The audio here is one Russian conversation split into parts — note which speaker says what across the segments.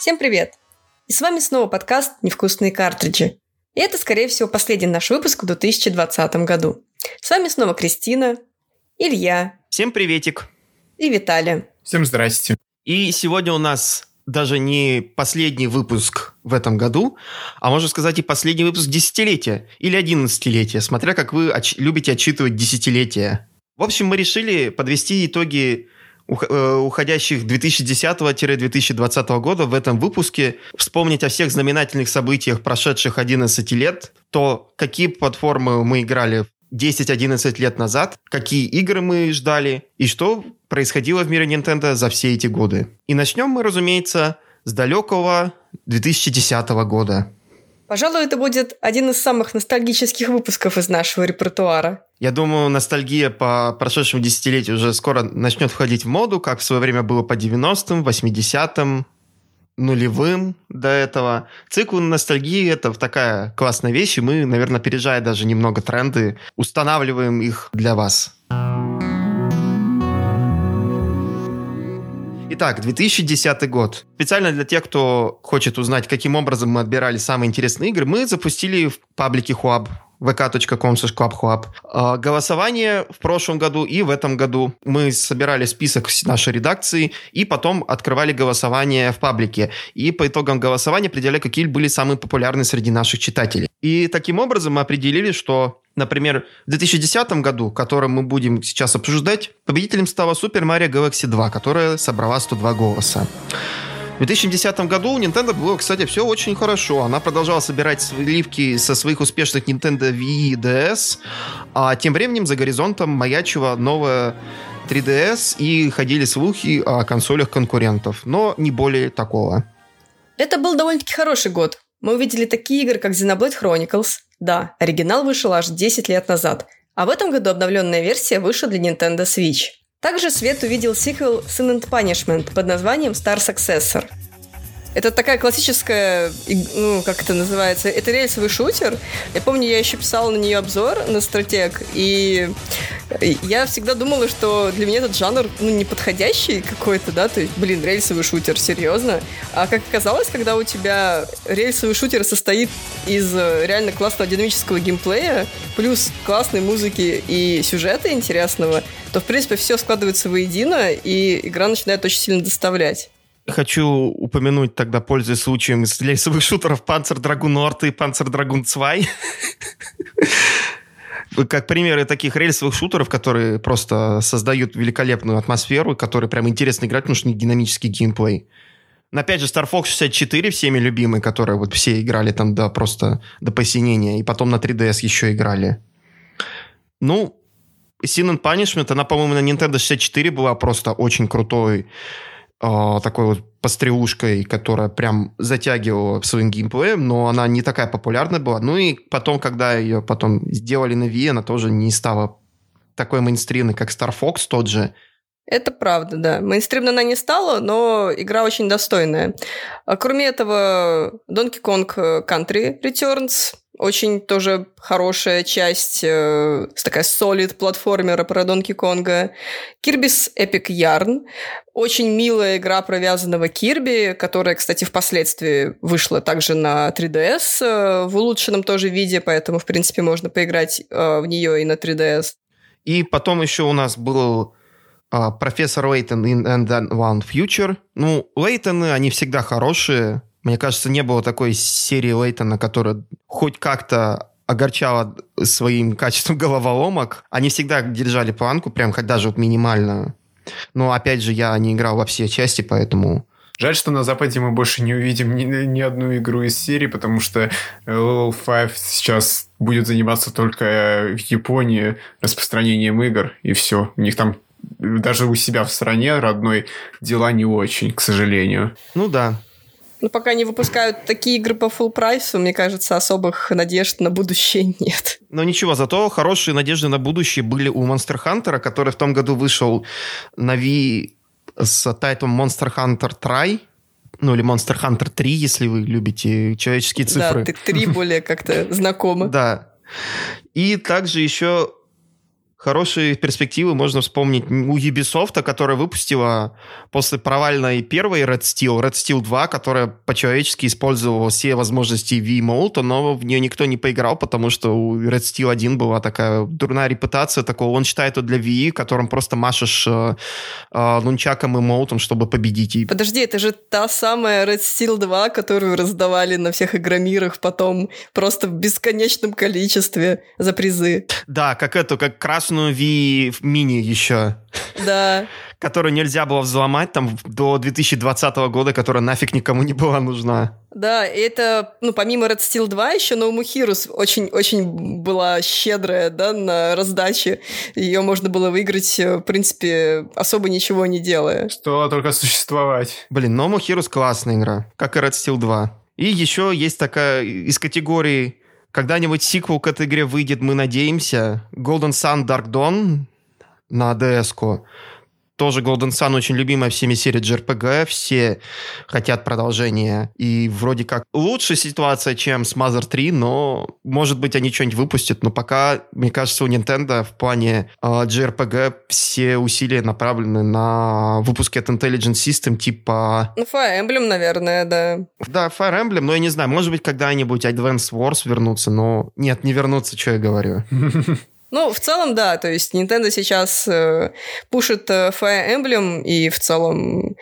Speaker 1: Всем привет! И с вами снова подкаст «Невкусные картриджи». И это, скорее всего, последний наш выпуск в 2020 году. С вами снова Кристина, Илья.
Speaker 2: Всем приветик.
Speaker 1: И Виталий.
Speaker 3: Всем здрасте.
Speaker 2: И сегодня у нас даже не последний выпуск в этом году, а можно сказать и последний выпуск десятилетия или одиннадцатилетия, смотря как вы оч- любите отчитывать десятилетия. В общем, мы решили подвести итоги уходящих 2010-2020 года в этом выпуске вспомнить о всех знаменательных событиях прошедших 11 лет, то какие платформы мы играли 10-11 лет назад, какие игры мы ждали и что происходило в мире Nintendo за все эти годы. И начнем мы, разумеется, с далекого 2010 года.
Speaker 1: Пожалуй, это будет один из самых ностальгических выпусков из нашего репертуара.
Speaker 2: Я думаю, ностальгия по прошедшему десятилетию уже скоро начнет входить в моду, как в свое время было по 90-м, 80-м, нулевым до этого. Цикл ностальгии — это такая классная вещь, и мы, наверное, опережая даже немного тренды, устанавливаем их для вас. Итак, 2010 год. Специально для тех, кто хочет узнать, каким образом мы отбирали самые интересные игры, мы запустили в паблике Хуаб vk.com clubhub. А, голосование в прошлом году и в этом году мы собирали список нашей редакции и потом открывали голосование в паблике. И по итогам голосования определяли, какие были самые популярные среди наших читателей. И таким образом мы определили, что Например, в 2010 году, который мы будем сейчас обсуждать, победителем стала Super Mario Galaxy 2, которая собрала 102 голоса. В 2010 году у Nintendo было, кстати, все очень хорошо. Она продолжала собирать сливки со своих успешных Nintendo Wii и DS, а тем временем за горизонтом маячила новая 3DS и ходили слухи о консолях конкурентов, но не более такого.
Speaker 1: Это был довольно-таки хороший год. Мы увидели такие игры, как Xenoblade Chronicles. Да, оригинал вышел аж 10 лет назад. А в этом году обновленная версия вышла для Nintendo Switch. Также Свет увидел сиквел Sin and Punishment под названием Star Successor. Это такая классическая, ну, как это называется, это рельсовый шутер. Я помню, я еще писала на нее обзор на стратег, и я всегда думала, что для меня этот жанр, ну, неподходящий какой-то, да, то есть, блин, рельсовый шутер, серьезно. А как оказалось, когда у тебя рельсовый шутер состоит из э, реально классного динамического геймплея, плюс классной музыки и сюжета интересного, то, в принципе, все складывается воедино, и игра начинает очень сильно доставлять.
Speaker 2: Хочу упомянуть тогда, пользуясь случаем, из рельсовых шутеров Panzer Dragoon Nord и Panzer Dragoon 2. как примеры таких рельсовых шутеров, которые просто создают великолепную атмосферу, которые прям интересно играть, потому что них динамический геймплей. Но опять же, Star Fox 64 всеми любимый, которые вот все играли там до просто до посинения, и потом на 3DS еще играли. Ну, Sin and Punishment, она, по-моему, на Nintendo 64 была просто очень крутой такой вот пострелушкой, которая прям затягивала своим геймплеем, но она не такая популярная была. Ну и потом, когда ее потом сделали на Wii, она тоже не стала такой мейнстримной, как Star Fox тот же.
Speaker 1: Это правда, да. Мейнстримно она не стала, но игра очень достойная. А кроме этого, Donkey Kong Country Returns очень тоже хорошая часть, э, такая solid платформера про Донки Конга. Kirby's Epic Yarn. Очень милая игра про вязаного Кирби, которая, кстати, впоследствии вышла также на 3DS э, в улучшенном тоже виде, поэтому, в принципе, можно поиграть э, в нее и на 3DS.
Speaker 2: И потом еще у нас был э, профессор Лейтон in and One Future. Ну, Лейтоны, они всегда хорошие, мне кажется, не было такой серии Лейтона, которая хоть как-то огорчала своим качеством головоломок. Они всегда держали планку, прям хоть даже вот минимальную. Но, опять же, я не играл во все части, поэтому...
Speaker 3: Жаль, что на Западе мы больше не увидим ни, ни одну игру из серии, потому что Level 5 сейчас будет заниматься только в Японии распространением игр, и все. У них там даже у себя в стране родной дела не очень, к сожалению.
Speaker 2: Ну да,
Speaker 1: ну, пока не выпускают такие игры по full прайсу, мне кажется, особых надежд на будущее нет.
Speaker 2: Но ничего, зато хорошие надежды на будущее были у Monster Hunter, который в том году вышел на Wii с тайтлом Monster Hunter Try, ну или Monster Hunter 3, если вы любите человеческие цифры.
Speaker 1: Да, ты 3 более как-то знакомо.
Speaker 2: Да. И также еще Хорошие перспективы можно вспомнить у Ubisoft, которая выпустила после провальной первой Red Steel, Red Steel 2, которая по-человечески использовала все возможности V-Mode, но в нее никто не поиграл, потому что у Red Steel 1 была такая дурная репутация такого. Он считает это для VE, которым просто машешь э, э, нунчаком и молотом, чтобы победить. И...
Speaker 1: Подожди, это же та самая Red Steel 2, которую раздавали на всех игромирах потом просто в бесконечном количестве за призы.
Speaker 2: Да, как эту, как красную V мини еще.
Speaker 1: Да.
Speaker 2: Которую нельзя было взломать там до 2020 года, которая нафиг никому не была нужна.
Speaker 1: Да, и это, ну, помимо Red Steel 2, еще No Muhirus очень-очень была щедрая, да, на раздаче. Ее можно было выиграть, в принципе, особо ничего не делая.
Speaker 3: Стоило только существовать.
Speaker 2: Блин, No Muhirus классная игра, как и Red Steel 2. И еще есть такая из категории когда-нибудь сиквел к этой игре выйдет, мы надеемся. Golden Sun Dark Dawn на ds -ку. Тоже Golden Sun очень любимая всеми серия JRPG, все хотят продолжения. И вроде как лучшая ситуация, чем с Mother 3, но может быть они что-нибудь выпустят. Но пока, мне кажется, у Nintendo в плане э, JRPG все усилия направлены на выпуски от Intelligent System типа...
Speaker 1: Ну, Fire Emblem, наверное, да.
Speaker 2: Да, Fire Emblem, но я не знаю, может быть когда-нибудь Advance Wars вернутся, но... Нет, не вернутся, что я говорю.
Speaker 1: Ну, в целом, да, то есть Nintendo сейчас э, пушит э, Fire Emblem, и в целом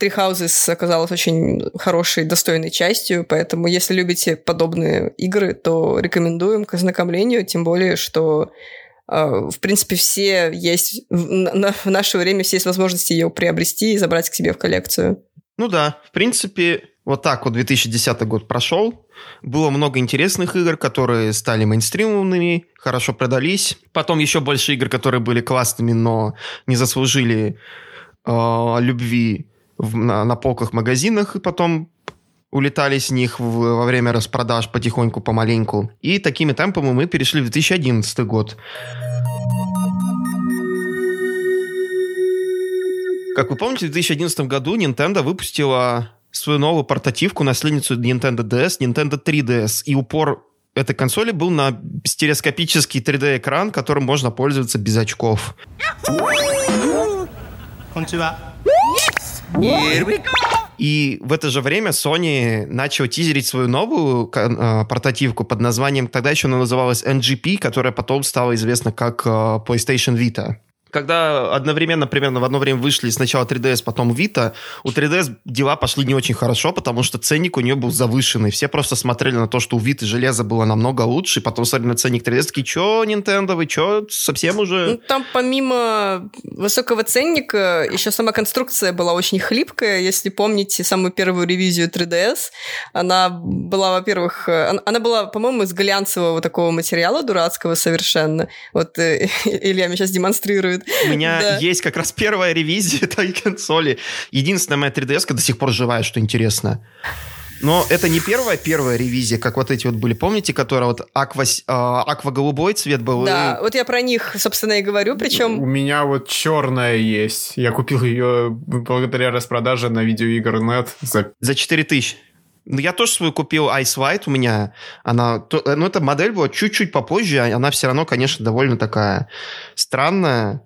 Speaker 1: Three Houses оказалась очень хорошей, достойной частью, поэтому если любите подобные игры, то рекомендуем к ознакомлению, тем более, что э, в принципе, все есть, в, на, в наше время все есть возможности ее приобрести и забрать к себе в коллекцию.
Speaker 2: Ну да, в принципе, вот так вот 2010 год прошел. Было много интересных игр, которые стали мейнстримовыми, хорошо продались. Потом еще больше игр, которые были классными, но не заслужили э, любви в, на, на полках магазинах, и потом улетали с них в, во время распродаж потихоньку, помаленьку. И такими темпами мы перешли в 2011 год. Как вы помните, в 2011 году Nintendo выпустила свою новую портативку, наследницу Nintendo DS, Nintendo 3DS. И упор этой консоли был на стереоскопический 3D-экран, которым можно пользоваться без очков. И в это же время Sony начала тизерить свою новую э, портативку под названием, тогда еще она называлась NGP, которая потом стала известна как э, PlayStation Vita когда одновременно, примерно в одно время вышли сначала 3DS, потом Vita, у 3DS дела пошли не очень хорошо, потому что ценник у нее был завышенный. Все просто смотрели на то, что у Vita железо было намного лучше, потом смотрели на ценник 3DS, такие, чё, Nintendo, вы чё, совсем уже...
Speaker 1: Ну, там помимо высокого ценника еще сама конструкция была очень хлипкая. Если помните самую первую ревизию 3DS, она была, во-первых, она была, по-моему, из глянцевого такого материала дурацкого совершенно. Вот э, Илья мне сейчас демонстрирует.
Speaker 2: У меня да. есть как раз первая ревизия этой консоли. Единственная моя 3DS до сих пор живая, что интересно. Но это не первая первая ревизия, как вот эти вот были, помните, которые вот аква, э, аква-голубой цвет был?
Speaker 1: Да, и... вот я про них, собственно, и говорю, причем...
Speaker 3: У меня вот черная есть. Я купил ее благодаря распродаже на видеоигр.нет
Speaker 2: за... За 4000. Ну, я тоже свою купил Ice White у меня. Она, то, ну, эта модель была чуть-чуть попозже, а она все равно, конечно, довольно такая странная.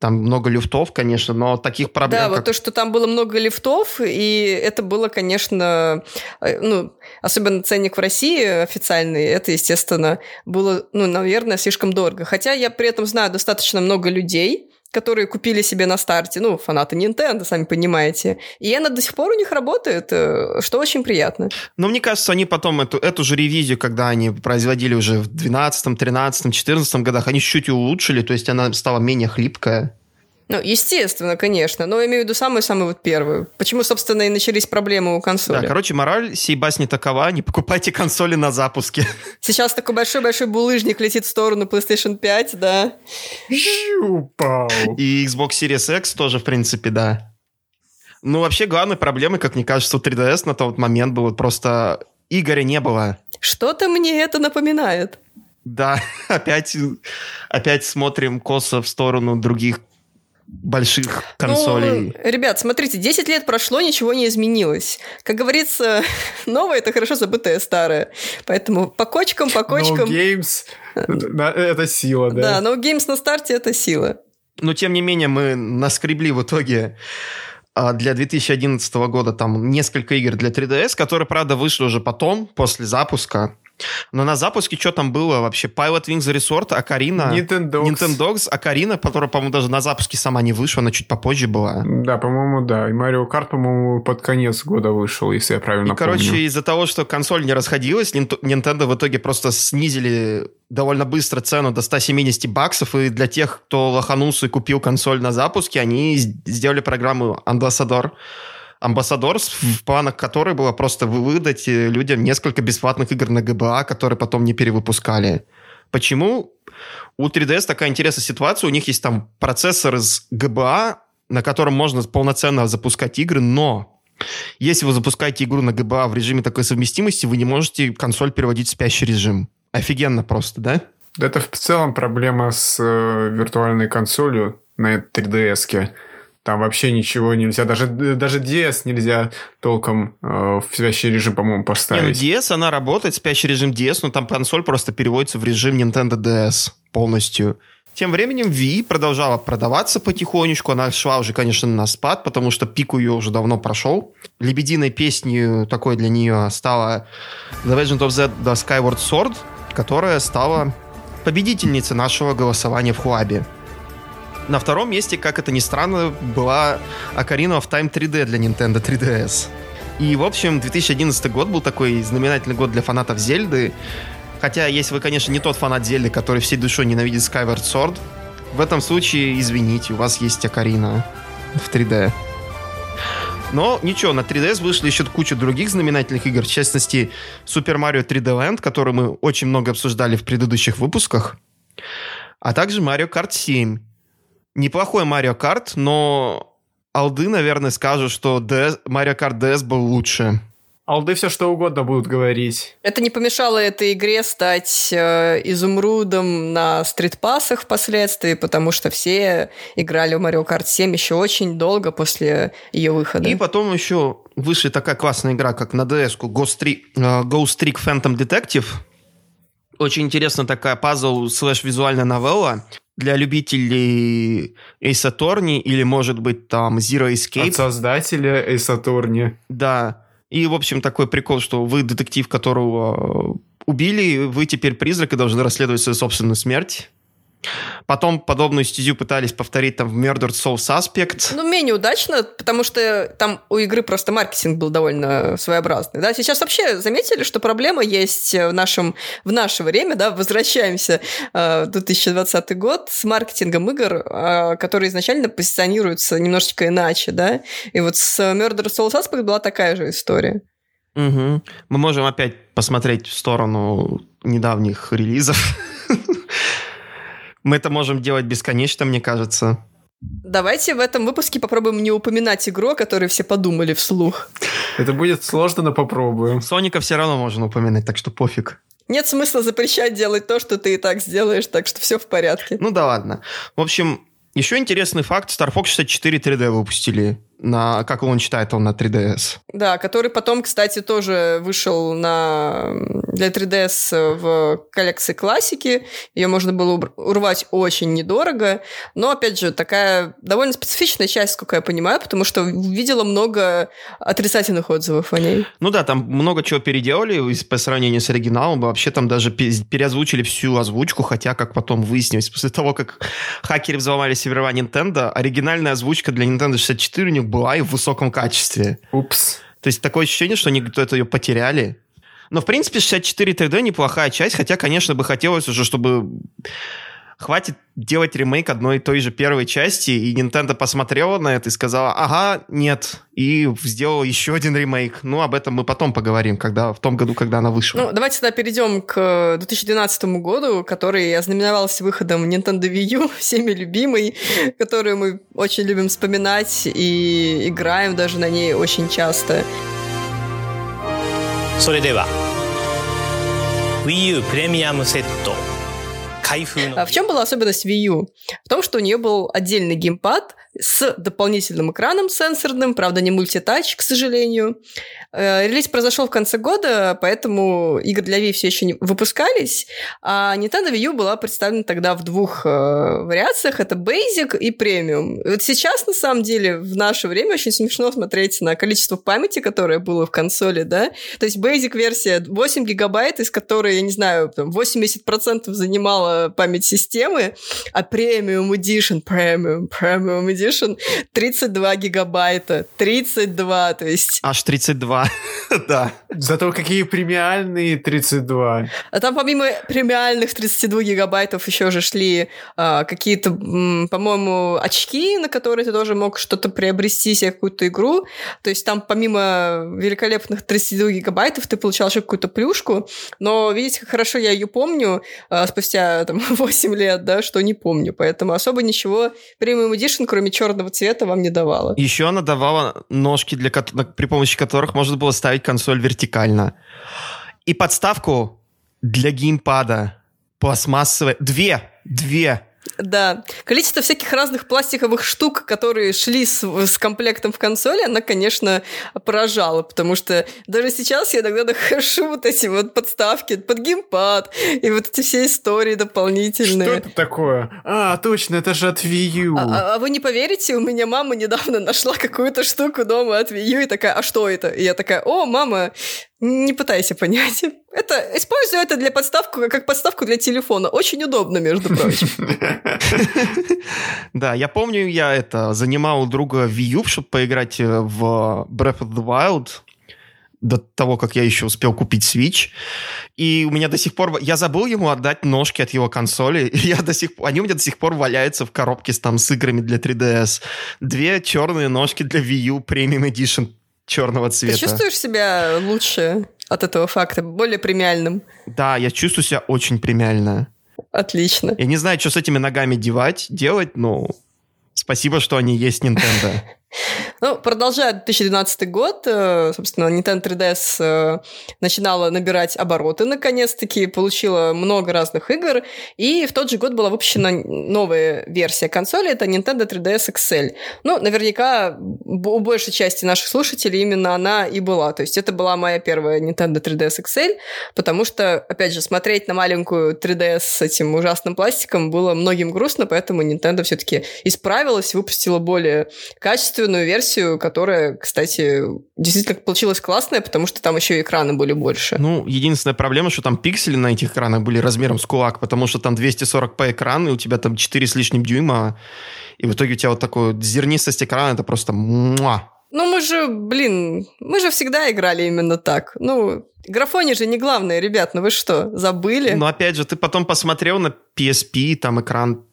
Speaker 2: Там много люфтов, конечно, но таких проблем...
Speaker 1: Да,
Speaker 2: как...
Speaker 1: вот то, что там было много лифтов, и это было, конечно, э, ну, особенно ценник в России официальный, это, естественно, было, ну, наверное, слишком дорого. Хотя я при этом знаю достаточно много людей, которые купили себе на старте, ну, фанаты Nintendo, сами понимаете. И она до сих пор у них работает, э, что очень приятно.
Speaker 2: Но мне кажется, они потом эту, эту же ревизию, когда они производили уже в 12, 13, 14 годах, они чуть-чуть улучшили, то есть она стала менее хлипкая.
Speaker 1: Ну, естественно, конечно, но я имею в виду самую-самую вот первую. Почему, собственно, и начались проблемы у консоли.
Speaker 2: Да, короче, мораль сей басни такова, не покупайте консоли на запуске.
Speaker 1: Сейчас такой большой-большой булыжник летит в сторону PlayStation 5, да.
Speaker 3: Жупау.
Speaker 2: И Xbox Series X тоже, в принципе, да. Ну, вообще, главной проблемой, как мне кажется, у 3DS на тот момент было просто Игоря не было.
Speaker 1: Что-то мне это напоминает.
Speaker 2: Да, опять, опять смотрим косо в сторону других больших консолей.
Speaker 1: Ну, ребят, смотрите, 10 лет прошло, ничего не изменилось. Как говорится, новое – это хорошо забытое старое. Поэтому по кочкам, по кочкам...
Speaker 3: No Games – это сила, да?
Speaker 1: Да, No Games на старте – это сила.
Speaker 2: Но, тем не менее, мы наскребли в итоге а, для 2011 года там несколько игр для 3DS, которые, правда, вышли уже потом, после запуска. Но на запуске что там было вообще? Pilot Wings Resort, Акарина...
Speaker 3: Nintendogs.
Speaker 2: Nintendogs, Акарина, которая, по-моему, даже на запуске сама не вышла, она чуть попозже была.
Speaker 3: Да, по-моему, да. И Mario Kart, по-моему, под конец года вышел, если я правильно
Speaker 2: и,
Speaker 3: помню.
Speaker 2: короче, из-за того, что консоль не расходилась, Nintendo в итоге просто снизили довольно быстро цену до 170 баксов, и для тех, кто лоханулся и купил консоль на запуске, они сделали программу Ambassador, Амбассадор, в планах которой было просто выдать э, людям несколько бесплатных игр на ГБА, которые потом не перевыпускали. Почему? У 3DS такая интересная ситуация. У них есть там процессор из ГБА, на котором можно полноценно запускать игры, но если вы запускаете игру на ГБА в режиме такой совместимости, вы не можете консоль переводить в спящий режим. Офигенно просто, да?
Speaker 3: Это в целом проблема с э, виртуальной консолью на 3DS. Там вообще ничего нельзя, даже, даже DS нельзя толком э, в спящий режим, по-моему, поставить.
Speaker 2: Не, ну DS, она работает, спящий режим DS, но там консоль просто переводится в режим Nintendo DS полностью. Тем временем Wii продолжала продаваться потихонечку. Она шла уже, конечно, на спад, потому что пик ее уже давно прошел. Лебединой песней такой для нее стала The Legend of Zelda Skyward Sword, которая стала победительницей нашего голосования в Хуабе. На втором месте, как это ни странно, была Ocarina of Time 3D для Nintendo 3DS. И, в общем, 2011 год был такой знаменательный год для фанатов Зельды. Хотя, если вы, конечно, не тот фанат Зельды, который всей душой ненавидит Skyward Sword, в этом случае, извините, у вас есть Окарина в 3D. Но ничего, на 3DS вышли еще куча других знаменательных игр, в частности, Super Mario 3D Land, который мы очень много обсуждали в предыдущих выпусках, а также Mario Kart 7, неплохой Марио Карт, но алды, наверное, скажут, что DS, Mario Kart DS был лучше.
Speaker 3: Алды все что угодно будут говорить.
Speaker 1: Это не помешало этой игре стать э, изумрудом на стритпассах впоследствии, потому что все играли в Mario Kart 7 еще очень долго после ее выхода.
Speaker 2: И потом еще вышла такая классная игра, как на DS-ку Ghost Trick, э, Ghost Trick Phantom Detective. Очень интересная такая пазл слэш визуальная новелла для любителей Ace Attorney или, может быть, там Zero Escape.
Speaker 3: От создателя Ace Attorney.
Speaker 2: Да. И, в общем, такой прикол, что вы детектив, которого убили, вы теперь призрак и должны расследовать свою собственную смерть. Потом подобную стезю пытались повторить там в Murdered Soul Suspect.
Speaker 1: Ну, менее удачно, потому что там у игры просто маркетинг был довольно своеобразный. Да? Сейчас вообще заметили, что проблема есть в, нашем, в наше время, да, возвращаемся э, в 2020 год с маркетингом игр, э, которые изначально позиционируются немножечко иначе, да, и вот с Murdered Soul Suspect была такая же история.
Speaker 2: Угу. Мы можем опять посмотреть в сторону недавних релизов. Мы это можем делать бесконечно, мне кажется.
Speaker 1: Давайте в этом выпуске попробуем не упоминать игру, о которой все подумали вслух.
Speaker 3: Это будет сложно, но попробуем.
Speaker 2: Соника все равно можно упоминать, так что пофиг.
Speaker 1: Нет смысла запрещать делать то, что ты и так сделаешь, так что все в порядке.
Speaker 2: Ну да ладно. В общем, еще интересный факт. Star Fox 64 3D выпустили на, как он читает, он на 3DS.
Speaker 1: Да, который потом, кстати, тоже вышел на, для 3DS в коллекции классики. Ее можно было урвать очень недорого. Но, опять же, такая довольно специфичная часть, сколько я понимаю, потому что видела много отрицательных отзывов о ней.
Speaker 2: Ну да, там много чего переделали по сравнению с оригиналом. Вообще там даже переозвучили всю озвучку, хотя, как потом выяснилось, после того, как хакеры взломали сервера Nintendo, оригинальная озвучка для Nintendo 64 у них была и в высоком качестве.
Speaker 3: Упс.
Speaker 2: То есть такое ощущение, что они кто-то ее потеряли. Но, в принципе, 64 3D неплохая часть, хотя, конечно, бы хотелось уже, чтобы хватит делать ремейк одной и той же первой части, и Nintendo посмотрела на это и сказала, ага, нет, и сделала еще один ремейк. Ну, об этом мы потом поговорим, когда в том году, когда она вышла.
Speaker 1: Ну, давайте тогда перейдем к 2012 году, который ознаменовался выходом Nintendo Wii U, всеми любимый, которую мы очень любим вспоминать и играем даже на ней очень часто. それでは Wii U プレミアムセット а в чем была особенность Wii U? В том, что у нее был отдельный геймпад с дополнительным экраном сенсорным, правда, не мультитач, к сожалению. Э, релиз произошел в конце года, поэтому игры для Wii все еще не выпускались, а Nintendo Wii U была представлена тогда в двух э, вариациях. Это Basic и Premium. Вот сейчас, на самом деле, в наше время очень смешно смотреть на количество памяти, которое было в консоли, да? То есть Basic-версия 8 гигабайт, из которой, я не знаю, там 80% занимала память системы, а Premium Edition, Premium, Premium Edition 32 гигабайта. 32, то есть...
Speaker 2: Аж 32 да.
Speaker 3: Зато какие премиальные 32.
Speaker 1: А там помимо премиальных 32 гигабайтов еще же шли а, какие-то, по-моему, очки, на которые ты тоже мог что-то приобрести себе какую-то игру. То есть там помимо великолепных 32 гигабайтов ты получал еще какую-то плюшку. Но видите, как хорошо я ее помню а, спустя там, 8 лет, да, что не помню. Поэтому особо ничего Premium Edition, кроме черного цвета, вам не давала.
Speaker 2: Еще она давала ножки, для, при помощи которых можно было ставить консоль вертикально. И подставку для геймпада пластмассовая. Две! Две!
Speaker 1: Да. Количество всяких разных пластиковых штук, которые шли с, с комплектом в консоли, она, конечно, поражала, потому что даже сейчас я иногда нахожу вот эти вот подставки под геймпад и вот эти все истории дополнительные.
Speaker 3: Что это такое? А, точно, это же от Wii U.
Speaker 1: А, а, а вы не поверите, у меня мама недавно нашла какую-то штуку дома от Wii U и такая, а что это? И я такая, о, мама, не пытайся понять. Это, использую это для подставку, как подставку для телефона. Очень удобно, между прочим.
Speaker 2: Да, я помню, я это занимал у друга Wii U, чтобы поиграть э, в Breath of the Wild до того, как я еще успел купить Switch. И у меня до сих пор... Я забыл ему отдать ножки от его консоли. И я до сих... Они у меня до сих пор валяются в коробке с, там, с играми для 3DS. Две черные ножки для Wii U Premium Edition черного цвета.
Speaker 1: Ты чувствуешь себя лучше от этого факта, более премиальным?
Speaker 2: Да, я чувствую себя очень премиально.
Speaker 1: Отлично.
Speaker 2: Я не знаю, что с этими ногами девать, делать, но спасибо, что они есть Nintendo.
Speaker 1: Ну, продолжая 2012 год, э, собственно, Nintendo 3DS э, начинала набирать обороты наконец-таки, получила много разных игр, и в тот же год была выпущена новая версия консоли, это Nintendo 3DS XL. Ну, наверняка у большей части наших слушателей именно она и была. То есть это была моя первая Nintendo 3DS XL, потому что, опять же, смотреть на маленькую 3DS с этим ужасным пластиком было многим грустно, поэтому Nintendo все-таки исправилась, выпустила более качественную качественную версию, которая, кстати, действительно получилась классная, потому что там еще и экраны были больше.
Speaker 2: Ну, единственная проблема, что там пиксели на этих экранах были размером с кулак, потому что там 240p экран, и у тебя там 4 с лишним дюйма, и в итоге у тебя вот такой зернистость экрана, это просто муа.
Speaker 1: Ну, мы же, блин, мы же всегда играли именно так. Ну, графони же не главное, ребят, ну вы что, забыли?
Speaker 2: Ну, опять же, ты потом посмотрел на PSP, там экран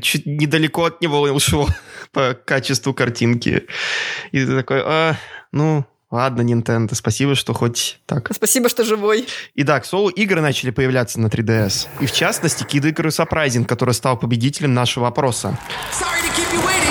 Speaker 2: чуть недалеко от него ушло по качеству картинки. И ты такой, а, ну, Ладно, Nintendo, спасибо, что хоть так.
Speaker 1: Спасибо, что живой.
Speaker 2: И да, к слову, игры начали появляться на 3DS. И в частности, Kid Icarus Uprising, который стал победителем нашего опроса. Sorry to keep you Kid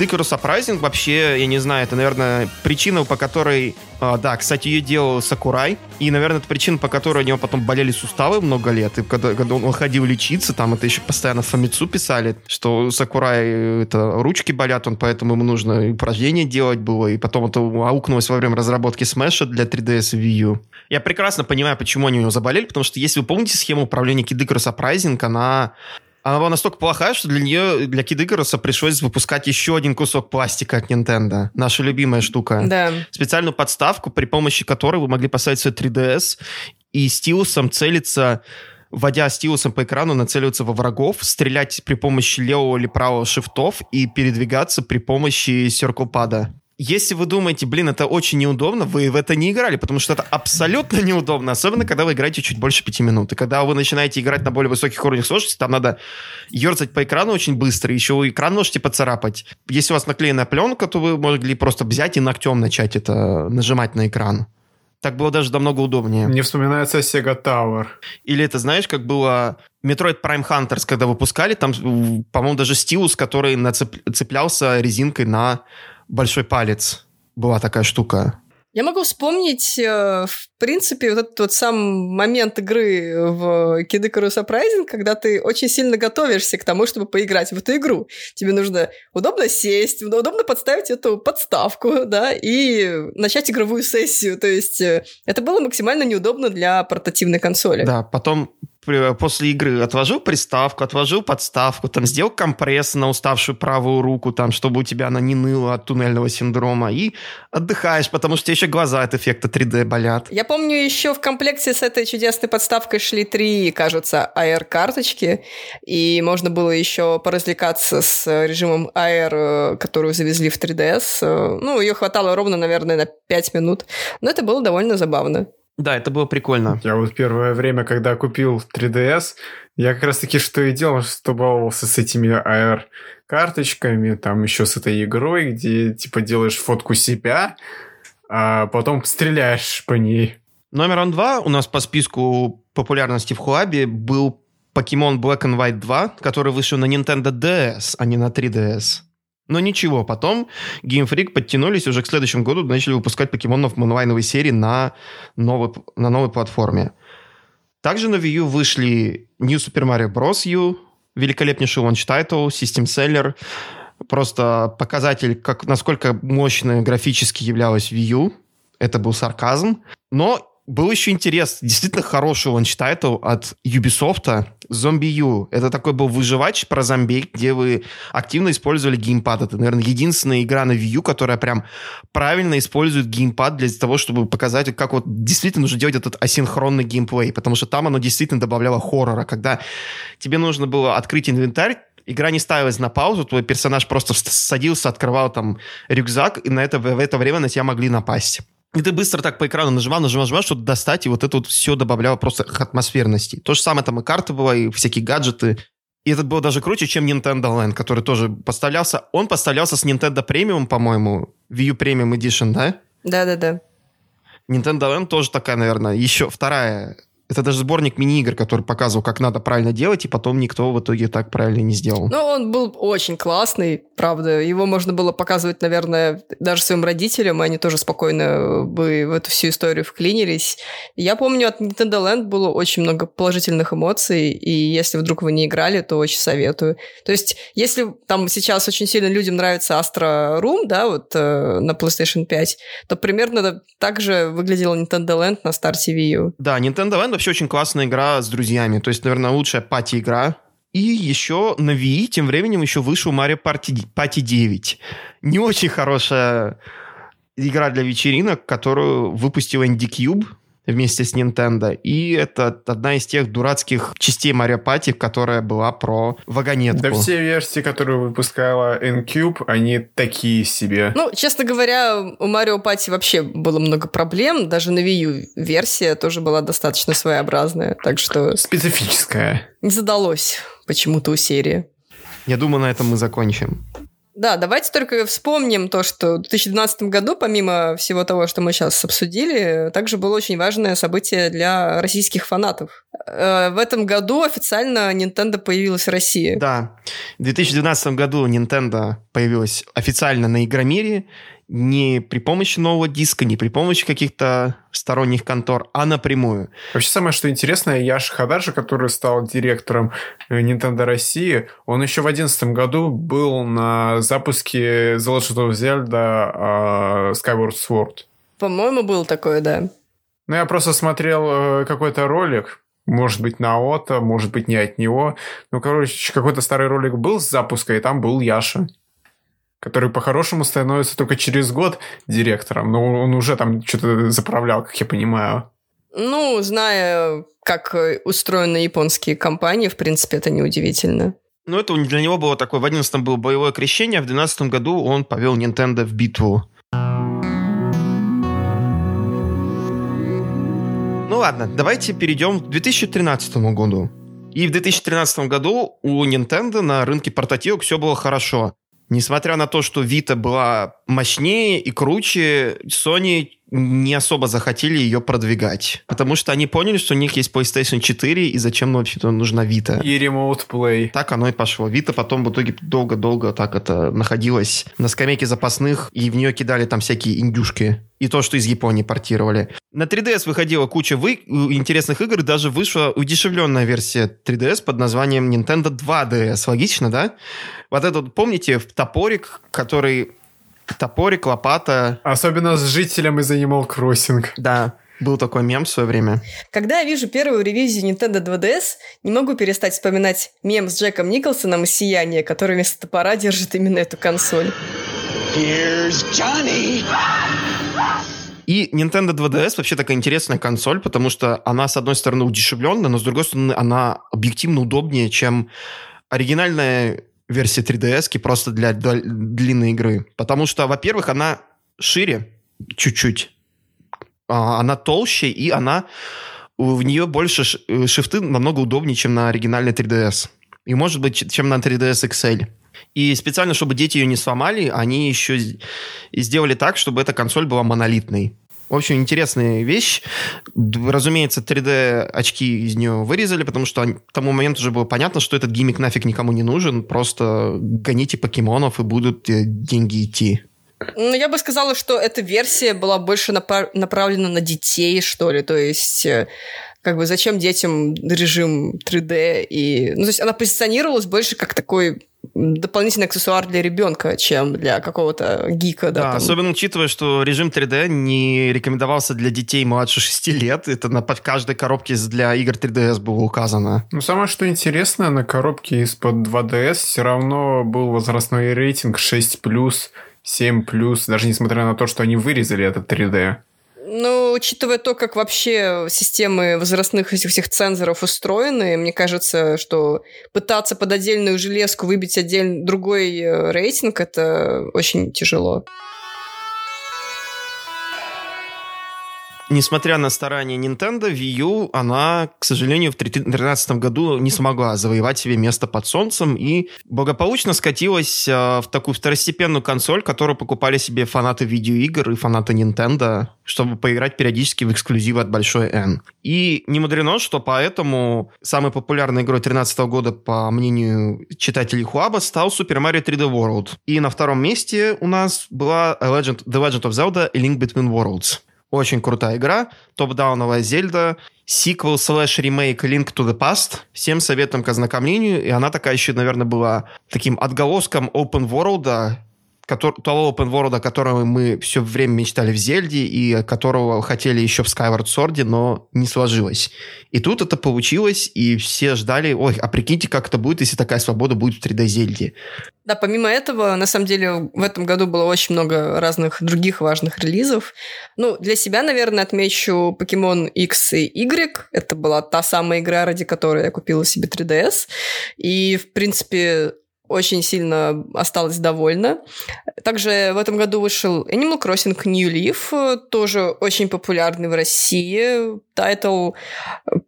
Speaker 2: Icarus Uprising вообще, я не знаю, это, наверное, причина, по которой... А, да, кстати, ее делал Сакурай. И, наверное, это причина, по которой у него потом болели суставы много лет. И когда, когда он ходил лечиться, там это еще постоянно в Фамицу писали, что у Сакурай э, это ручки болят, он поэтому ему нужно упражнения делать было. И потом это аукнулось во время разработки Smash для 3DS и Wii U. Я прекрасно понимаю, почему они у него заболели, потому что, если вы помните схему управления Icarus Uprising, она она была настолько плохая, что для нее, для Kid Icarus пришлось выпускать еще один кусок пластика от Nintendo. Наша любимая штука.
Speaker 1: Да.
Speaker 2: Специальную подставку, при помощи которой вы могли поставить свой 3DS и стилусом целиться вводя стилусом по экрану, нацеливаться во врагов, стрелять при помощи левого или правого шифтов и передвигаться при помощи серклпада. Если вы думаете, блин, это очень неудобно, вы в это не играли, потому что это абсолютно неудобно, особенно когда вы играете чуть больше пяти минут. И когда вы начинаете играть на более высоких уровнях сложности, там надо ерзать по экрану очень быстро, еще вы экран можете поцарапать. Если у вас наклеенная пленка, то вы могли просто взять и ногтем начать это нажимать на экран. Так было даже намного удобнее.
Speaker 3: Не вспоминается Sega Tower.
Speaker 2: Или это, знаешь, как было Metroid Prime Hunters, когда выпускали, там, по-моему, даже стилус, который нацеплялся резинкой на большой палец. Была такая штука.
Speaker 1: Я могу вспомнить, э, в принципе, вот этот вот сам момент игры в Kid Icarus Uprising, когда ты очень сильно готовишься к тому, чтобы поиграть в эту игру. Тебе нужно удобно сесть, удобно подставить эту подставку, да, и начать игровую сессию. То есть э, это было максимально неудобно для портативной консоли.
Speaker 2: Да, потом после игры отложил приставку, отложил подставку, там сделал компресс на уставшую правую руку, там, чтобы у тебя она не ныла от туннельного синдрома, и отдыхаешь, потому что еще глаза от эффекта 3D болят.
Speaker 1: Я помню, еще в комплекте с этой чудесной подставкой шли три, кажется, AR-карточки, и можно было еще поразвлекаться с режимом AR, которую завезли в 3DS. Ну, ее хватало ровно, наверное, на 5 минут, но это было довольно забавно.
Speaker 2: Да, это было прикольно.
Speaker 3: Я вот первое время, когда купил 3DS, я как раз таки что и делал, что баловался с этими AR карточками, там еще с этой игрой, где типа делаешь фотку себя, а потом стреляешь по ней.
Speaker 2: Номером два у нас по списку популярности в Хуабе был Pokemon Black and White 2, который вышел на Nintendo DS, а не на 3DS. Но ничего, потом Game Freak подтянулись уже к следующему году, начали выпускать покемонов в онлайновой серии на новой, на новой платформе. Также на Wii U вышли New Super Mario Bros. U, великолепнейший launch title, System Seller, просто показатель, как, насколько мощной графически являлась Wii U. Это был сарказм. Но был еще интерес, действительно хороший launch title от Ubisoft, Zombie U. Это такой был выживач про зомби, где вы активно использовали геймпад. Это, наверное, единственная игра на Wii U, которая прям правильно использует геймпад для того, чтобы показать, как вот действительно нужно делать этот асинхронный геймплей, потому что там оно действительно добавляло хоррора, когда тебе нужно было открыть инвентарь, игра не ставилась на паузу, твой персонаж просто садился, открывал там рюкзак, и на это, в это время на тебя могли напасть. И ты быстро так по экрану нажимал, нажимал, нажимал, чтобы достать, и вот это вот все добавляло просто атмосферности. То же самое там и карта была, и всякие гаджеты. И это было даже круче, чем Nintendo Land, который тоже поставлялся. Он поставлялся с Nintendo Premium, по-моему, Wii U Premium Edition, да?
Speaker 1: Да-да-да.
Speaker 2: Nintendo Land тоже такая, наверное, еще вторая это даже сборник мини-игр, который показывал, как надо правильно делать, и потом никто в итоге так правильно не сделал.
Speaker 1: Ну, он был очень классный, правда. Его можно было показывать, наверное, даже своим родителям, и они тоже спокойно бы в эту всю историю вклинились. Я помню, от Nintendo Land было очень много положительных эмоций, и если вдруг вы не играли, то очень советую. То есть, если там сейчас очень сильно людям нравится Astra Room, да, вот э, на PlayStation 5, то примерно так же выглядел Nintendo Land на старте Wii U.
Speaker 2: Да, Nintendo Land вообще очень классная игра с друзьями. То есть, наверное, лучшая пати-игра. И еще на Wii тем временем еще вышел Mario Party, Party 9. Не очень хорошая игра для вечеринок, которую выпустил Indie Cube вместе с Nintendo. И это одна из тех дурацких частей Mario Party, которая была про вагонетку.
Speaker 3: Да все версии, которые выпускала N-Cube, они такие себе.
Speaker 1: Ну, честно говоря, у Mario Party вообще было много проблем. Даже на Wii U версия тоже была достаточно своеобразная. Так что...
Speaker 3: Специфическая.
Speaker 1: Не задалось почему-то у серии.
Speaker 2: Я думаю, на этом мы закончим.
Speaker 1: Да, давайте только вспомним то, что в 2012 году, помимо всего того, что мы сейчас обсудили, также было очень важное событие для российских фанатов. Э, в этом году официально Nintendo появилась в России.
Speaker 2: Да, в 2012 году Nintendo появилась официально на Игромире, не при помощи нового диска, не при помощи каких-то сторонних контор, а напрямую.
Speaker 3: Вообще самое, что интересное, Яш Хададжи, который стал директором э, Nintendo России, он еще в 2011 году был на запуске The Legend of Zelda uh, Skyward Sword.
Speaker 1: По-моему, был такое, да.
Speaker 3: Ну, я просто смотрел э, какой-то ролик, может быть, на Ото, может быть, не от него. Ну, короче, какой-то старый ролик был с запуска, и там был Яша который по-хорошему становится только через год директором, но он уже там что-то заправлял, как я понимаю.
Speaker 1: Ну, зная, как устроены японские компании, в принципе, это неудивительно.
Speaker 2: Ну, это для него было такое, в 11 было боевое крещение, а в 12 году он повел Nintendo в битву. Ну ладно, давайте перейдем к 2013 году. И в 2013 году у Nintendo на рынке портативок все было хорошо. Несмотря на то, что Vita была мощнее и круче, Sony не особо захотели ее продвигать. Потому что они поняли, что у них есть PlayStation 4, и зачем вообще-то нужна Vita.
Speaker 3: И Remote Play.
Speaker 2: Так оно и пошло. Vita потом в итоге долго-долго так это находилась на скамейке запасных, и в нее кидали там всякие индюшки. И то, что из Японии портировали. На 3DS выходила куча вы... интересных игр, даже вышла удешевленная версия 3DS под названием Nintendo 2DS. Логично, да? Вот этот, помните, топорик, который топорик, лопата.
Speaker 3: Особенно с жителем из Animal Crossing.
Speaker 2: Да, был такой мем в свое время.
Speaker 1: Когда я вижу первую ревизию Nintendo 2DS, не могу перестать вспоминать мем с Джеком Николсоном из «Сияния», который вместо топора держит именно эту консоль. Here's Johnny!
Speaker 2: И Nintendo 2DS вообще такая интересная консоль, потому что она, с одной стороны, удешевленная, но с другой стороны, она объективно удобнее, чем оригинальная версии 3DS просто для длинной игры. Потому что, во-первых, она шире чуть-чуть. А, она толще, и она в нее больше э, шифты намного удобнее, чем на оригинальной 3DS. И, может быть, чем на 3DS XL. И специально, чтобы дети ее не сломали, они еще сделали так, чтобы эта консоль была монолитной. В общем, интересная вещь. Разумеется, 3D очки из нее вырезали, потому что к тому моменту уже было понятно, что этот гиммик нафиг никому не нужен. Просто гоните покемонов, и будут э, деньги идти.
Speaker 1: Ну, я бы сказала, что эта версия была больше напа- направлена на детей, что ли. То есть э, как бы зачем детям режим 3D и... Ну, то есть она позиционировалась больше как такой дополнительный аксессуар для ребенка, чем для какого-то гика. Да,
Speaker 2: да особенно учитывая, что режим 3D не рекомендовался для детей младше 6 лет. Это на каждой коробке для игр 3DS было указано.
Speaker 3: Ну, самое что интересное, на коробке из-под 2DS все равно был возрастной рейтинг 6+, 7+, даже несмотря на то, что они вырезали этот 3D.
Speaker 1: Ну, учитывая то, как вообще системы возрастных этих всех цензоров устроены, мне кажется, что пытаться под отдельную железку выбить отдельный другой э, рейтинг, это очень тяжело.
Speaker 2: Несмотря на старания Nintendo, Wii U, она, к сожалению, в 2013 году не смогла завоевать себе место под солнцем и благополучно скатилась э, в такую второстепенную консоль, которую покупали себе фанаты видеоигр и фанаты Nintendo, чтобы поиграть периодически в эксклюзивы от Большой N. И не мудрено, что поэтому самой популярной игрой 2013 года, по мнению читателей Хуаба, стал Super Mario 3D World. И на втором месте у нас была Legend, The Legend of Zelda Link Between Worlds. Очень крутая игра, топ-дауновая Зельда, сиквел слэш ремейк Link to the Past. Всем советам к ознакомлению. И она такая еще, наверное, была таким отголоском open world, который, того open world, о котором мы все время мечтали в Зельде и которого хотели еще в Skyward Sword, но не сложилось. И тут это получилось, и все ждали, ой, а прикиньте, как это будет, если такая свобода будет в 3D Зельде.
Speaker 1: Да, помимо этого, на самом деле, в этом году было очень много разных других важных релизов. Ну, для себя, наверное, отмечу Pokemon X и Y. Это была та самая игра, ради которой я купила себе 3DS. И, в принципе, очень сильно осталась довольна. Также в этом году вышел Animal Crossing New Leaf, тоже очень популярный в России title.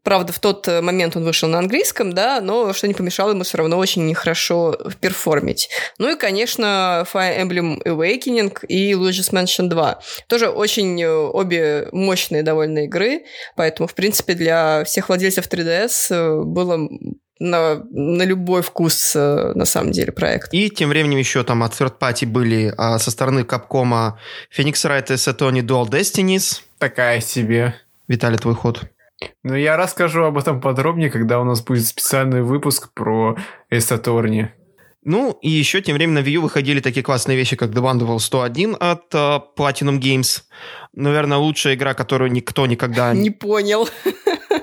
Speaker 1: Правда, в тот момент он вышел на английском, да, но что не помешало ему все равно очень нехорошо перформить. Ну и, конечно, Fire Emblem Awakening и Luigi's Mansion 2. Тоже очень обе мощные довольно игры, поэтому, в принципе, для всех владельцев 3DS было на, на любой вкус, э, на самом деле, проект.
Speaker 2: И тем временем еще там от third party были а, со стороны Капкома Phoenix Wright и Satoни Dual Destinies.
Speaker 3: Такая себе.
Speaker 2: Виталий, твой ход.
Speaker 3: Ну, я расскажу об этом подробнее, когда у нас будет специальный выпуск про Эстаторни.
Speaker 2: Ну, и еще тем временем на Wii U выходили такие классные вещи, как The Wonderful 101 от uh, Platinum Games. Наверное, лучшая игра, которую никто никогда...
Speaker 1: Не понял.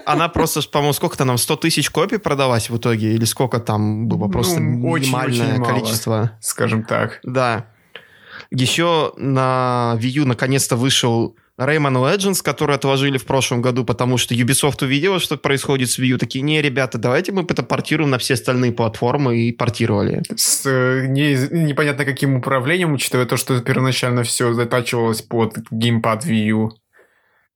Speaker 2: Она просто, по-моему, сколько-то нам 100 тысяч копий продалась в итоге? Или сколько там было? Просто ну, минимальное очень, очень количество. Мало,
Speaker 3: скажем так.
Speaker 2: Да. Еще на Wii U наконец-то вышел Rayman Legends, который отложили в прошлом году, потому что Ubisoft увидела, что происходит с Wii U. Такие, не, ребята, давайте мы это портируем на все остальные платформы, и портировали.
Speaker 3: С э, не, непонятно каким управлением, учитывая то, что первоначально все затачивалось под геймпад Wii U.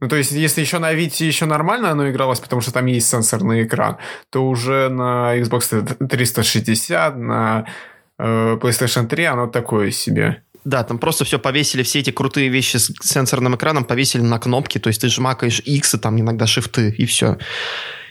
Speaker 3: Ну, то есть, если еще на Vita еще нормально оно игралось, потому что там есть сенсорный экран, то уже на Xbox 360, на э, PlayStation 3 оно такое себе.
Speaker 2: Да, там просто все повесили, все эти крутые вещи с сенсорным экраном повесили на кнопки, то есть ты жмакаешь X, и там иногда шифты, и все.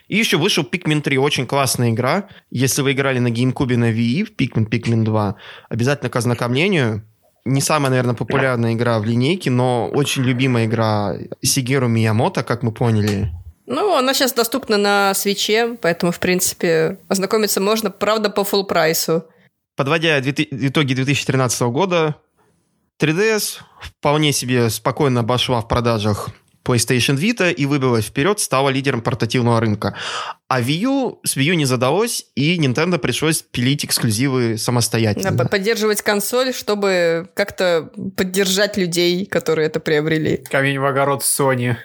Speaker 2: И еще вышел Pikmin 3, очень классная игра. Если вы играли на GameCube на Wii Pikmin, Pikmin 2, обязательно к ознакомлению. Не самая, наверное, популярная игра в линейке, но очень любимая игра Сигеру Миямото, как мы поняли.
Speaker 1: Ну, она сейчас доступна на свече, поэтому, в принципе, ознакомиться можно, правда, по full прайсу.
Speaker 2: Подводя итоги 2013 года, 3DS вполне себе спокойно обошла в продажах PlayStation Vita и выбилась вперед, стала лидером портативного рынка. А Wii U с Wii U не задалось, и Nintendo пришлось пилить эксклюзивы самостоятельно.
Speaker 1: Да, поддерживать консоль, чтобы как-то поддержать людей, которые это приобрели.
Speaker 3: Камень в огород Sony.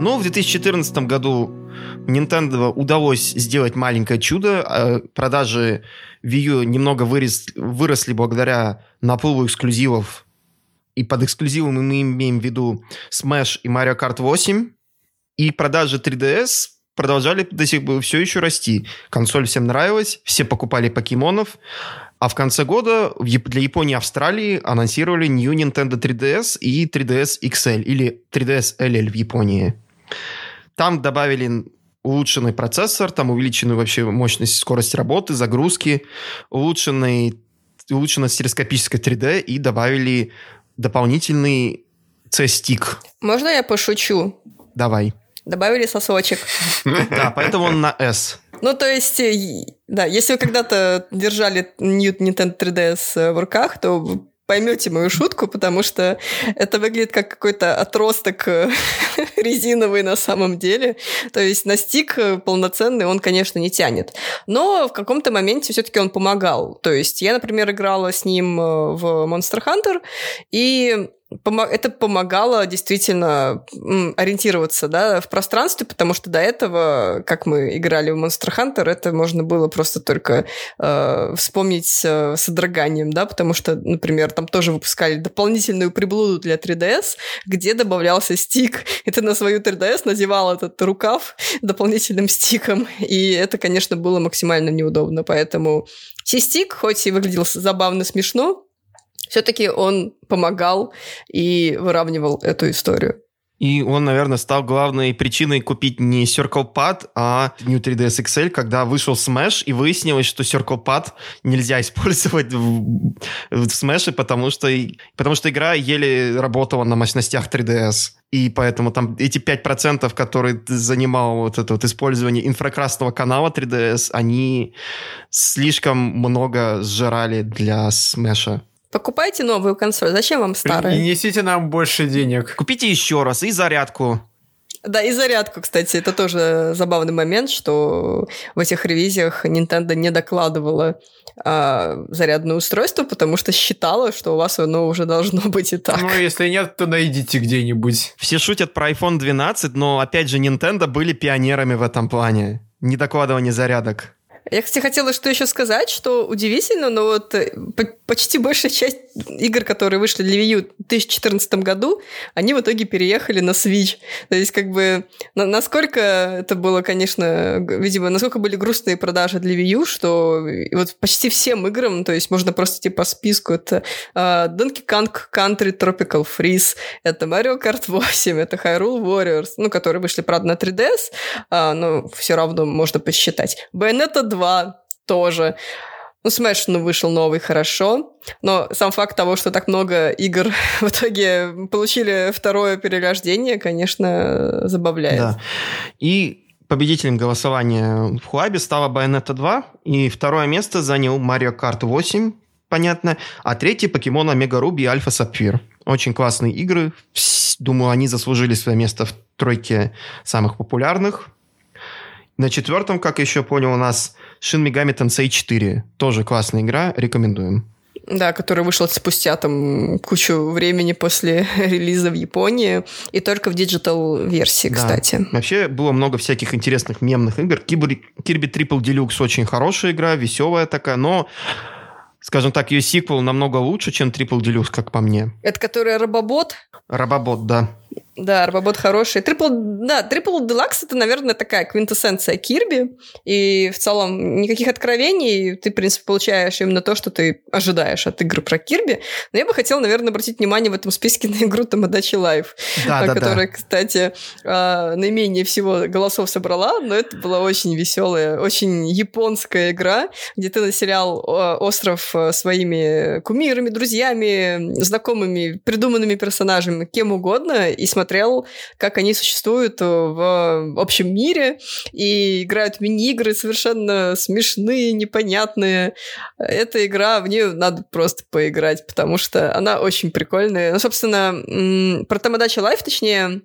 Speaker 2: Но в 2014 году Nintendo удалось сделать маленькое чудо. А продажи Wii U немного вырос, выросли благодаря наплыву эксклюзивов. И под эксклюзивом мы имеем в виду Smash и Mario Kart 8. И продажи 3DS продолжали до сих пор все еще расти. Консоль всем нравилась, все покупали покемонов. А в конце года для Японии и Австралии анонсировали New Nintendo 3DS и 3DS XL, или 3DS LL в Японии. Там добавили улучшенный процессор, там увеличенную вообще мощность, скорость работы, загрузки, улучшенный, улучшенная стереоскопическая 3D и добавили дополнительный C-стик.
Speaker 1: Можно я пошучу?
Speaker 2: Давай.
Speaker 1: Добавили сосочек.
Speaker 2: Да, поэтому он на S.
Speaker 1: Ну, то есть, да, если вы когда-то держали Nintendo 3DS в руках, то поймете мою шутку, потому что это выглядит как какой-то отросток э, резиновый на самом деле. То есть на стик э, полноценный он, конечно, не тянет. Но в каком-то моменте все-таки он помогал. То есть я, например, играла с ним э, в Monster Hunter, и это помогало действительно ориентироваться да, в пространстве, потому что до этого, как мы играли в Monster Hunter, это можно было просто только э, вспомнить э, с одроганием, да, потому что, например, там тоже выпускали дополнительную приблуду для 3DS, где добавлялся стик, и ты на свою 3DS надевал этот рукав дополнительным стиком, и это, конечно, было максимально неудобно, поэтому C-стик, хоть и выглядел забавно смешно, все-таки он помогал и выравнивал эту историю.
Speaker 2: И он, наверное, стал главной причиной купить не Circle Pad, а New 3ds XL, когда вышел Smash, и выяснилось, что Circle Pad нельзя использовать в, в Smash, потому что, потому что игра еле работала на мощностях 3DS. И поэтому там эти 5%, которые занимал вот это вот использование инфракрасного канала 3DS, они слишком много сжирали для Smash.
Speaker 1: Покупайте новую консоль. Зачем вам старая?
Speaker 3: И несите нам больше денег.
Speaker 2: Купите еще раз и зарядку.
Speaker 1: Да, и зарядку, кстати, это тоже забавный момент, что в этих ревизиях Nintendo не докладывала а, зарядное устройство, потому что считала, что у вас оно уже должно быть и так.
Speaker 3: Ну, если нет, то найдите где-нибудь.
Speaker 2: Все шутят про iPhone 12, но, опять же, Nintendo были пионерами в этом плане. Не докладывание зарядок.
Speaker 1: Я, кстати, хотела что еще сказать, что удивительно, но вот э, почти большая часть игр, которые вышли для Wii U в 2014 году, они в итоге переехали на Switch. То есть, как бы, на, насколько это было, конечно, видимо, насколько были грустные продажи для Wii U, что вот почти всем играм, то есть можно просто типа по списку, это uh, Donkey Kong Country Tropical Freeze, это Mario Kart 8, это Hyrule Warriors, ну, которые вышли, правда, на 3DS, uh, но все равно можно посчитать. Bayonetta 2 тоже. Ну, Smash, ну, вышел новый, хорошо. Но сам факт того, что так много игр в итоге получили второе перерождение, конечно, забавляет. Да.
Speaker 2: И победителем голосования в Хуабе стала Bayonetta 2, и второе место занял Mario Kart 8, понятно, а третий покемон Омега Руби и Альфа Сапфир. Очень классные игры. Думаю, они заслужили свое место в тройке самых популярных. На четвертом, как еще понял, у нас Shin Megami Tensei 4. Тоже классная игра, рекомендуем.
Speaker 1: Да, который вышел спустя там кучу времени после релиза в Японии и только в digital-версии, да. кстати.
Speaker 2: Вообще было много всяких интересных мемных игр. Kirby Triple Deluxe очень хорошая игра, веселая такая, но скажем так, ее сиквел намного лучше, чем Triple Deluxe, как по мне.
Speaker 1: Это которая Robobot?
Speaker 2: Robobot, да.
Speaker 1: Да, Robobot хороший. Triple, да, Triple Deluxe это, наверное, такая квинтэссенция Кирби. И в целом никаких откровений. Ты, в принципе, получаешь именно то, что ты ожидаешь от игры про Кирби. Но я бы хотела, наверное, обратить внимание в этом списке на игру Tomodachi Life,
Speaker 2: да, да,
Speaker 1: которая,
Speaker 2: да.
Speaker 1: кстати, а, наименее всего голосов собрала, но это была очень веселая, очень японская игра, где ты населял остров своими кумирами, друзьями, знакомыми, придуманными персонажами, кем угодно, и смотрел смотрел, как они существуют в общем мире и играют мини-игры совершенно смешные, непонятные. Эта игра, в нее надо просто поиграть, потому что она очень прикольная. Ну, собственно, про Tomodachi Life, точнее,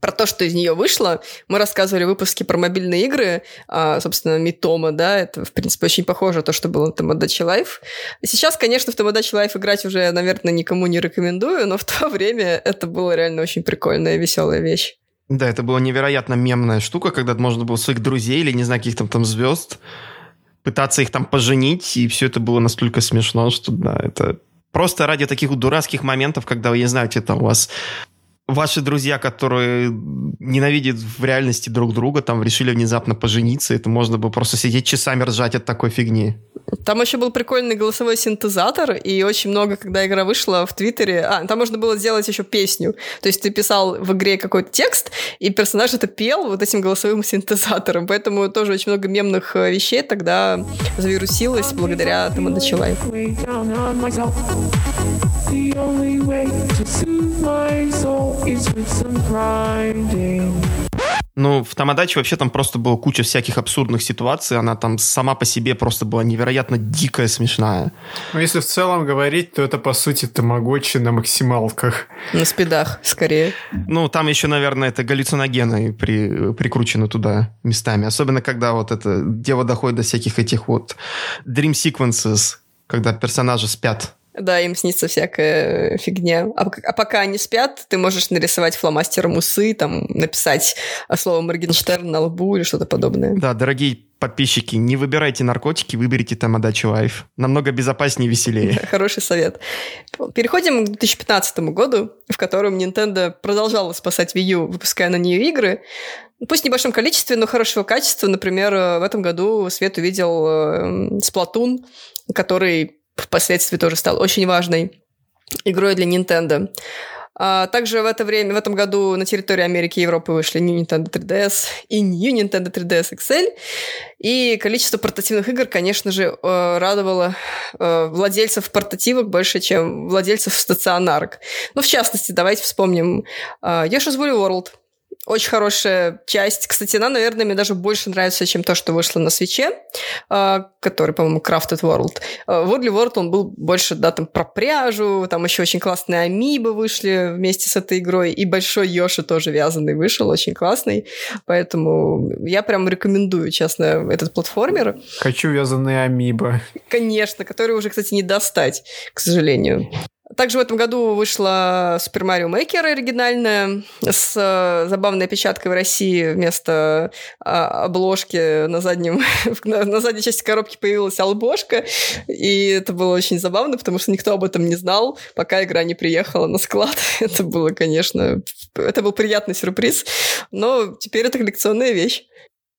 Speaker 1: про то, что из нее вышло. Мы рассказывали в выпуске про мобильные игры, а, собственно, Miitomo, да, это, в принципе, очень похоже на то, что было в Tomodachi Life. Сейчас, конечно, в Tomodachi Life играть уже, наверное, никому не рекомендую, но в то время это было реально очень прикольная, веселая вещь.
Speaker 2: Да, это была невероятно мемная штука, когда можно было своих друзей или, не знаю, каких-то там звезд пытаться их там поженить, и все это было настолько смешно, что, да, это просто ради таких дурацких моментов, когда, вы не знаете, там у вас ваши друзья, которые ненавидят в реальности друг друга, там решили внезапно пожениться, это можно было просто сидеть часами ржать от такой фигни.
Speaker 1: Там еще был прикольный голосовой синтезатор, и очень много, когда игра вышла в Твиттере, а, там можно было сделать еще песню. То есть ты писал в игре какой-то текст, и персонаж это пел вот этим голосовым синтезатором. Поэтому тоже очень много мемных э, вещей тогда завирусилось благодаря Tomodachi Life. The only way to soothe my soul Ну, в Tomodachi вообще там просто было куча всяких абсурдных ситуаций. Она там сама по себе просто была невероятно дикая, смешная.
Speaker 3: Ну, если в целом говорить, то это, по сути, тамагочи на максималках.
Speaker 1: На спидах, скорее.
Speaker 2: Ну, там еще, наверное, это галлюциногены при, прикручены туда местами. Особенно, когда вот это дело доходит до всяких этих вот dream sequences, когда персонажи спят
Speaker 1: да, им снится всякая фигня. А, а пока они спят, ты можешь нарисовать фломастером усы, там, написать слово Моргенштерн на лбу или что-то подобное.
Speaker 2: Да, дорогие подписчики, не выбирайте наркотики, выберите Tomodachi Life. Намного безопаснее и веселее.
Speaker 1: Хороший совет. Переходим к 2015 году, в котором Nintendo продолжала спасать Wii U, выпуская на нее игры. Пусть в небольшом количестве, но хорошего качества. Например, в этом году Свет увидел Splatoon, э, который впоследствии тоже стал очень важной игрой для Nintendo. А также в это время, в этом году на территории Америки и Европы вышли New Nintendo 3DS и New Nintendo 3DS XL. И количество портативных игр, конечно же, э, радовало э, владельцев портативок больше, чем владельцев стационарок. Ну, в частности, давайте вспомним э, Yoshi's Woolly World – очень хорошая часть. Кстати, она, наверное, мне даже больше нравится, чем то, что вышло на свече, а, который, по-моему, Crafted World. А, World, он был больше, да, там про пряжу, там еще очень классные амибы вышли вместе с этой игрой, и большой Йоши тоже вязаный вышел, очень классный. Поэтому я прям рекомендую, честно, этот платформер.
Speaker 3: Хочу вязаные амибы.
Speaker 1: Конечно, которые уже, кстати, не достать, к сожалению. Также в этом году вышла Super Mario Maker оригинальная с э, забавной опечаткой в России вместо а, обложки на заднем на, задней части коробки появилась албошка, и это было очень забавно, потому что никто об этом не знал, пока игра не приехала на склад. Это было, конечно, это был приятный сюрприз, но теперь это коллекционная вещь.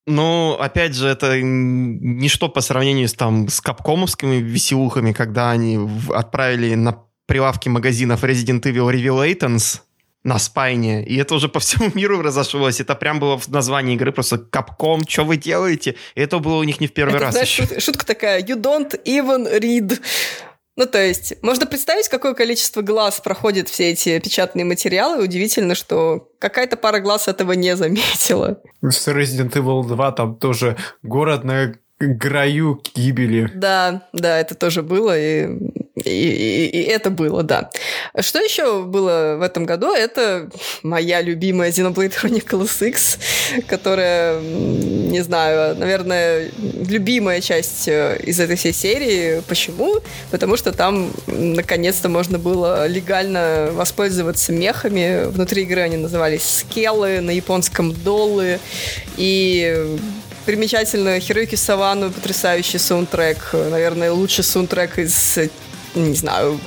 Speaker 2: Ну, опять же, это ничто по сравнению с, там, с капкомовскими веселухами, когда они отправили на прилавки магазинов Resident Evil Revelations на спайне, и это уже по всему миру разошлось. Это прям было в названии игры просто Капком, что вы делаете? И это было у них не в первый это, раз знаешь,
Speaker 1: еще. Шутка такая, you don't even read. Ну, то есть, можно представить, какое количество глаз проходит все эти печатные материалы. Удивительно, что какая-то пара глаз этого не заметила.
Speaker 3: С Resident Evil 2 там тоже город на краю гибели.
Speaker 1: Да, да, это тоже было, и, и, и, это было, да. Что еще было в этом году? Это моя любимая Xenoblade Chronicles X, которая, не знаю, наверное, любимая часть э, из этой всей серии. Почему? Потому что там наконец-то можно было легально воспользоваться мехами. Внутри игры они назывались скеллы, на японском доллы. И примечательно Хироюки Савану, потрясающий саундтрек, наверное, лучший саундтрек из не знаю,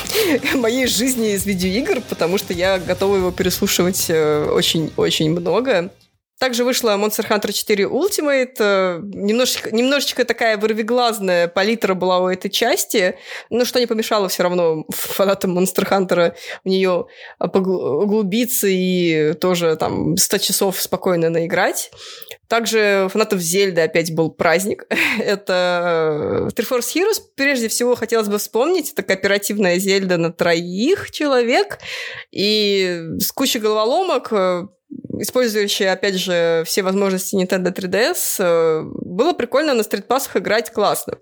Speaker 1: моей жизни из видеоигр, потому что я готова его переслушивать очень-очень много. Также вышла Monster Hunter 4 Ultimate. Э, немножечко, немножечко такая вырвиглазная палитра была у этой части, но что не помешало все равно фанатам Monster Hunter в нее углубиться и тоже там 100 часов спокойно наиграть. Также фанатов Зельды опять был праздник. Это Three Force Heroes. Прежде всего, хотелось бы вспомнить, это кооперативная Зельда на троих человек. И с кучей головоломок использующая, опять же, все возможности Nintendo 3DS, э, было прикольно на стритпассах играть классно.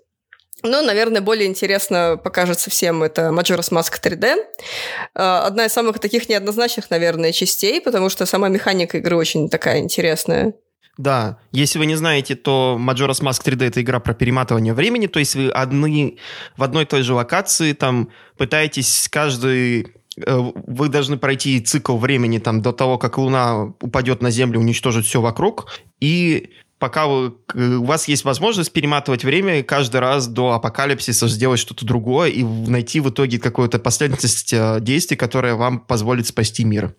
Speaker 1: Но, наверное, более интересно покажется всем это Majora's Mask 3D. Э, одна из самых таких неоднозначных, наверное, частей, потому что сама механика игры очень такая интересная.
Speaker 2: Да, если вы не знаете, то Majora's Mask 3D это игра про перематывание времени, то есть вы одни, в одной и той же локации там пытаетесь каждый вы должны пройти цикл времени там до того, как Луна упадет на Землю, уничтожить все вокруг, и пока вы, у вас есть возможность перематывать время каждый раз до апокалипсиса сделать что-то другое и найти в итоге какую-то последовательность э, действий, которая вам позволит спасти мир.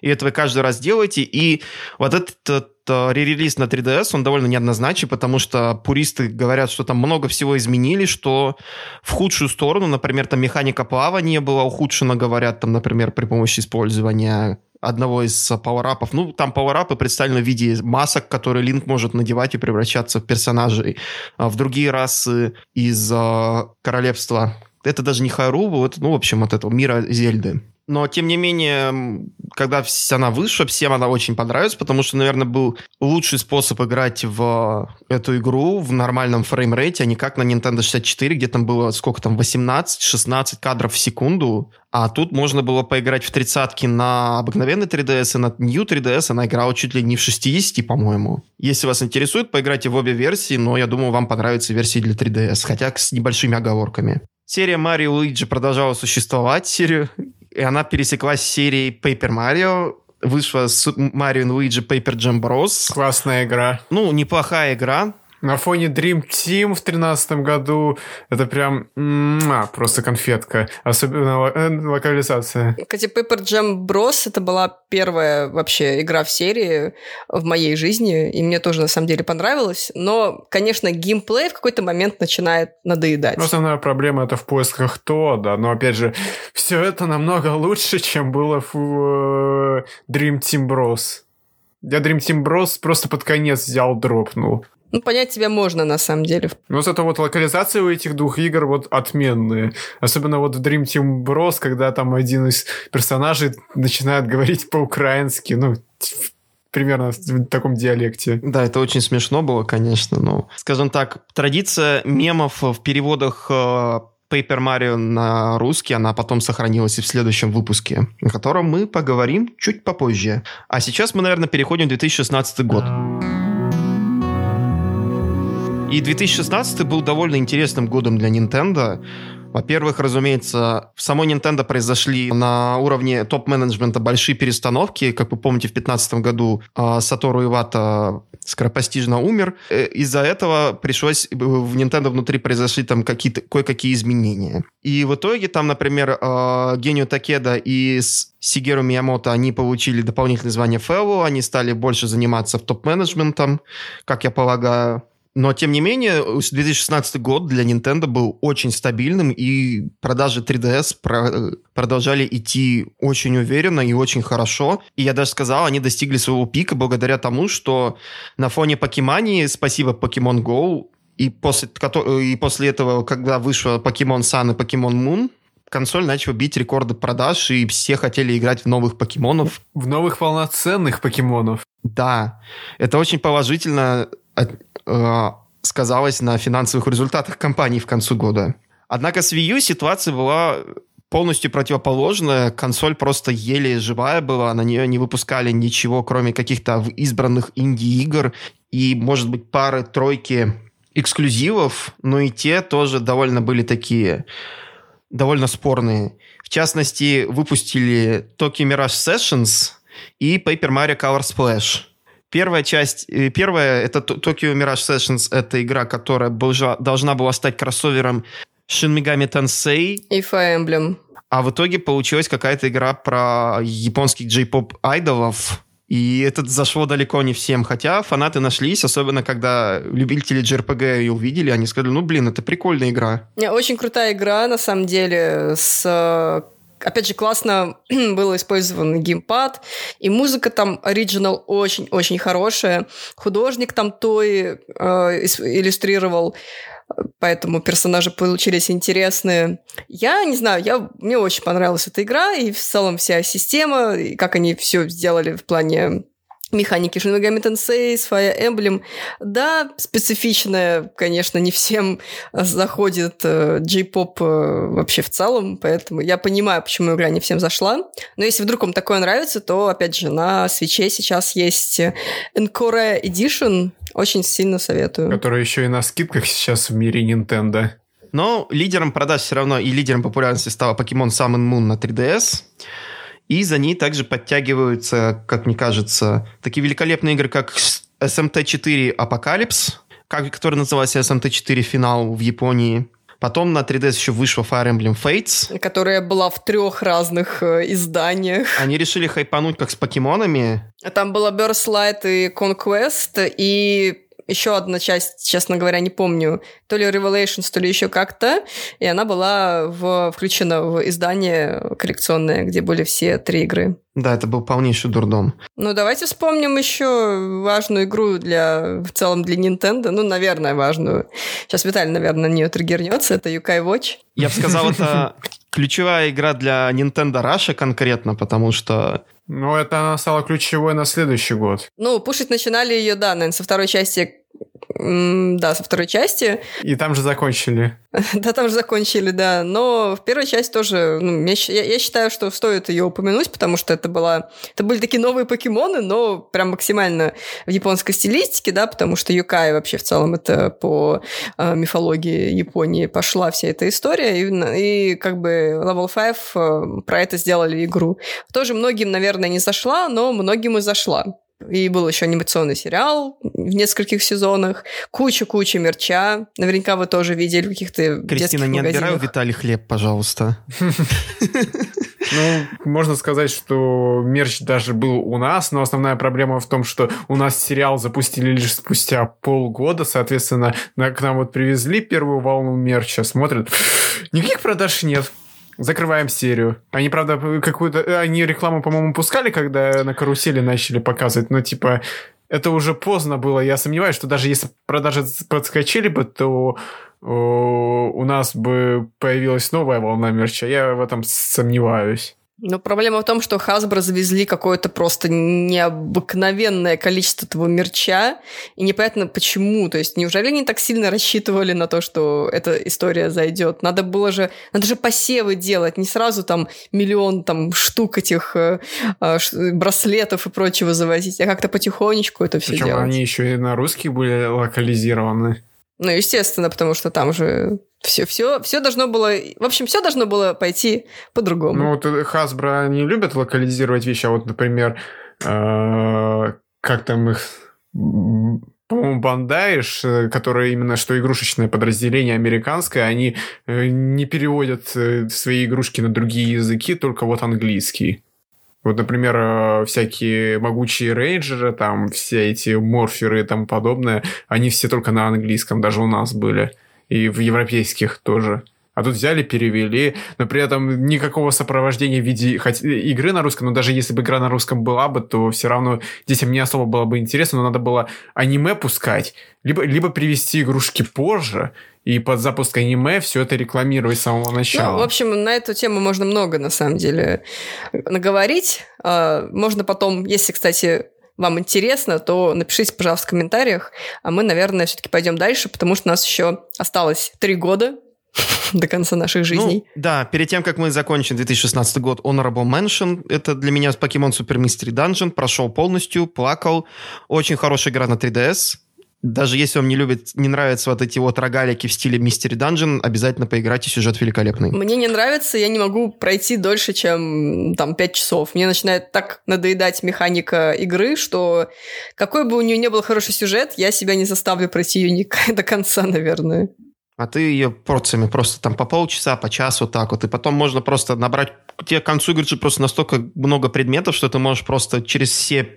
Speaker 2: И это вы каждый раз делаете, и вот этот э, ререлиз на 3DS, он довольно неоднозначный, потому что пуристы говорят, что там много всего изменили, что в худшую сторону, например, там механика плавания была ухудшена, говорят, там, например, при помощи использования одного из пауэрапов. Ну, там пауэрапы представлены в виде масок, которые Линк может надевать и превращаться в персонажей. А в другие расы из э, королевства это даже не Хайрубу, это, ну, в общем, от этого мира Зельды. Но, тем не менее, когда она вышла, всем она очень понравилась, потому что, наверное, был лучший способ играть в эту игру в нормальном фреймрейте, а не как на Nintendo 64, где там было, сколько там, 18-16 кадров в секунду, а тут можно было поиграть в тридцатки на обыкновенный 3DS и на New 3DS. Она играла чуть ли не в 60, по-моему. Если вас интересует, поиграйте в обе версии, но я думаю, вам понравится версия для 3DS, хотя с небольшими оговорками. Серия Марио Луиджи продолжала существовать, серию и она пересеклась с серией Paper Mario, вышла с Mario Luigi Paper Jam Bros.
Speaker 3: Классная игра.
Speaker 2: Ну, неплохая игра.
Speaker 3: На фоне Dream Team в 2013 году это прям а, просто конфетка. Особенно э, локализация.
Speaker 1: Кстати, Paper Jam Bros. это была первая вообще игра в серии в моей жизни, и мне тоже на самом деле понравилось. Но, конечно, геймплей в какой-то момент начинает надоедать.
Speaker 3: Ну, основная проблема это в поисках то, да, но опять же, все это намного лучше, чем было в э, Dream Team Bros. Я Dream Team Bros просто под конец взял, дропнул.
Speaker 1: Ну, понять тебя можно, на самом деле.
Speaker 3: Ну, зато вот локализации у этих двух игр вот отменные. Особенно вот в Dream Team Bros, когда там один из персонажей начинает говорить по-украински, ну, примерно в таком диалекте.
Speaker 2: Да, это очень смешно было, конечно, но, скажем так, традиция мемов в переводах э, Paper Mario на русский, она потом сохранилась и в следующем выпуске, о котором мы поговорим чуть попозже. А сейчас мы, наверное, переходим в 2016 год. И 2016 был довольно интересным годом для Nintendo. Во-первых, разумеется, в самой Nintendo произошли на уровне топ-менеджмента большие перестановки. Как вы помните, в 2015 году а, Сатору Ивата скоропостижно умер. Э, из-за этого пришлось э, в Nintendo внутри произошли там какие-то кое-какие изменения. И в итоге там, например, а, Гению Такеда и Сигеру Миямото, они получили дополнительное звание Fellow, они стали больше заниматься топ-менеджментом, как я полагаю. Но, тем не менее, 2016 год для Nintendo был очень стабильным, и продажи 3DS про продолжали идти очень уверенно и очень хорошо. И я даже сказал, они достигли своего пика благодаря тому, что на фоне Покемании, спасибо Pokemon Go, и после, и после этого, когда вышел Pokemon Sun и Pokemon Moon, консоль начала бить рекорды продаж, и все хотели играть в новых покемонов.
Speaker 3: В новых полноценных покемонов.
Speaker 2: Да, это очень положительно э, сказалось на финансовых результатах компании в конце года. Однако с Wii U ситуация была полностью противоположная. Консоль просто еле живая была, на нее не выпускали ничего, кроме каких-то избранных инди-игр и, может быть, пары-тройки эксклюзивов, но и те тоже довольно были такие, довольно спорные. В частности, выпустили Tokyo Mirage Sessions и Paper Mario Color Splash. Первая часть, э, первая, это Tokyo Mirage Sessions, это игра, которая должна была стать кроссовером Shin Megami Tensei
Speaker 1: и Fire Emblem.
Speaker 2: а в итоге получилась какая-то игра про японских джей-поп айдолов, и это зашло далеко не всем, хотя фанаты нашлись, особенно когда любители JRPG ее увидели, они сказали, ну, блин, это прикольная игра.
Speaker 1: Очень крутая игра, на самом деле, с опять же, классно был использован геймпад, и музыка там оригинал очень-очень хорошая. Художник там той э, иллюстрировал поэтому персонажи получились интересные. Я не знаю, я, мне очень понравилась эта игра, и в целом вся система, и как они все сделали в плане механики Shin Megami Tensei, Fire Emblem. Да, специфичная, конечно, не всем заходит э, J-поп э, вообще в целом, поэтому я понимаю, почему игра не всем зашла. Но если вдруг вам такое нравится, то, опять же, на свече сейчас есть Encore Edition, очень сильно советую.
Speaker 3: Который еще и на скидках сейчас в мире Nintendo.
Speaker 2: Но лидером продаж все равно и лидером популярности стала Pokemon Sun and Moon на 3DS. И за ней также подтягиваются, как мне кажется, такие великолепные игры, как SMT4 Apocalypse, который назывался SMT4 Финал в Японии. Потом на 3DS еще вышла Fire Emblem Fates.
Speaker 1: Которая была в трех разных э, изданиях.
Speaker 2: Они решили хайпануть как с покемонами.
Speaker 1: Там была Burst Light и Conquest, и еще одна часть, честно говоря, не помню, то ли Revelations, то ли еще как-то, и она была в, включена в издание коллекционное, где были все три игры.
Speaker 2: Да, это был полнейший дурдом.
Speaker 1: Ну, давайте вспомним еще важную игру для, в целом для Nintendo. Ну, наверное, важную. Сейчас Виталий, наверное, на нее триггернется. Это Юкай Watch.
Speaker 2: Я бы сказал, это ключевая игра для Nintendo Russia конкретно, потому что
Speaker 3: ну, это она стала ключевой на следующий год.
Speaker 1: Ну, пушить начинали ее, да, наверное, со второй части да, со второй части.
Speaker 3: И там же закончили.
Speaker 1: да, там же закончили, да. Но в первой части тоже, ну, я, я считаю, что стоит ее упомянуть, потому что это была... Это были такие новые покемоны, но прям максимально в японской стилистике, да, потому что Юкай вообще в целом это по э, мифологии Японии пошла вся эта история, и, и как бы Level 5 э, про это сделали игру. Тоже многим, наверное, не зашла, но многим и зашла. И был еще анимационный сериал в нескольких сезонах. Куча-куча мерча. Наверняка вы тоже видели каких-то
Speaker 2: Кристина, не отбирай у Виталий хлеб, пожалуйста.
Speaker 3: Ну, можно сказать, что мерч даже был у нас, но основная проблема в том, что у нас сериал запустили лишь спустя полгода, соответственно, к нам вот привезли первую волну мерча, смотрят, никаких продаж нет закрываем серию. Они, правда, какую-то... Они рекламу, по-моему, пускали, когда на карусели начали показывать, но, типа, это уже поздно было. Я сомневаюсь, что даже если продажи подскочили бы, то у нас бы появилась новая волна мерча. Я в этом сомневаюсь.
Speaker 1: Но проблема в том, что Hasbro завезли какое-то просто необыкновенное количество этого мерча, и непонятно почему. То есть неужели они так сильно рассчитывали на то, что эта история зайдет? Надо было же, надо же посевы делать, не сразу там миллион там штук этих э, э, браслетов и прочего завозить, а как-то потихонечку это все
Speaker 3: Причем
Speaker 1: делать.
Speaker 3: они еще и на русский были локализированы.
Speaker 1: Ну, естественно, потому что там же все, все, все должно было... В общем, все должно было пойти по-другому.
Speaker 3: Ну, вот Hasbro не любят локализировать вещи, а вот, например, э, как там их... По-моему, Бандаиш, которое именно что игрушечное подразделение американское, они э, не переводят э, свои игрушки на другие языки, только вот английский. Вот, например, э, всякие могучие рейнджеры, там все эти морферы и тому подобное, они все только на английском, даже у нас были. И в европейских тоже. А тут взяли, перевели, но при этом никакого сопровождения в виде хоть, игры на русском, но даже если бы игра на русском была бы, то все равно детям не особо было бы интересно, но надо было аниме пускать, либо, либо привести игрушки позже, и под запуск аниме все это рекламировать с самого начала.
Speaker 1: Ну, в общем, на эту тему можно много, на самом деле, наговорить. А, можно потом, если, кстати, вам интересно, то напишите, пожалуйста, в комментариях, а мы, наверное, все-таки пойдем дальше, потому что у нас еще осталось три года до конца наших ну, жизней.
Speaker 2: Ну, да, перед тем, как мы закончим 2016 год, Honorable Mention, это для меня Pokemon Super Mystery Dungeon, прошел полностью, плакал. Очень хорошая игра на 3DS. Даже если вам не любит, не нравятся вот эти вот рогалики в стиле Mystery Dungeon, обязательно поиграйте, сюжет великолепный.
Speaker 1: Мне не нравится, я не могу пройти дольше, чем там 5 часов. Мне начинает так надоедать механика игры, что какой бы у нее не был хороший сюжет, я себя не заставлю пройти ее до конца, наверное.
Speaker 2: а ты ее порциями просто там по полчаса, по часу так вот. И потом можно просто набрать... Тебе к концу игры просто настолько много предметов, что ты можешь просто через все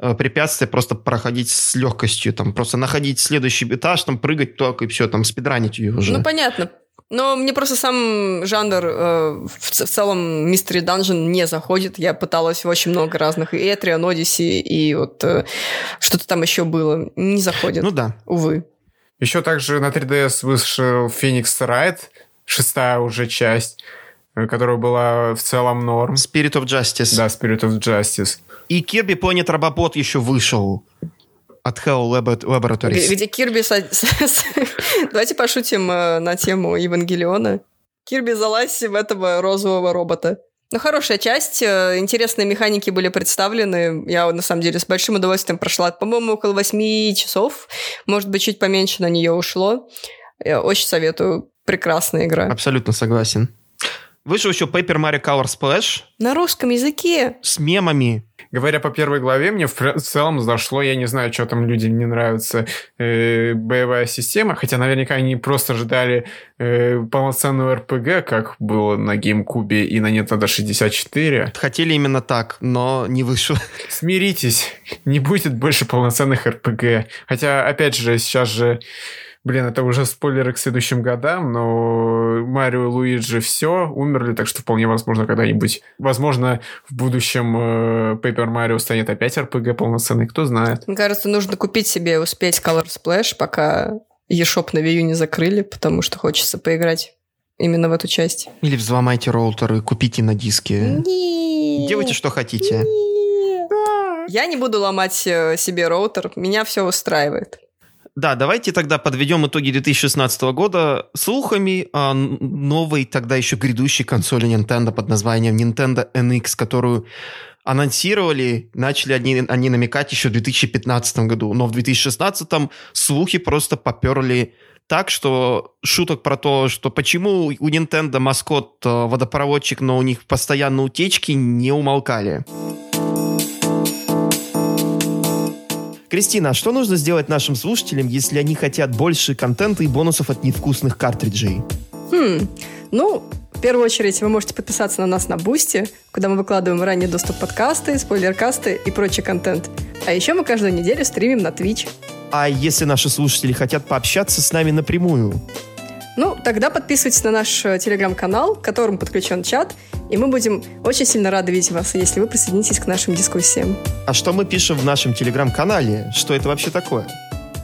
Speaker 2: препятствия просто проходить с легкостью, там просто находить следующий этаж, там прыгать только и все, там спидранить ее уже.
Speaker 1: Ну, понятно. Но мне просто сам жанр э, в, в целом Mystery Dungeon не заходит. Я пыталась очень много разных, и Etrian Odyssey, и вот э, что-то там еще было. Не заходит.
Speaker 2: Ну да.
Speaker 1: Увы.
Speaker 3: Еще также на 3DS вышел Phoenix Wright, шестая уже часть, э, которая была в целом норм.
Speaker 2: Spirit of Justice.
Speaker 3: Да, Spirit of Justice.
Speaker 2: И Kirby Planet Robobot еще вышел от Hell Laboratories.
Speaker 1: Где Кирби... Давайте пошутим э, на тему Евангелиона. Кирби залазь в этого розового робота. Ну, хорошая часть, э, интересные механики были представлены. Я, на самом деле, с большим удовольствием прошла, по-моему, около 8 часов. Может быть, чуть поменьше на нее ушло. Я очень советую. Прекрасная игра.
Speaker 2: Абсолютно согласен. Вышел еще Paper Mario Color Splash.
Speaker 1: На русском языке.
Speaker 2: С мемами.
Speaker 3: Говоря по первой главе, мне в целом зашло, я не знаю, что там людям не нравится, э, боевая система, хотя наверняка они просто ждали э, полноценную РПГ, как было на GameCube и на Nintendo 64.
Speaker 2: Хотели именно так, но не вышло.
Speaker 3: Смиритесь, не будет больше полноценных РПГ. Хотя, опять же, сейчас же Блин, это уже спойлеры к следующим годам, но Марио и Луиджи все умерли, так что вполне возможно когда-нибудь, возможно, в будущем э, Paper Mario станет опять RPG полноценный, кто знает.
Speaker 1: Мне кажется, нужно купить себе, успеть Color Splash, пока eShop на Wii U не закрыли, потому что хочется поиграть именно в эту часть.
Speaker 2: Или взломайте роутер и купите на диске.
Speaker 1: Нет.
Speaker 2: Делайте, что хотите.
Speaker 1: Я не буду ломать э, себе роутер, меня все устраивает.
Speaker 2: Да, давайте тогда подведем итоги 2016 года слухами о новой тогда еще грядущей консоли Nintendo под названием Nintendo NX, которую анонсировали, начали они, они намекать еще в 2015 году, но в 2016 слухи просто поперли так, что шуток про то, что почему у Nintendo маскот э, водопроводчик, но у них постоянно утечки, не умолкали. Кристина, а что нужно сделать нашим слушателям, если они хотят больше контента и бонусов от невкусных картриджей?
Speaker 1: Хм, ну, в первую очередь вы можете подписаться на нас на Boosty, куда мы выкладываем ранний доступ подкасты, спойлеркасты и прочий контент. А еще мы каждую неделю стримим на Twitch.
Speaker 2: А если наши слушатели хотят пообщаться с нами напрямую?
Speaker 1: Ну, тогда подписывайтесь на наш э, телеграм-канал, к которому подключен чат, и мы будем очень сильно рады видеть вас, если вы присоединитесь к нашим дискуссиям.
Speaker 2: А что мы пишем в нашем телеграм-канале? Что это вообще такое?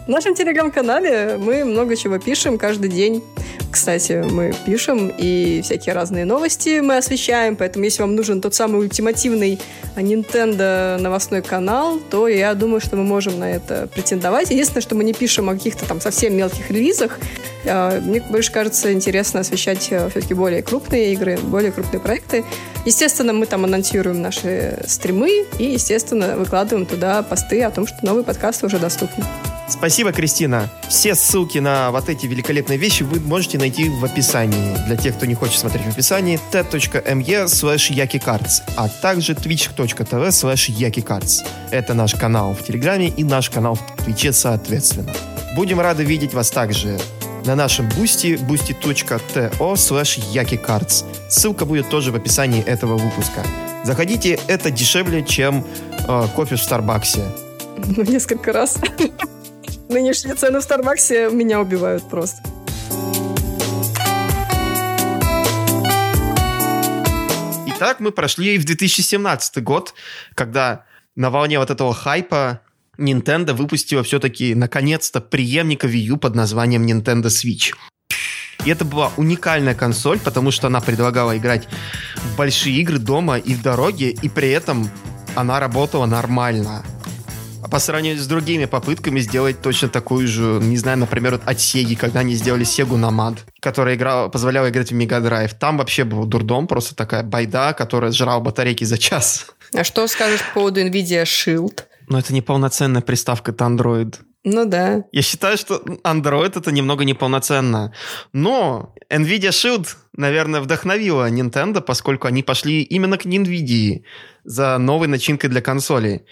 Speaker 1: В нашем телеграм-канале мы много чего пишем каждый день. Кстати, мы пишем и всякие разные новости мы освещаем, поэтому если вам нужен тот самый ультимативный Nintendo новостной канал, то я думаю, что мы можем на это претендовать. Единственное, что мы не пишем о каких-то там совсем мелких релизах. А, мне больше кажется интересно освещать э, все-таки более крупные игры, более крупные проекты. Естественно, мы там анонсируем наши стримы и, естественно, выкладываем туда посты о том, что новые подкасты уже доступны.
Speaker 2: Спасибо, Кристина. Все ссылки на вот эти великолепные вещи вы можете найти в описании. Для тех, кто не хочет смотреть в описании, t.me slash yakicards, а также twitch.tv slash yakicards. Это наш канал в Телеграме и наш канал в Твиче соответственно. Будем рады видеть вас также на нашем Boosty boosty.to slash. Ссылка будет тоже в описании этого выпуска. Заходите, это дешевле, чем э, кофе в Старбаксе.
Speaker 1: Ну, несколько раз. Нынешние цены в Старбаксе меня убивают просто.
Speaker 2: Итак, мы прошли в 2017 год, когда на волне вот этого хайпа Nintendo выпустила все-таки наконец-то преемника Wii U под названием Nintendo Switch. И это была уникальная консоль, потому что она предлагала играть в большие игры дома и в дороге, и при этом она работала нормально. А по сравнению с другими попытками сделать точно такую же, не знаю, например, от Sega, когда они сделали Sega Nomad, которая играла, позволяла играть в Mega Drive. Там вообще был дурдом, просто такая байда, которая сжирала батарейки за час.
Speaker 1: А что скажешь по поводу NVIDIA Shield?
Speaker 2: Ну, это неполноценная приставка, это Android.
Speaker 1: Ну да.
Speaker 2: Я считаю, что Android это немного неполноценно. Но NVIDIA Shield, наверное, вдохновила Nintendo, поскольку они пошли именно к NVIDIA за новой начинкой для консолей.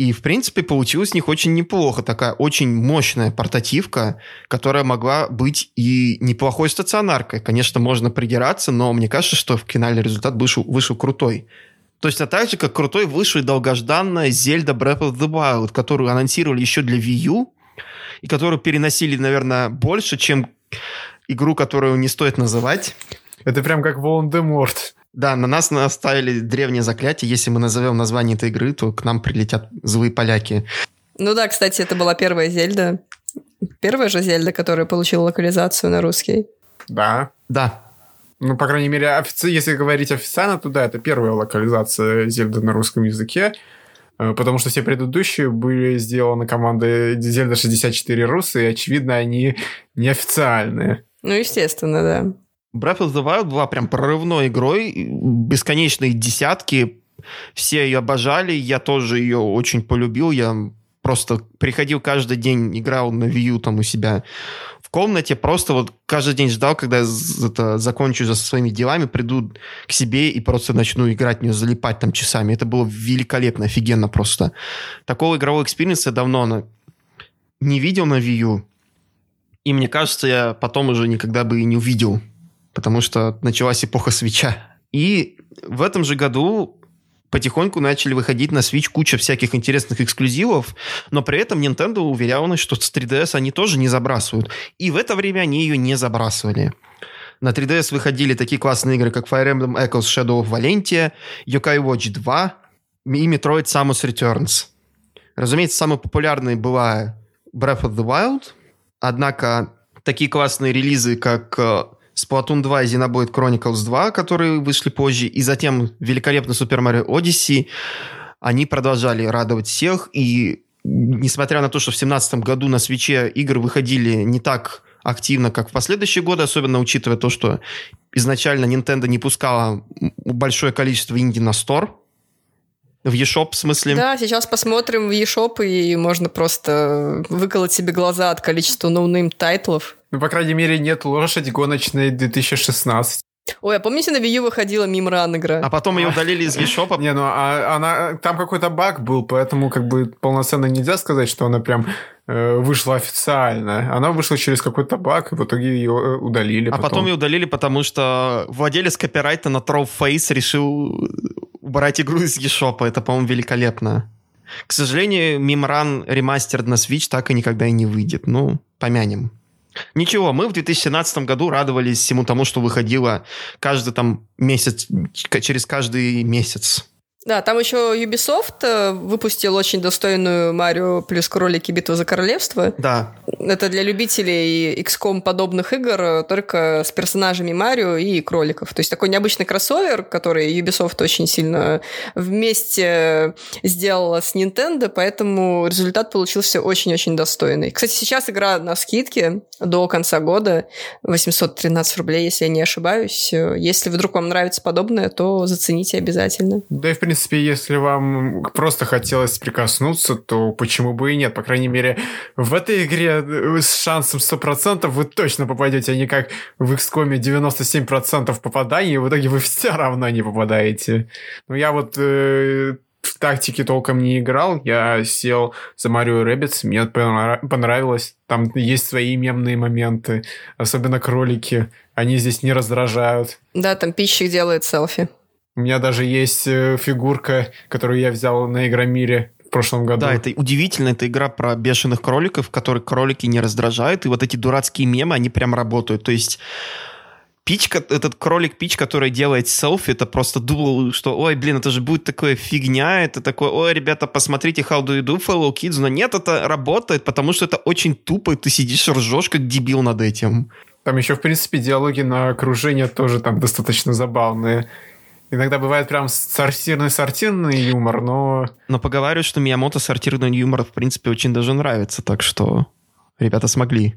Speaker 2: И, в принципе, получилось у них очень неплохо. Такая очень мощная портативка, которая могла быть и неплохой стационаркой. Конечно, можно придираться, но мне кажется, что финальный результат вышел, вышел крутой. Точно так же, как крутой вышел и долгожданная Zelda Breath of the Wild, которую анонсировали еще для Wii U, и которую переносили, наверное, больше, чем игру, которую не стоит называть.
Speaker 3: Это прям как Волан-де-Морт.
Speaker 2: Да, на нас наставили древнее заклятие. Если мы назовем название этой игры, то к нам прилетят злые поляки.
Speaker 1: Ну да, кстати, это была первая Зельда. Первая же Зельда, которая получила локализацию на русский.
Speaker 3: Да.
Speaker 2: Да.
Speaker 3: Ну, по крайней мере, офици... если говорить официально, то да, это первая локализация Зельды на русском языке. Э, потому что все предыдущие были сделаны командой Зельда 64 Русы, и, очевидно, они неофициальные.
Speaker 1: Ну, естественно, да.
Speaker 2: Breath of the Wild была прям прорывной игрой, бесконечные десятки, все ее обожали, я тоже ее очень полюбил, я просто приходил каждый день, играл на Wii U там у себя в комнате, просто вот каждый день ждал, когда это закончу за своими делами, приду к себе и просто начну играть в нее, залипать там часами. Это было великолепно, офигенно просто. Такого игрового experience'а давно не видел на Wii U. И мне кажется, я потом уже никогда бы и не увидел потому что началась эпоха Switch'а. И в этом же году потихоньку начали выходить на Switch куча всяких интересных эксклюзивов, но при этом Nintendo уверяла нас, что с 3DS они тоже не забрасывают. И в это время они ее не забрасывали. На 3DS выходили такие классные игры, как Fire Emblem Echoes Shadow of Valentia, Yokai Watch 2 и Metroid Samus Returns. Разумеется, самой популярной была Breath of the Wild, однако такие классные релизы, как э, Splatoon 2 и Xenoblade Chronicles 2, которые вышли позже, и затем великолепный Super Mario Odyssey, они продолжали радовать всех, и несмотря на то, что в 2017 году на свече игры выходили не так активно, как в последующие годы, особенно учитывая то, что изначально Nintendo не пускала большое количество инди на store, в eShop, в смысле?
Speaker 1: Да, сейчас посмотрим в eShop, и можно просто выколоть себе глаза от количества no-name тайтлов.
Speaker 3: Ну, по крайней мере, нет лошади гоночной 2016.
Speaker 1: Ой, а помните, на Wii U выходила Мимран игра?
Speaker 2: А потом ее удалили из eShop?
Speaker 3: Не, ну а она там какой-то баг был, поэтому как бы полноценно нельзя сказать, что она прям э, вышла официально. Она вышла через какой-то баг, и в итоге ее э, удалили.
Speaker 2: А потом, потом ее удалили, потому что владелец копирайта на Troll Face решил убрать игру из eShop. Это, по-моему, великолепно. К сожалению, Мимран ремастер на Switch так и никогда и не выйдет. Ну, помянем. Ничего, мы в 2017 году радовались всему тому, что выходило каждый там месяц, через каждый месяц.
Speaker 1: Да, там еще Ubisoft э, выпустил очень достойную Марио плюс кролики битва за королевство.
Speaker 2: Да.
Speaker 1: Это для любителей XCOM подобных игр, э, только с персонажами Марио и кроликов. То есть такой необычный кроссовер, который Ubisoft очень сильно вместе сделала с Nintendo, поэтому результат получился очень-очень достойный. Кстати, сейчас игра на скидке до конца года, 813 рублей, если я не ошибаюсь. Если вдруг вам нравится подобное, то зацените обязательно.
Speaker 3: Да и в принципе, если вам просто хотелось прикоснуться, то почему бы и нет? По крайней мере, в этой игре э, с шансом 100% вы точно попадете, а не как в XCOM 97% попаданий, и в итоге вы все равно не попадаете. Ну, я вот э, в тактике толком не играл, я сел за Марио Rabbids, мне понравилось. Там есть свои мемные моменты, особенно кролики. Они здесь не раздражают.
Speaker 1: Да, там пищик делает селфи.
Speaker 3: У меня даже есть э, фигурка, которую я взял на Игромире в прошлом году.
Speaker 2: Да, это удивительно. Это игра про бешеных кроликов, которые кролики не раздражают. И вот эти дурацкие мемы, они прям работают. То есть Пич, этот кролик Пич, который делает селфи, это просто думал, что, ой, блин, это же будет такая фигня, это такое, ой, ребята, посмотрите, how do you do, fellow kids, но нет, это работает, потому что это очень тупо, и ты сидишь, ржешь, как дебил над этим.
Speaker 3: Там еще, в принципе, диалоги на окружение тоже там достаточно забавные. Иногда бывает прям сортирный-сортирный юмор, но...
Speaker 2: Но поговаривают, что Миямото сортирный юмор, в принципе, очень даже нравится, так что ребята смогли.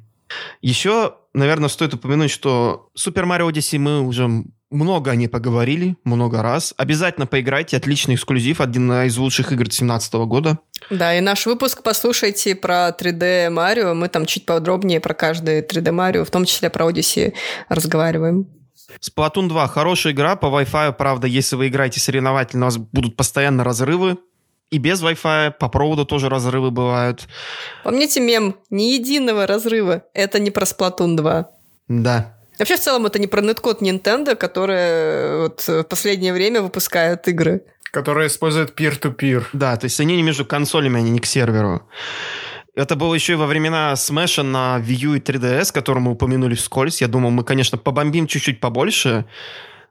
Speaker 2: Еще, наверное, стоит упомянуть, что Super Mario Odyssey мы уже много о ней поговорили, много раз. Обязательно поиграйте, отличный эксклюзив, один из лучших игр 2017 года.
Speaker 1: Да, и наш выпуск послушайте про 3D Марио, мы там чуть подробнее про каждый 3D Марио, в том числе про Odyssey разговариваем.
Speaker 2: Splatoon 2 хорошая игра по Wi-Fi, правда, если вы играете соревновательно, у вас будут постоянно разрывы, и без Wi-Fi, по проводу тоже разрывы бывают.
Speaker 1: Помните мем «Ни единого разрыва». Это не про Splatoon 2.
Speaker 2: Да.
Speaker 1: Вообще, в целом, это не про неткод Nintendo, которая вот в последнее время выпускает игры.
Speaker 3: Которые используют peer-to-peer.
Speaker 2: Да, то есть они не между консолями, они не к серверу. Это было еще и во времена Smash на Wii U и 3DS, который мы упомянули вскользь. Я думал, мы, конечно, побомбим чуть-чуть побольше,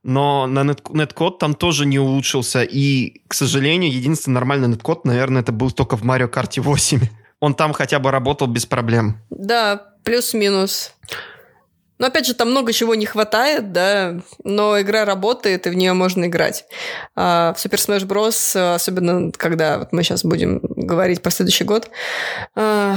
Speaker 2: но на нет, неткод там тоже не улучшился. И, к сожалению, единственный нормальный неткод, наверное, это был только в Mario Kart 8. Он там хотя бы работал без проблем.
Speaker 1: Да, плюс-минус. Но опять же, там много чего не хватает, да, но игра работает, и в нее можно играть. А в Super Smash Bros., особенно когда вот мы сейчас будем говорить про следующий год, а,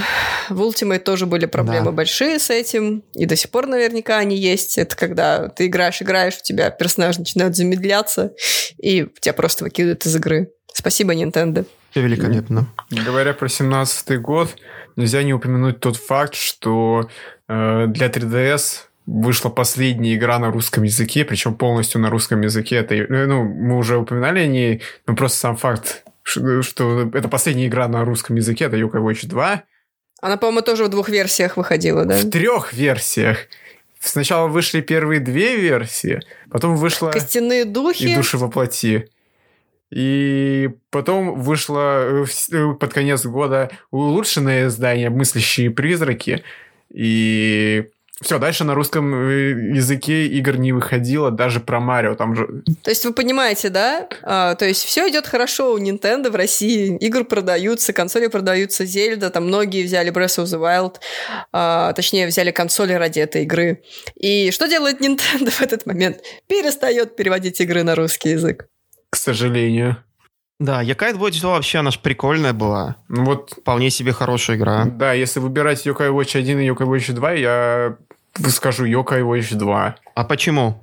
Speaker 1: в Ultimate тоже были проблемы
Speaker 2: Да.
Speaker 1: большие с этим, и до сих пор наверняка они есть. Это когда ты играешь, играешь, у тебя персонаж начинает замедляться, и тебя просто выкидывают из игры. Спасибо, Nintendo.
Speaker 2: Все великолепно.
Speaker 3: Говоря про 17 год, нельзя не упомянуть тот факт, что э, для 3DS вышла последняя игра на русском языке, причем полностью на русском языке. Это, э, ну, мы уже упоминали о ней, но просто сам факт, что, что это последняя игра на русском языке, это Yokai Watch 2.
Speaker 1: Она, по-моему, тоже в двух версиях выходила, да?
Speaker 3: В трех версиях. Сначала вышли первые две версии, потом вышла
Speaker 1: Костяные духи.
Speaker 3: и души воплоти. И потом вышло э, под конец года улучшенное издание «Мыслящие призраки». И все, дальше на русском э, языке игр не выходило, даже про Марио. Там же...
Speaker 1: То есть вы понимаете, да? А, то есть все идет хорошо у Nintendo в России, игры продаются, консоли продаются, Зельда, там многие взяли Breath of the Wild, а, точнее взяли консоли ради этой игры. И что делает Nintendo в этот момент? Перестает переводить игры на русский язык.
Speaker 3: К сожалению.
Speaker 2: Да, Якай Watch 2 вообще она ж прикольная была.
Speaker 3: Ну вот,
Speaker 2: Вполне себе хорошая игра.
Speaker 3: да, если выбирать Yokai Watch 1 и Yokai Watch 2, я скажу Yokai Watch 2.
Speaker 2: А почему?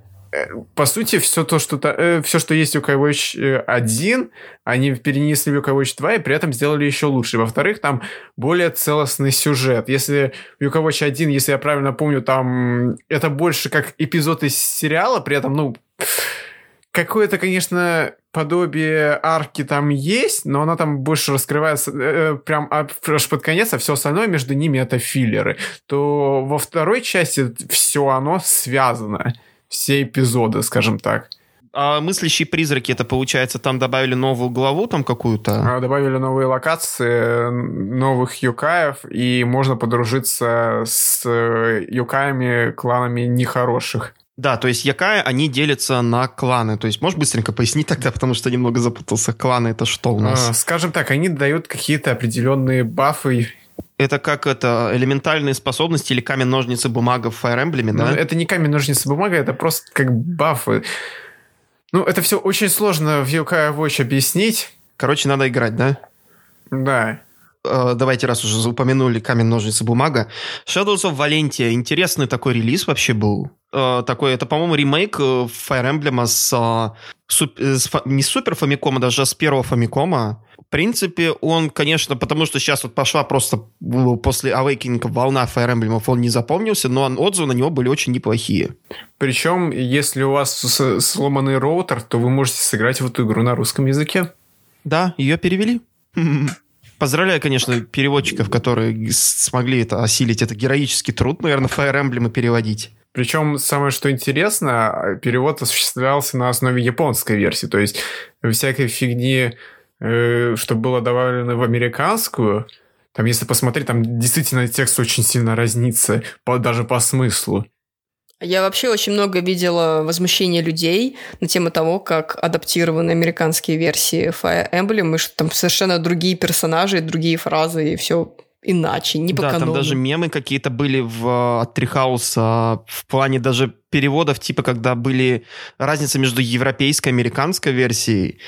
Speaker 3: по сути, все то, что, э, все, что есть в Yokai Watch э, 1, они перенесли в Yokai Watch 2 и при этом сделали еще лучше. Во-вторых, там более целостный сюжет. Если в Yokai Watch 1, если я правильно помню, там это больше как эпизод из сериала, при этом, ну, какое-то, конечно, подобие арки там есть, но она там больше раскрывается э, э, прям аж под конец, а все остальное между ними это филлеры. То во второй части все оно связано. Все эпизоды, скажем так.
Speaker 2: А мыслящие призраки, это получается, там добавили новую главу там какую-то?
Speaker 3: А, Добавили новые локации, новых юкаев, и можно подружиться с э, юкаями, кланами нехороших.
Speaker 2: Да, то есть Якая, они делятся на кланы. То есть можешь быстренько пояснить тогда, потому что немного запутался. Кланы это что у нас?
Speaker 3: А, Скажем так, они дают какие-то определенные бафы
Speaker 2: Это как это элементальные способности или камень, ножницы, бумага в Fire Emblem,
Speaker 3: Ну,
Speaker 2: да?
Speaker 3: Это не камень, ножницы, бумага, это просто как бафы. Ну, это все очень сложно в Yokai Watch объяснить.
Speaker 2: Короче, надо играть, да?
Speaker 3: Да.
Speaker 2: Э, давайте, раз уже упомянули камень, ножницы, бумага. Shadows of Valentia. Интересный такой релиз вообще был. Э, такой, это, по-моему, ремейк э, Fire Emblem с, суп- с не Супер Фамикома, даже с первого Фамикома. В принципе, он, конечно, потому что сейчас вот пошла просто после Awakening волна Fire Emblem, он не запомнился, но отзывы на него были очень неплохие.
Speaker 3: Причем, если у вас сломанный роутер, то вы можете сыграть в эту игру на русском языке.
Speaker 2: Да, ее перевели. Поздравляю, конечно, переводчиков, которые смогли это осилить. Это героический труд, наверное, Fire Emblem переводить.
Speaker 3: Причем самое что интересно, перевод осуществлялся на основе японской версии. То есть всякой фигни, э, что было добавлено в американскую, там, если посмотреть, там действительно текст очень сильно разнится, по- даже по смыслу.
Speaker 1: Я вообще очень много видела возмущения людей на тему того, как адаптированы американские версии Fire Emblem, и что там совершенно другие персонажи, другие фразы, и все иначе, не по
Speaker 2: да,
Speaker 1: канону.
Speaker 2: там даже мемы какие-то были в, э, от Трихауса в плане даже переводов, типа, когда были разница между европейской и американской версией.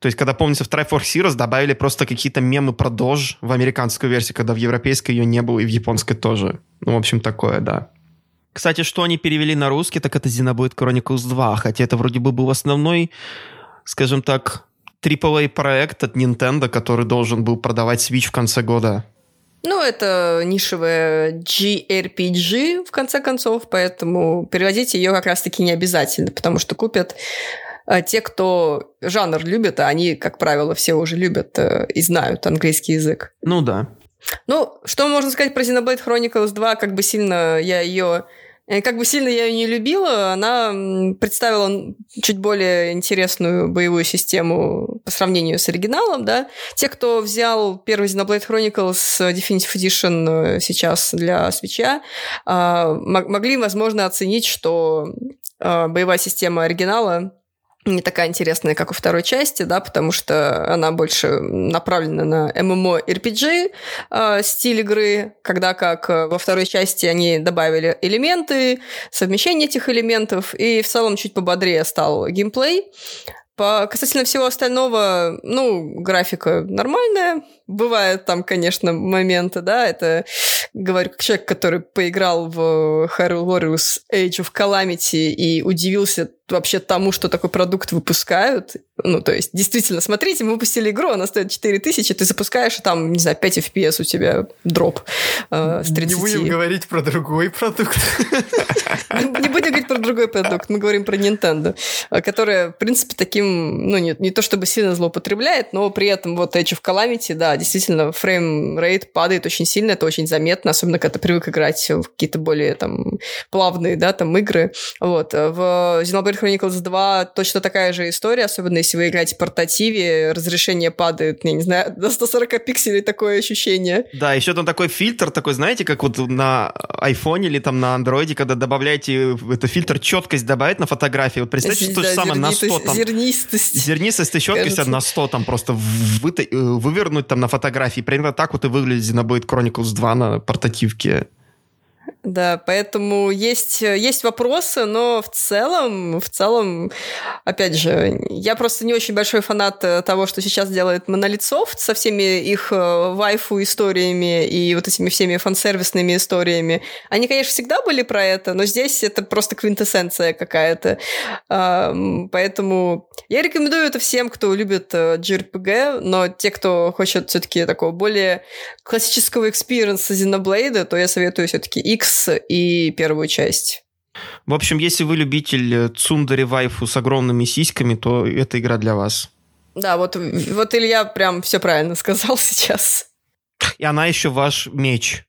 Speaker 2: То есть, когда, помните, в Triforce Heroes добавили просто какие-то мемы про Дож в американскую версию, когда в европейской ее не было, и в японской тоже. Ну, в общем, такое, да. Кстати, что они перевели на русский, так это Xenoblade Chronicles 2, хотя это вроде бы был основной, скажем так, AAA проект от Nintendo, который должен был продавать Switch в конце года.
Speaker 1: Ну, это нишевая JRPG, в конце концов, поэтому переводить ее как раз-таки не обязательно, потому что купят а те, кто жанр любит, а они, как правило, все уже любят э, и знают английский язык.
Speaker 2: Ну да.
Speaker 1: Ну, что можно сказать про Xenoblade Chronicles 2, как бы сильно я ее Э, как бы сильно я ее не любила, она представила чуть более интересную боевую систему по сравнению с оригиналом, да. Те, кто взял первый Xenoblade Chronicles Definitive Edition э, сейчас для свеча, могли, возможно, оценить, что боевая система оригинала не такая интересная, как у второй части, да, потому что она больше направлена на MMORPG э, стиль игры, когда как э, во второй части они добавили элементы, совмещение этих элементов, и в целом чуть пободрее стал геймплей. По касательно всего остального, ну, графика нормальная. Бывают там, конечно, моменты, да, это, говорю, как человек, который поиграл в Hyrule Warriors Age of Calamity и удивился вообще тому, что такой продукт выпускают. Ну, то есть, действительно, смотрите, мы выпустили игру, она стоит 4000, ты запускаешь, и там, не знаю, 5 FPS у тебя drop
Speaker 3: э, с 30. Не будем говорить про другой продукт.
Speaker 1: Не будем говорить про другой продукт, мы говорим про Nintendo, э, которая, в принципе, таким, ну, не то чтобы сильно злоупотребляет, но при этом вот Age of Calamity, да, действительно, frame rate падает очень сильно, это очень заметно, особенно когда ты привык играть в какие-то более там плавные, да, там игры. Вот. Э, в Xenoblade Chronicles 2 точно такая же история, особенно если вы играете в портативе, разрешение падает, я не знаю, до 140 пикселей такое ощущение.
Speaker 2: Да, еще там такой фильтр, такой, знаете, как вот на iPhone или там на Android, когда добавляете это фильтр четкость добавить на фотографии. Вот представьте, что то же самое на 100 там.
Speaker 1: Зернистость.
Speaker 2: Зернистость и четкость на 100 там просто э, вывернуть там на фотографии. Примерно так вот и выглядит Xenoblade Chronicles 2 на портативке.
Speaker 1: Да, поэтому есть, есть вопросы, но в целом, в целом, опять же, я просто не очень большой фанат того, что сейчас делает Soft со всеми их э, вайфу историями и вот этими всеми фансервисными историями. Они, конечно, всегда были про это, но здесь это просто квинтэссенция какая-то. Поэтому я рекомендую это всем, кто любит JRPG, э, но те, кто хочет все-таки такого более классического experience'а Xenoblade, то я советую все-таки X и первую часть.
Speaker 2: В общем, если вы любитель цундере вайфу с огромными сиськами, то эта игра для вас.
Speaker 1: Да, вот, вот Илья прям все правильно сказал сейчас.
Speaker 2: И она еще ваш меч.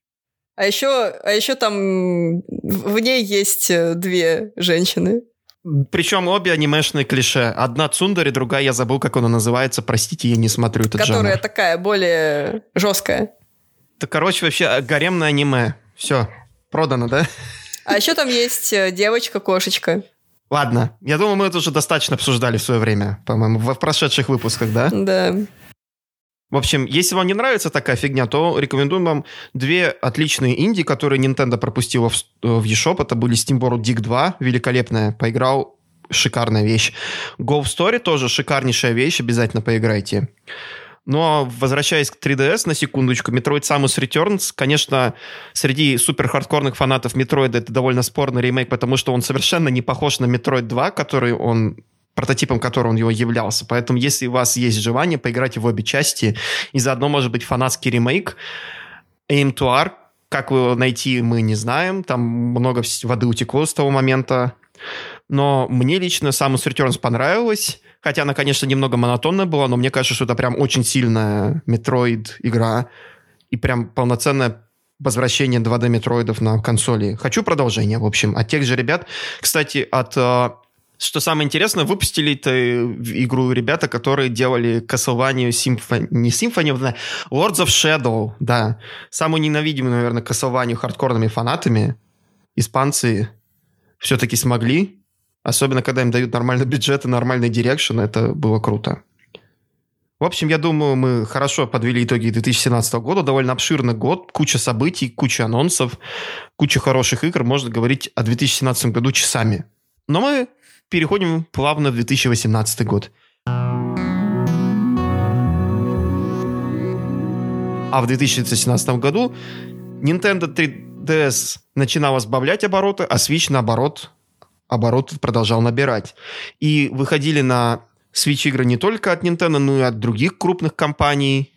Speaker 1: А еще, а еще там в ней есть э, две женщины.
Speaker 2: Причем обе анимешные клише. Одна Цундари, другая, я забыл, как она называется. Простите, я не смотрю этот
Speaker 1: Которая
Speaker 2: жанр.
Speaker 1: такая, более жесткая.
Speaker 2: Это, короче, вообще гаремное аниме. Все, продано, да?
Speaker 1: А еще там есть э, девочка-кошечка.
Speaker 2: Ладно, я думаю, мы это уже достаточно обсуждали в свое время, по-моему, в прошедших выпусках, да?
Speaker 1: Да.
Speaker 2: В общем, если вам не нравится такая фигня, то рекомендуем вам две отличные инди, которые Nintendo пропустила в, в eShop. Это были Steamboat Dig 2, великолепная, поиграл, шикарная вещь. Go Story тоже шикарнейшая вещь, обязательно поиграйте. Но возвращаясь к 3DS на секундочку, Metroid Samus Returns, конечно, среди супер хардкорных фанатов Metroid это довольно спорный ремейк, потому что он совершенно не похож на Metroid 2, который он прототипом которого он его являлся. Поэтому, если у вас есть желание, поиграйте в обе части. И заодно, может быть, фанатский ремейк. Aim to Arc, как его найти, мы не знаем. Там много воды утекло с того момента. Но мне лично Samus Returns понравилось. Хотя она, конечно, немного монотонная была, но мне кажется, что это прям очень сильная Metroid игра и прям полноценное возвращение 2D метроидов на консоли. Хочу продолжение, в общем, от тех же ребят. Кстати, от э, что самое интересное, выпустили эту игру ребята, которые делали Castlevania Symphony, не Symphony, а Lords of Shadow, да. Самую ненавидимую, наверное, Castlevania хардкорными фанатами. Испанцы все-таки смогли Особенно, когда им дают нормальный бюджет и нормальный direction, это было круто. В общем, я думаю, мы хорошо подвели итоги 2017 года. Довольно обширный год, куча событий, куча анонсов, куча хороших игр. Можно говорить о 2017 году часами. Но мы переходим плавно в 2018 год. А в 2017 году Nintendo 3DS начинала сбавлять обороты, а Switch, наоборот, оборот продолжал набирать. И выходили на Switch игры не только от Nintendo, но и от других крупных компаний.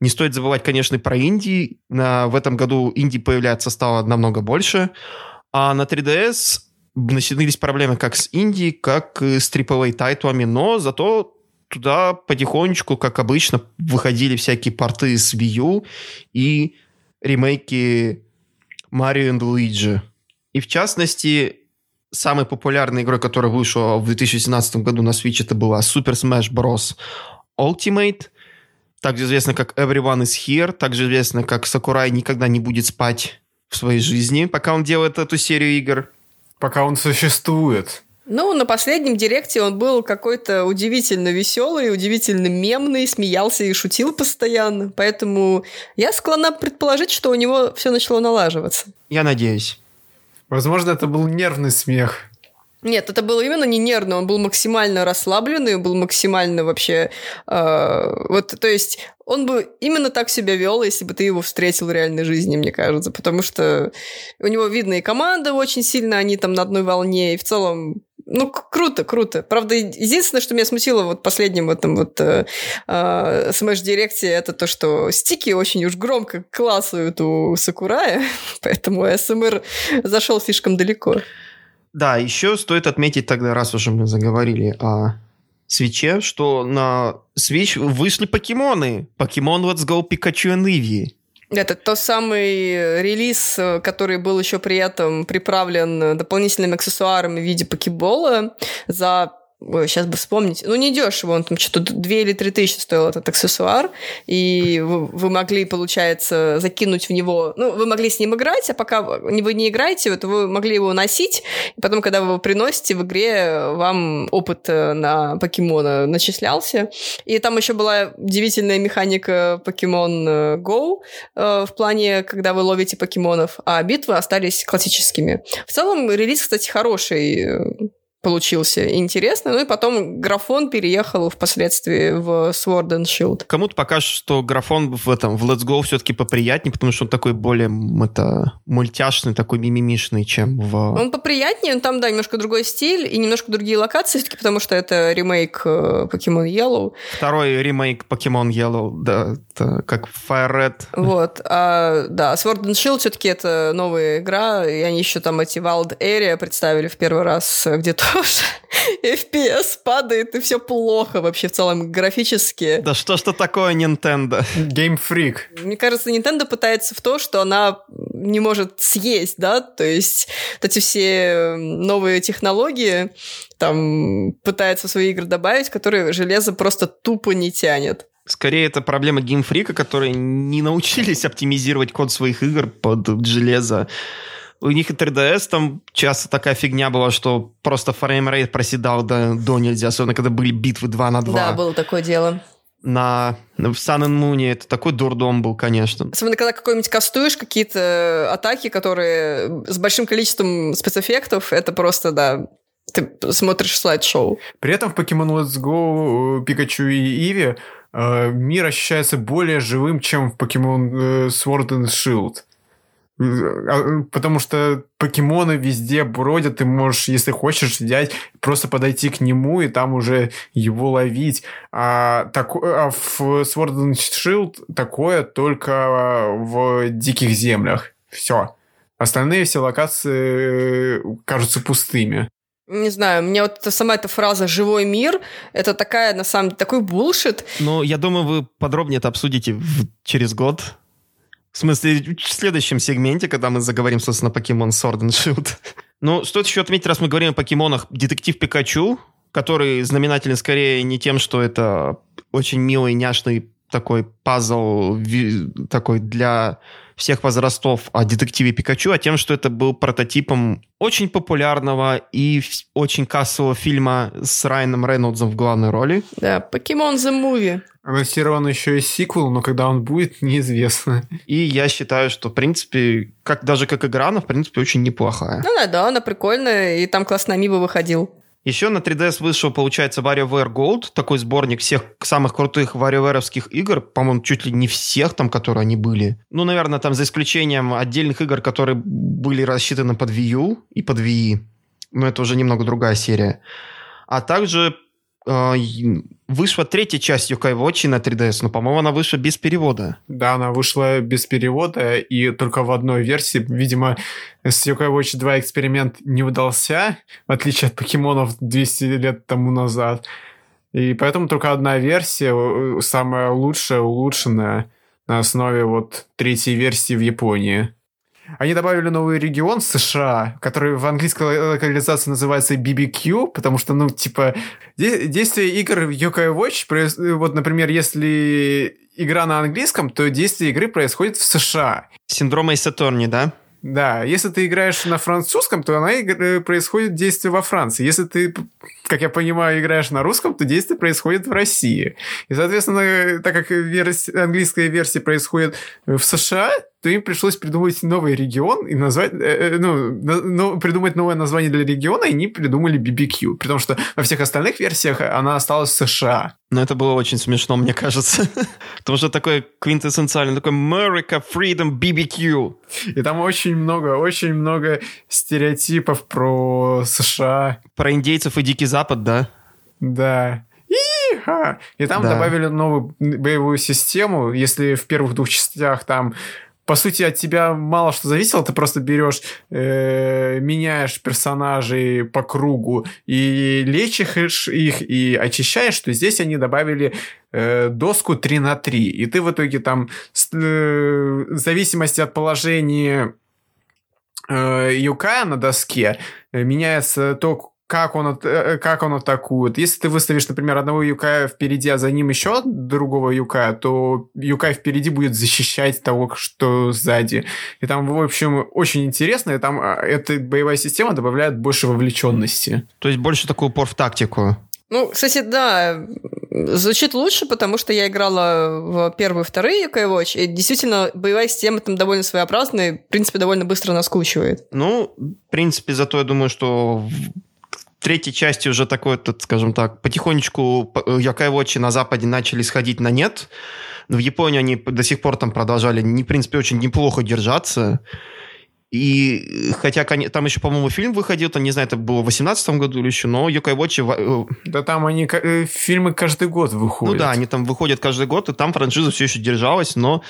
Speaker 2: Не стоит забывать, конечно, про Индии. На, в этом году Индии появляется стало намного больше. А на 3DS начинались проблемы как с Индией, как с AAA тайтлами, но зато туда потихонечку, как обычно, выходили всякие порты с Wii U и ремейки Марио и Луиджи. И в частности, самой популярной игрой, которая вышла в 2017 году на Switch, это была Super Smash Bros. Ultimate, также известно как Everyone is Here, также известно как Сакурай никогда не будет спать в своей жизни, пока он делает эту серию игр.
Speaker 3: Пока он существует.
Speaker 1: Ну, на последнем директе он был какой-то удивительно веселый, удивительно мемный, смеялся и шутил постоянно. Поэтому я склонна предположить, что у него все начало налаживаться.
Speaker 2: Я надеюсь.
Speaker 3: Возможно, это был нервный смех.
Speaker 1: Нет, это было именно не нервно, он был максимально расслабленный, был максимально вообще... Э, вот, то есть, он бы именно так себя вел, если бы ты его встретил в реальной жизни, мне кажется, потому что у него видно и команда очень сильно, они там на одной волне, и в целом ну, круто, круто. Правда, единственное, что меня смутило вот последнем этом вот э, э, Direct, это то, что стики очень уж громко классуют у Сакурая, поэтому СМР зашел слишком далеко.
Speaker 2: Да, еще стоит отметить тогда, раз уже мы заговорили о свече, что на Switch вышли покемоны. Покемон Let's Go Pikachu и Eevee.
Speaker 1: Это тот самый релиз, который был еще при этом приправлен дополнительными аксессуарами в виде покебола за Ой, сейчас бы вспомнить. Ну, не дешево, он там что-то 2 или 3 тысячи стоил этот аксессуар, и вы, вы могли, получается, закинуть в него... Ну, вы могли с ним играть, а пока вы не играете, то вы могли его носить, и потом, когда вы его приносите в игре, вам опыт э, на покемона начислялся. И там еще была удивительная механика Pokemon Go э, в плане, когда вы ловите покемонов, а битвы остались классическими. В целом, релиз, кстати, хороший получился интересный. Ну и потом графон переехал впоследствии в Sword and Shield.
Speaker 2: Кому-то покажет, что графон в этом, в Let's Go все-таки поприятнее, потому что он такой более это, мультяшный, такой мимимишный, чем в...
Speaker 1: Он поприятнее, он там, да, немножко другой стиль и немножко другие локации, все-таки потому что это ремейк э, Pokemon Yellow.
Speaker 2: Второй ремейк Pokemon Yellow, да, это как Fire Red.
Speaker 1: Вот, а, да, Sword and Shield все-таки это новая игра, и они еще там эти Wild Area представили в первый раз где-то тоже FPS падает, и все плохо вообще в целом графически.
Speaker 2: Да что что такое Nintendo?
Speaker 3: Game Freak.
Speaker 1: Мне кажется, Nintendo пытается в то, что она не может съесть, да, то есть вот эти все новые технологии там пытается в свои игры добавить, которые железо просто тупо не тянет.
Speaker 2: Скорее, это проблема Game Freak'а, которые не научились оптимизировать код своих игр под железо у них и 3DS там часто такая фигня была, что просто frame rate проседал до, до нельзя, особенно когда были битвы 2 на 2.
Speaker 1: Да, было такое дело.
Speaker 2: На, в Sun and Moon это такой дурдом был, конечно.
Speaker 1: Особенно, когда какой-нибудь кастуешь какие-то атаки, которые с большим количеством спецэффектов, это просто, да, ты смотришь слайд-шоу.
Speaker 3: При этом в Pokemon Let's Go, Пикачу и Иви э, мир ощущается более живым, чем в Pokemon э, Sword and Shield. А, потому что покемоны везде бродят, ты можешь, если хочешь, взять, просто подойти к нему и там уже его ловить. А, так, а в Sword and Shield такое только в диких землях. Все. Остальные все локации э, кажутся пустыми.
Speaker 1: Не знаю, мне вот сама эта фраза «живой мир» — это такая, на самом деле, такой булшит.
Speaker 2: Ну, я думаю, вы подробнее это обсудите в... через год, в смысле, в следующем сегменте, когда мы заговорим, собственно, Покемон Sword and Shield. Ну, стоит еще отметить, раз мы говорим о покемонах, детектив Пикачу, который знаменателен скорее не тем, что это очень милый, няшный такой пазл такой для всех возрастов о детективе Пикачу, а тем, что это был прототипом очень популярного и очень кассового фильма с Райаном Рейнольдсом в главной роли.
Speaker 1: Да, Покемон The Movie.
Speaker 3: Анонсирован еще и сиквел, но когда он будет, неизвестно.
Speaker 2: И я считаю, что, в принципе, как, даже как игра, она, в принципе, очень неплохая.
Speaker 1: Ну да, да, она прикольная, и там классно Амиба выходил.
Speaker 2: Еще на 3DS вышел, получается, WarioWare Gold, такой сборник всех самых крутых WarioWare игр, по-моему, чуть ли не всех там, которые они были. Ну, наверное, там за исключением отдельных игр, которые были рассчитаны под Wii U и под Wii. Но это уже немного другая серия. А также вышла третья часть Yokai Watch на 3DS, но, по-моему, она вышла без перевода.
Speaker 3: Да, она вышла без перевода и только в одной версии. Видимо, с Yokai Watch 2 эксперимент не удался, в отличие от покемонов 200 лет тому назад. И поэтому только одна версия, самая лучшая, улучшенная, на основе вот третьей версии в Японии. Они добавили новый регион США, который в английской локализации называется BBQ, потому что, ну, типа, действие игр в Yokai Watch, вот, например, если игра на английском, то действие игры происходит в США.
Speaker 2: Синдром Эйсаторни, да?
Speaker 3: Да, если ты играешь на французском, то она э, происходит действие во Франции. Если ты, как я понимаю, играешь на русском, то действие происходит в России. И, соответственно, так как версия, английская версия происходит в США, то им пришлось придумать новый регион и назвать, э, э ну, ну, придумать новое название для региона, и они придумали BBQ. При том, что во всех остальных версиях она осталась в США.
Speaker 2: Но это было очень смешно, мне кажется. Потому что такой квинтэссенциальный, такой America, Freedom, BBQ.
Speaker 3: И там очень много, очень много стереотипов про США.
Speaker 2: Про индейцев и Дикий Запад, да?
Speaker 3: Да. И там да. добавили новую боевую систему. Если в первых двух частях там по сути, от тебя мало что зависело, ты просто берешь, э, меняешь персонажей по кругу и лечишь их, и очищаешь, что здесь они добавили э, доску 3 на 3. И ты в итоге там, э, в зависимости от положения э, юка на доске, э, меняется то, как он, э, как он атакует. Если ты выставишь, например, одного юкая впереди, а за ним еще другого юкая, то юкай впереди будет защищать того, что сзади. И там, в общем, очень интересно, и там а, эта боевая система добавляет больше вовлеченности.
Speaker 2: То есть больше такой упор в тактику.
Speaker 1: Ну, кстати, да, звучит лучше, потому что я играла в первые и вторые UK Watch, и действительно боевая система там довольно своеобразная, в принципе, довольно быстро наскучивает.
Speaker 2: Ну, в принципе, зато я думаю, что третьей части уже такой, этот, скажем так, потихонечку Yokai Watch на Западе начали сходить на нет. В Японии они до сих пор там продолжали, не, в принципе, очень неплохо держаться. И хотя там еще, по-моему, фильм выходил, там, не знаю, это было в 18 году или еще, но Yokai Watch...
Speaker 3: Э, да там они э, фильмы каждый год выходят.
Speaker 2: Ну да, они там выходят каждый год, и там франшиза все еще держалась, но,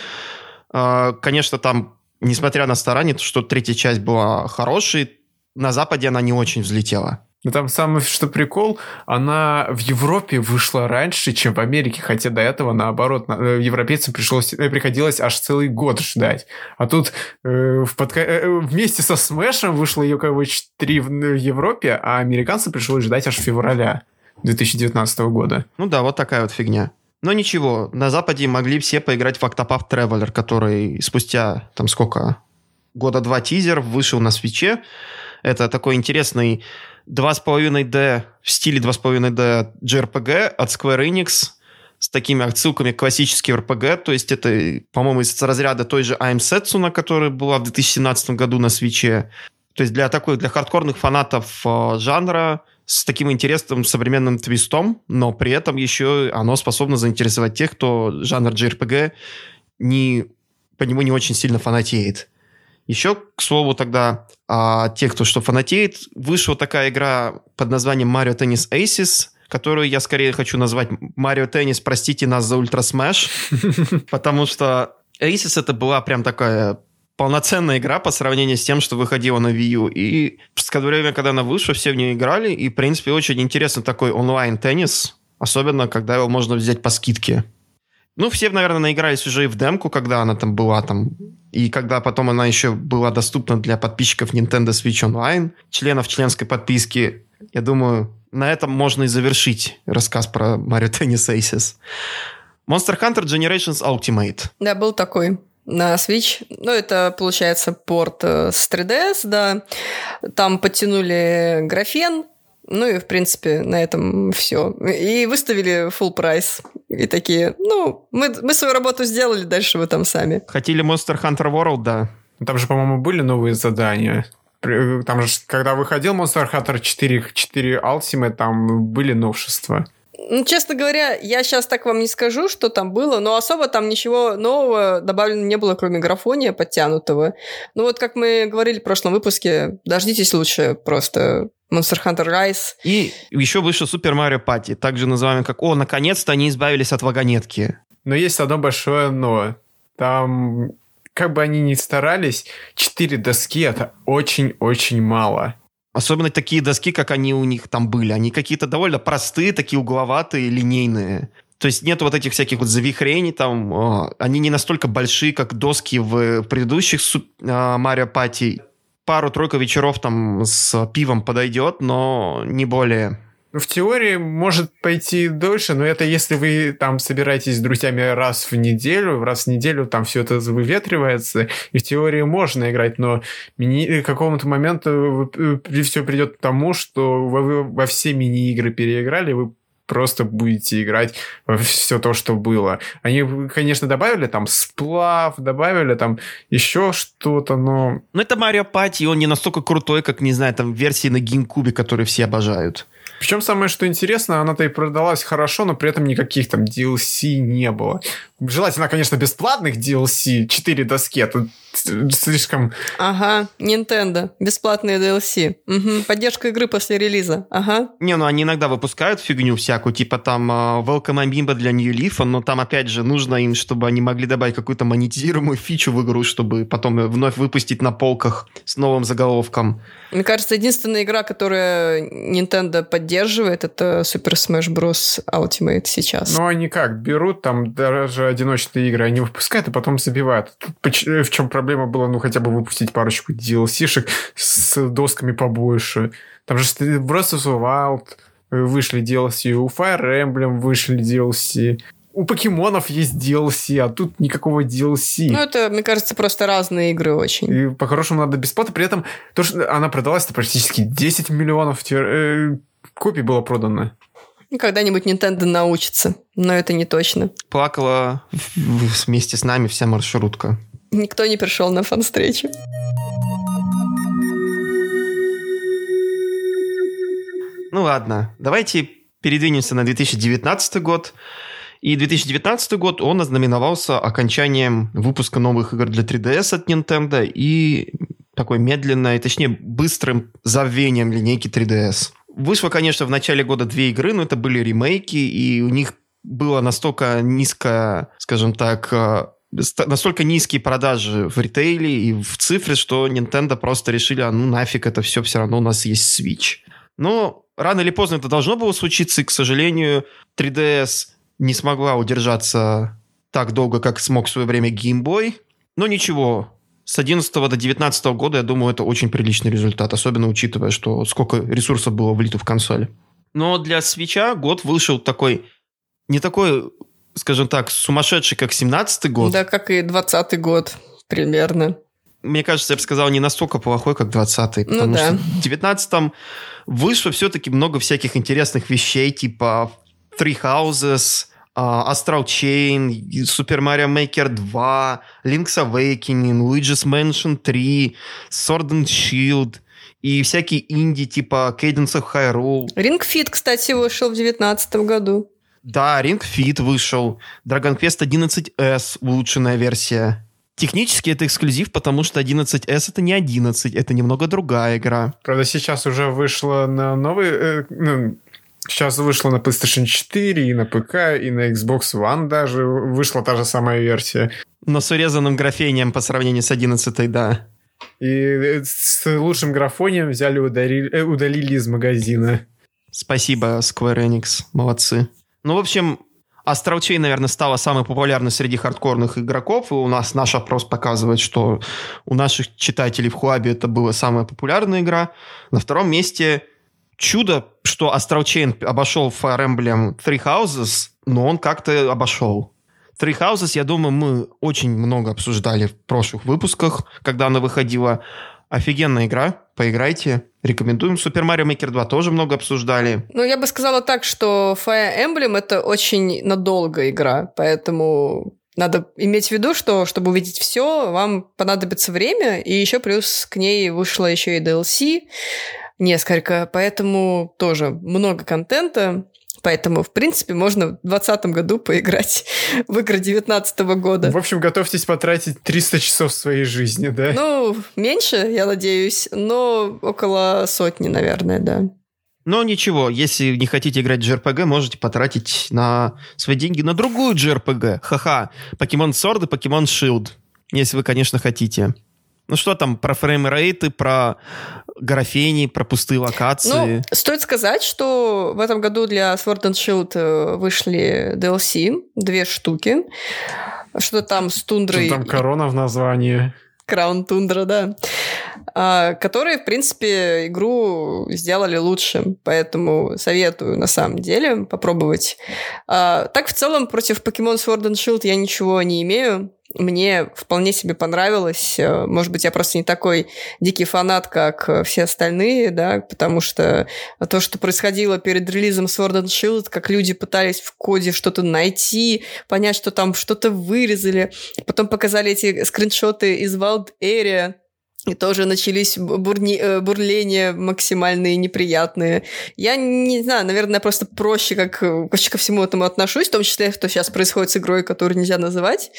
Speaker 2: э, конечно, там, несмотря на старание, что третья часть была хорошей, на Западе она не очень взлетела.
Speaker 3: Но там самый что прикол, она в Европе вышла раньше, чем в Америке, хотя до этого, наоборот, э, европейцам пришлось, э, приходилось аж целый год ждать. А тут э, в подка... э, вместе со Смешем вышла Yokai Watch 3 в, в Европе, а американцам пришлось ждать аж февраля 2019 года.
Speaker 2: Ну да, вот такая вот фигня. Но ничего, на Западе могли все поиграть в Octopath Traveler, который спустя, там сколько, года два тизер вышел на свече. Это такой интересный 2,5D в стиле 2,5D JRPG от Square Enix с такими отсылками к классическим RPG, то есть это, по-моему, из разряда той же I'm Setsuna, которая была в 2017 году на свече. То есть для такой, для хардкорных фанатов э, жанра с таким интересным современным твистом, но при этом еще оно способно заинтересовать тех, кто жанр JRPG не, по нему не очень сильно фанатеет. Еще, к слову, тогда а, те, кто что фанатеет, вышла такая игра под названием Mario Tennis Aces, которую я скорее хочу назвать Mario Tennis, простите нас за Ультра Smash, потому что Aces это была прям такая полноценная игра по сравнению с тем, что выходила на Wii U. И в время, когда она вышла, все в нее играли, и, в принципе, очень интересно такой онлайн-теннис, особенно, когда его можно взять по скидке. Ну, все, наверное, наигрались уже и в демку, когда она там была там. И когда потом она еще была доступна для подписчиков Nintendo Switch Online, членов членской подписки. Я думаю, на этом можно и завершить рассказ про Mario Tennis Aces. Monster Hunter Generations Ultimate.
Speaker 1: Да, был такой на Switch. Ну, это, получается, порт э, с 3DS, да. Там подтянули графен, ну и, в принципе, на этом все. И выставили full прайс. И такие, ну, мы, мы свою работу сделали, дальше вы там сами.
Speaker 2: Хотели Monster Hunter World, да.
Speaker 3: Там же, по-моему, были новые задания. Там же, когда выходил Monster Hunter 4, 4 Ultimate, там были новшества.
Speaker 1: Ну, честно говоря, я сейчас так вам не скажу, что там было, но особо там ничего нового добавлено не было, кроме графония подтянутого. Ну вот, как мы говорили в прошлом выпуске, дождитесь лучше просто Monster Hunter Rise.
Speaker 2: И еще вышел Super Mario Party, также называемый как «О, наконец-то они избавились от вагонетки».
Speaker 3: Но есть одно большое «но». Там, как бы они ни старались, четыре доски — это очень-очень мало.
Speaker 2: Особенно такие доски, как они у них там были. Они какие-то довольно простые, такие угловатые, линейные. То есть нет вот этих всяких вот завихрений там. О, они не настолько большие, как доски в предыдущих Марио Пати. Пару-тройку вечеров там с пивом подойдет, но не более.
Speaker 3: В теории может пойти дольше, но это если вы там собираетесь с друзьями раз в неделю, раз в неделю там все это выветривается, и в теории можно играть, но мини... к какому-то моменту все придет к тому, что вы во все мини-игры переиграли, вы просто будете играть во все то, что было. Они, конечно, добавили там сплав, добавили там еще что-то, но...
Speaker 2: Но это Марио Пати, он не настолько крутой, как, не знаю, там версии на GameCube, которые все обожают.
Speaker 3: Причем самое, что интересно, она-то и продалась хорошо, но при этом никаких там DLC не было. Желательно, конечно, бесплатных DLC, 4 доски, это слишком...
Speaker 1: Ага, Nintendo, бесплатные DLC. Угу. Поддержка игры после релиза, ага.
Speaker 2: Не, ну они иногда выпускают фигню всякую, типа там uh, Welcome Amiibo для New Leaf, но там опять же нужно им, чтобы они могли добавить какую-то монетизируемую фичу в игру, чтобы потом вновь выпустить на полках с новым заголовком.
Speaker 1: Мне кажется, единственная игра, которая Nintendo поддерживает, это Super Smash Bros. Ultimate сейчас.
Speaker 3: Ну, они как, берут там даже одиночные игры, они выпускают, а потом забивают. В чем проблема была, ну, хотя бы выпустить парочку DLC-шек с досками побольше. Там же Breath of the Wild вышли DLC, у Fire Emblem вышли DLC у покемонов есть DLC, а тут никакого DLC.
Speaker 1: Ну, это, мне кажется, просто разные игры очень.
Speaker 3: И по-хорошему надо бесплатно. При этом то, что она продалась-то практически 10 миллионов э, копий было продано.
Speaker 1: Когда-нибудь Nintendo научится, но это не точно.
Speaker 2: Плакала вместе с нами вся маршрутка.
Speaker 1: Никто не пришел на фан-встречу.
Speaker 2: Ну ладно, давайте передвинемся на 2019 год. И 2019 год, он ознаменовался окончанием выпуска новых игр для 3DS от Nintendo и такой медленной, точнее, быстрым забвением линейки 3DS. Вышло, конечно, в начале года две игры, но это были ремейки, и у них было настолько низко, скажем так, э, настолько низкие продажи в ритейле и в цифре, что Nintendo просто решили, а ну нафиг это все, все равно у нас есть Switch. Но рано или поздно это должно было случиться, и, к сожалению, 3DS не смогла удержаться так долго, как смог в свое время Game Boy. Но ничего, с 11 до 19 года, я думаю, это очень приличный результат, особенно учитывая, что сколько ресурсов было влито в консоль. Но для свеча год вышел такой, не такой, скажем так, сумасшедший, как 17 год.
Speaker 1: Да, как и 20 год примерно.
Speaker 2: Мне кажется, я бы сказал, не настолько плохой, как 20-й.
Speaker 1: Ну потому ну, да.
Speaker 2: что в 19-м вышло все-таки много всяких интересных вещей, типа Three Houses, Uh, Astral Chain, Super Mario Maker 2, Link's Awakening, Luigi's Mansion 3, Sword and Shield и всякие инди типа Cadence of Hyrule.
Speaker 1: Ring Fit, кстати, вышел в 2019 году.
Speaker 2: Да, Ring Fit вышел. Dragon Quest 11S улучшенная версия. Технически это эксклюзив, потому что 11S это не 11, это немного другая игра.
Speaker 3: Правда, сейчас уже вышла на новый, э, ну, Сейчас вышла на PlayStation 4, и на ПК, и на Xbox One даже вышла та же самая версия.
Speaker 2: Но с урезанным графением по сравнению с 11 да.
Speaker 3: И э, с лучшим графонием взяли удалили, э, удалили из магазина.
Speaker 2: Спасибо, Square Enix. Молодцы. Ну, в общем, Astral Chain, наверное, стала самой популярной среди хардкорных игроков, и у нас наш опрос показывает, что у наших читателей в Хуабе это была самая популярная игра. На втором месте чудо, что Astral Chain обошел Fire Emblem Three Houses, но он как-то обошел. Three Houses, я думаю, мы очень много обсуждали в прошлых выпусках, когда она выходила. Офигенная игра, поиграйте, рекомендуем. Super Mario Maker 2 тоже много обсуждали.
Speaker 1: Ну, я бы сказала так, что Fire Emblem — это очень надолго игра, поэтому надо иметь в виду, что чтобы увидеть все, вам понадобится время, и еще плюс к ней вышло еще и DLC, несколько, поэтому тоже много контента. Поэтому, в принципе, можно в 2020 году поиграть в игры 2019 года.
Speaker 3: В общем, готовьтесь потратить 300 часов своей жизни, да?
Speaker 1: Ну, меньше, я надеюсь, но около сотни, наверное, да.
Speaker 2: Но ничего, если не хотите играть в JRPG, можете потратить на свои деньги на другую JRPG. Ха-ха. Pokemon Sword и Pokemon Shield. Если вы, конечно, хотите. Ну что там про фреймрейты, про графени, про пустые локации?
Speaker 1: Ну, стоит сказать, что в этом году для Sword and Shield э, вышли DLC, две штуки. Что там с тундрой...
Speaker 3: Что там корона в названии.
Speaker 1: Краун Тундра, да. А, которые, в принципе, игру сделали лучше. Поэтому советую, на самом деле, попробовать. А, так, в целом, против Pokemon Sword and Shield я ничего не имею мне вполне себе понравилось. Э, может быть, я просто не такой дикий фанат, как все остальные, да, потому что то, что происходило перед релизом Sword and Shield, как люди пытались в коде что-то найти, понять, что там что-то вырезали, потом показали эти скриншоты из Wild Area, и тоже начались бурни, э, бурления максимальные, неприятные. Я не знаю, наверное, просто проще как, э, вообще ко всему этому отношусь, в том числе, что сейчас происходит с игрой, которую нельзя называть.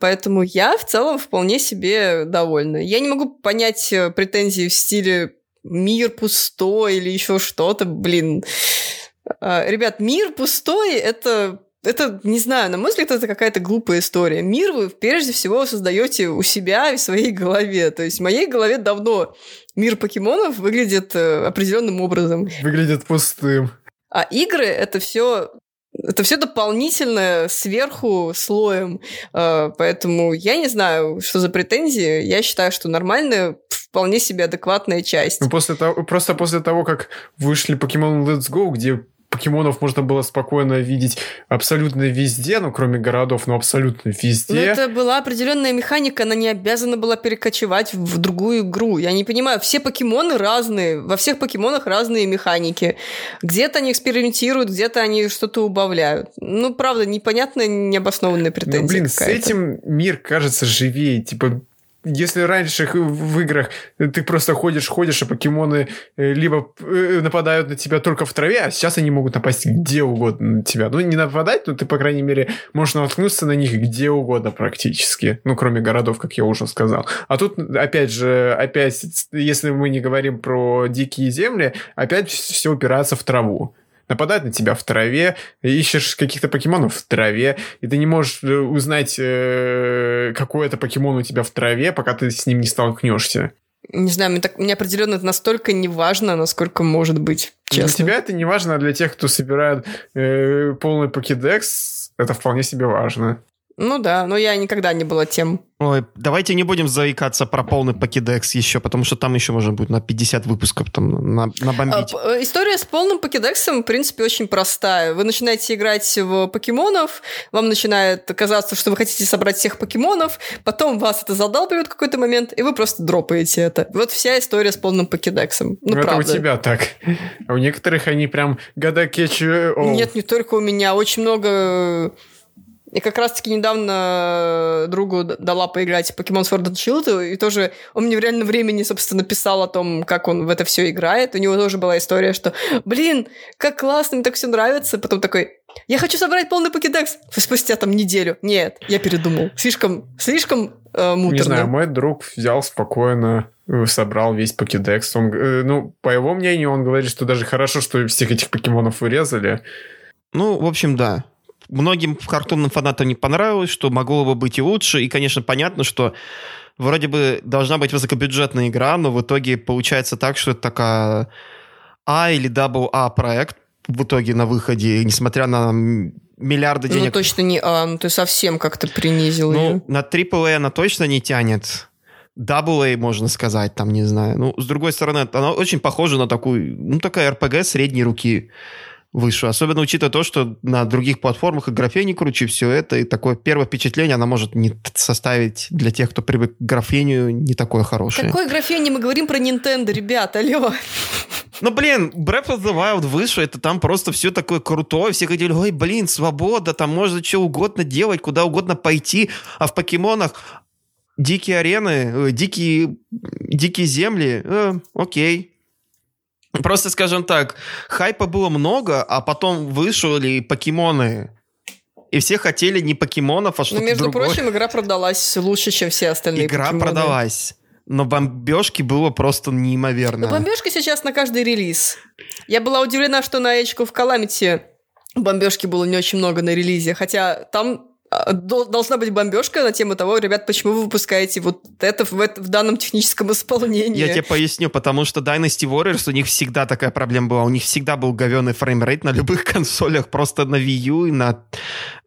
Speaker 1: Поэтому я в целом вполне себе довольна. Я не могу понять э, претензии в стиле «мир пустой» или еще что-то. Блин, а, Ребят, мир пустой — это это, не знаю, на мой взгляд, это какая-то глупая история. Мир вы прежде всего создаете у себя и в своей голове. То есть в моей голове давно мир покемонов выглядит э, определенным образом.
Speaker 3: Выглядит пустым.
Speaker 1: А игры это все это все дополнительное сверху слоем. Э, поэтому я не знаю, что за претензии. Я считаю, что нормальная, вполне себе адекватная часть.
Speaker 3: Ну, после того, просто после того, как вышли Pokemon Let's Go, где покемонов можно было спокойно видеть абсолютно везде, ну, кроме городов, но абсолютно везде. Но
Speaker 1: это была определенная механика, она не обязана была перекочевать в другую игру. Я не понимаю, все покемоны разные, во всех покемонах разные механики. Где-то они экспериментируют, где-то они что-то убавляют. Ну, правда, непонятная, необоснованная претензия Ну, блин,
Speaker 3: с этим мир кажется живее. Типа, если раньше в играх ты просто ходишь, ходишь, а покемоны э, либо э, нападают на тебя только в траве, а сейчас они могут напасть где угодно на тебя. Ну, не нападать, но ты, по крайней мере, можешь наткнуться на них где угодно практически. Ну, кроме городов, как я уже сказал. А тут, опять же, опять, если мы не говорим про дикие земли, опять все упирается в траву нападают на тебя в траве, ищешь каких-то покемонов в траве, и ты не можешь э, узнать, э, какой это покемон у тебя в траве, пока ты с ним не столкнешься.
Speaker 1: Не знаю, мне, так, мне определенно это настолько не важно, насколько может быть. Честно.
Speaker 3: Для тебя это не важно, а для тех, кто собирает э, полный покедекс, это вполне себе важно.
Speaker 1: Ну да, но я никогда не была тем.
Speaker 2: Ой, давайте не будем заикаться про полный покедекс еще, потому что там еще можно будет на 50 выпусков там на, набомбить.
Speaker 1: А, история с полным покедексом, в принципе, очень простая. Вы начинаете играть в покемонов, вам начинает казаться, что вы хотите собрать всех покемонов, потом вас это задалбивает в какой-то момент, и вы просто дропаете это. Вот вся история с полным покедексом. Ну,
Speaker 3: ну
Speaker 1: правда.
Speaker 3: Это у тебя так. А у некоторых они прям года кетчу...
Speaker 1: Нет, не только у меня. Очень много я как раз-таки недавно э, другу дала поиграть в Pokemon Sword and Shield, и тоже он мне в реальном времени, собственно, писал о том, как он в это все играет. У него тоже была история, что, блин, как классно, мне так все нравится. Потом такой, я хочу собрать полный покедекс. Спустя там неделю. Нет, я передумал. Слишком, слишком э, муторно. Не
Speaker 3: знаю, мой друг взял спокойно, э, собрал весь покедекс. Он, э, ну, по его мнению, он говорит, что даже хорошо, что всех этих покемонов вырезали.
Speaker 2: Ну, в общем, да многим картонным фанатам не понравилось, что могло бы быть и лучше. И, конечно, понятно, что вроде бы должна быть высокобюджетная игра, но в итоге получается так, что это такая А или Double А проект в итоге на выходе, несмотря на миллиарды ну, денег.
Speaker 1: Ну, точно не А, ну ты совсем как-то принизил
Speaker 2: ну,
Speaker 1: ее.
Speaker 2: на AAA она точно не тянет. Double A, можно сказать, там, не знаю. Ну, с другой стороны, она очень похожа на такую, ну, такая RPG средней руки выше. Особенно учитывая то, что на других платформах и графене круче все это, и такое первое впечатление она может не составить для тех, кто привык к графению, не такое хорошее.
Speaker 1: Какой графене? Мы говорим про Nintendo, ребят, алло.
Speaker 2: Ну, блин, Breath of the Wild вышел, это там просто все такое крутое, все хотели, ой, блин, свобода, там можно что угодно делать, куда угодно пойти, а в покемонах дикие арены, э, дикие, дикие земли, э, окей, Просто, скажем так, хайпа было много, а потом вышли покемоны. И все хотели не покемонов, а
Speaker 1: Но,
Speaker 2: что-то
Speaker 1: между
Speaker 2: другое.
Speaker 1: прочим, игра продалась лучше, чем все остальные
Speaker 2: Игра
Speaker 1: покемоны.
Speaker 2: продалась. Но бомбежки было просто неимоверно.
Speaker 1: Но бомбежки сейчас на каждый релиз. Я была удивлена, что на Age of Calamity бомбежки было не очень много на релизе, хотя там должна быть бомбежка на тему того, ребят, почему вы выпускаете вот это в, в данном техническом исполнении.
Speaker 2: Я тебе поясню, потому что Dynasty Warriors, у них всегда такая проблема была. У них всегда был говенный frame rate на любых консолях. Просто на Wii U и на,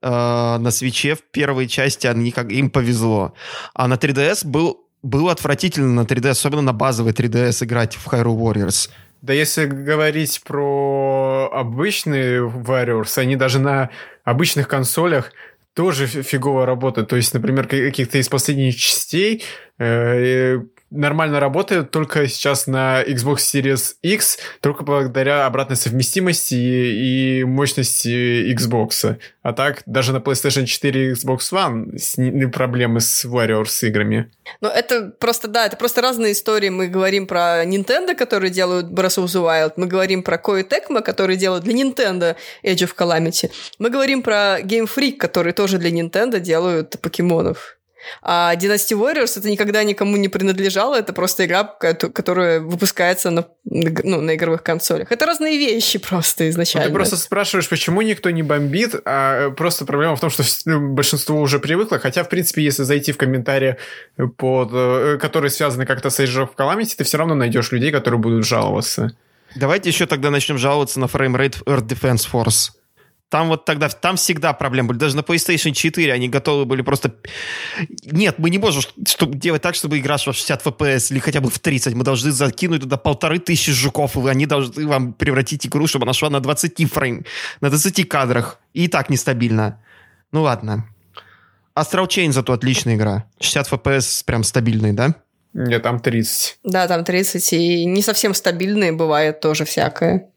Speaker 2: э, на Switch'е в первой части они, как, им повезло. А на 3DS был, было отвратительно на 3DS, особенно на базовый 3DS играть в Hyrule Warriors.
Speaker 3: Да если говорить про обычные Warriors, они даже на обычных консолях тоже фи- фигово работают. То есть, например, ка- каких-то из последних частей э, нормально работают только сейчас на Xbox Series X, только благодаря обратной совместимости и, и мощности Xbox. А так, даже на PlayStation 4 и Xbox One с- проблемы с Warriors играми.
Speaker 1: Но это просто, да, это просто разные истории. Мы говорим про Nintendo, которые делают Breath of the Wild. Мы говорим про Koei Tecmo, которые делают для Nintendo Age of Calamity. Мы говорим про Game Freak, которые тоже для Nintendo делают покемонов. А Dynasty Warriors это никогда никому не принадлежало, это просто игра, кото- которая выпускается на, ну, на игровых консолях. Это разные вещи просто
Speaker 3: Ну,
Speaker 1: изначально.
Speaker 3: Ты просто спрашиваешь, почему никто не бомбит, а э, просто проблема в том, что ну, большинство уже привыкло, хотя, в принципе, если зайти в комментарии, под, э, которые связаны как-то с Age of Calamity, ты все равно найдешь людей, которые будут жаловаться.
Speaker 2: Давайте еще тогда начнем жаловаться на frame rate Earth Defense Force. Там вот тогда, там всегда проблемы были. Даже на PlayStation 4 они готовы были просто... Нет, мы не можем чтобы делать так, чтобы игра шла в 60 FPS или хотя бы в 30. Мы должны закинуть туда полторы тысячи жуков, и они должны вам превратить игру, чтобы она шла на 20 фрейм, на 20 кадрах. И так нестабильно. Ну ладно. Astral Chain зато отличная игра. 60 FPS прям стабильный, да?
Speaker 3: Нет, там 30.
Speaker 1: Да, там 30, и не совсем стабильные бывает тоже всякое.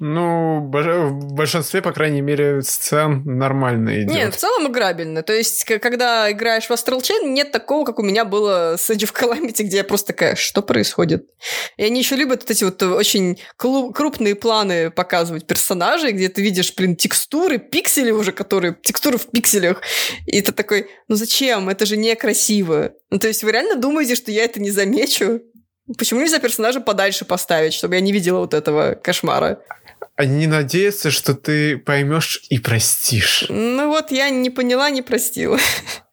Speaker 3: Ну, в большинстве, по крайней мере, сцен нормально идет.
Speaker 1: Нет, в целом играбельно. То есть, когда играешь в Astral Chain, нет такого, как у меня было с Age of Calamity, где я просто такая, что происходит? И они еще любят вот эти вот очень крупные планы показывать персонажей, где ты видишь, блин, текстуры, пиксели уже, которые... Текстуры в пикселях. И ты такой, ну зачем? Это же некрасиво. Ну, то есть, вы реально думаете, что я это не замечу? Почему нельзя персонажа подальше поставить, чтобы я не видела вот этого кошмара?
Speaker 3: Они надеются, что ты поймешь и простишь.
Speaker 1: Ну вот, я не поняла, не простила.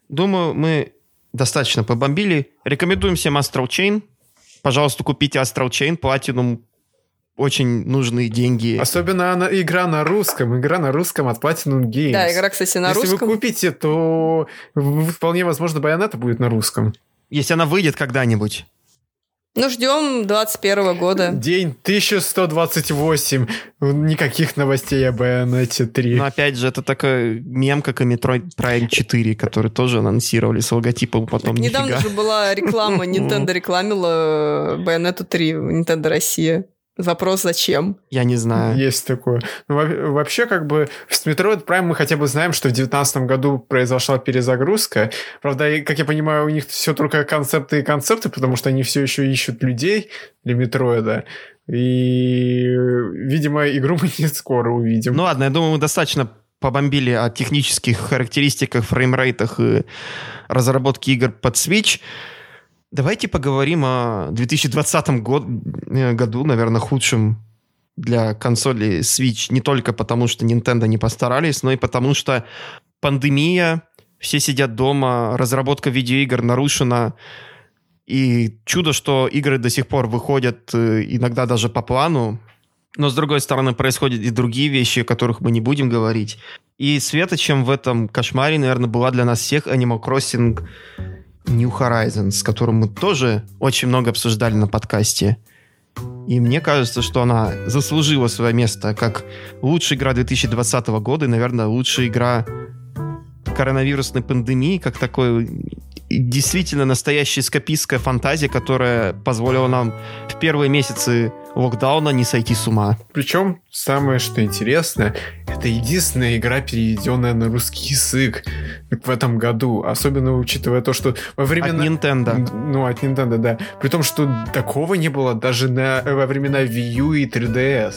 Speaker 2: Думаю, мы достаточно побомбили. Рекомендуем всем Astral Chain. Пожалуйста, купите Astral Chain, Platinum. Очень нужные деньги.
Speaker 3: Особенно она, игра на русском. Игра на русском от Platinum Games.
Speaker 1: Да, игра, кстати, на
Speaker 3: Если
Speaker 1: русском.
Speaker 3: вы купите, то вполне возможно Байонета будет на русском.
Speaker 2: Если она выйдет когда-нибудь.
Speaker 1: Ну, ждем 21 года.
Speaker 3: День 1128. Никаких новостей о Байонете 3.
Speaker 2: Но опять же, это такой мем, как и Metroid Prime 4, который тоже анонсировали с логотипом, потом
Speaker 1: Недавно
Speaker 2: нифига.
Speaker 1: же была реклама, Nintendo рекламила Bayonetta 3 в Nintendo Россия. Вопрос, зачем?
Speaker 2: Я не знаю.
Speaker 3: Есть такое. Ну, во- вообще, как бы, с Metroid Prime мы хотя бы знаем, что в 2019 году произошла перезагрузка. Правда, и, как я понимаю, у них все только концепты и концепты, потому что они все еще ищут людей для Метроида. И, видимо, игру мы не скоро увидим.
Speaker 2: Ну ладно, я думаю, мы достаточно побомбили о технических характеристиках, фреймрейтах и разработке игр под Switch. Давайте поговорим о 2020 год, э, году, наверное, худшем для консоли Switch. Не только потому, что Nintendo не постарались, но и потому, что пандемия, все сидят дома, разработка видеоигр нарушена, и чудо, что игры до сих пор выходят э, иногда даже по плану, но, с другой стороны, происходят и другие вещи, о которых мы не будем говорить. И светочем в этом кошмаре, наверное, была для нас всех Animal Crossing New Horizons, которую мы тоже очень много обсуждали на подкасте. И мне кажется, что она заслужила свое место как лучшая игра 2020 года и, наверное, лучшая игра коронавирусной пандемии, как такой действительно настоящая скопистская фантазия, которая позволила нам в первые месяцы локдауна не сойти с ума.
Speaker 3: Причем, самое что интересно, это единственная игра, переведенная на русский язык в этом году. Особенно учитывая то, что во времена...
Speaker 2: От Nintendo.
Speaker 3: Ну, от Nintendo, да. При том, что такого не было даже на... во времена Wii U и 3DS.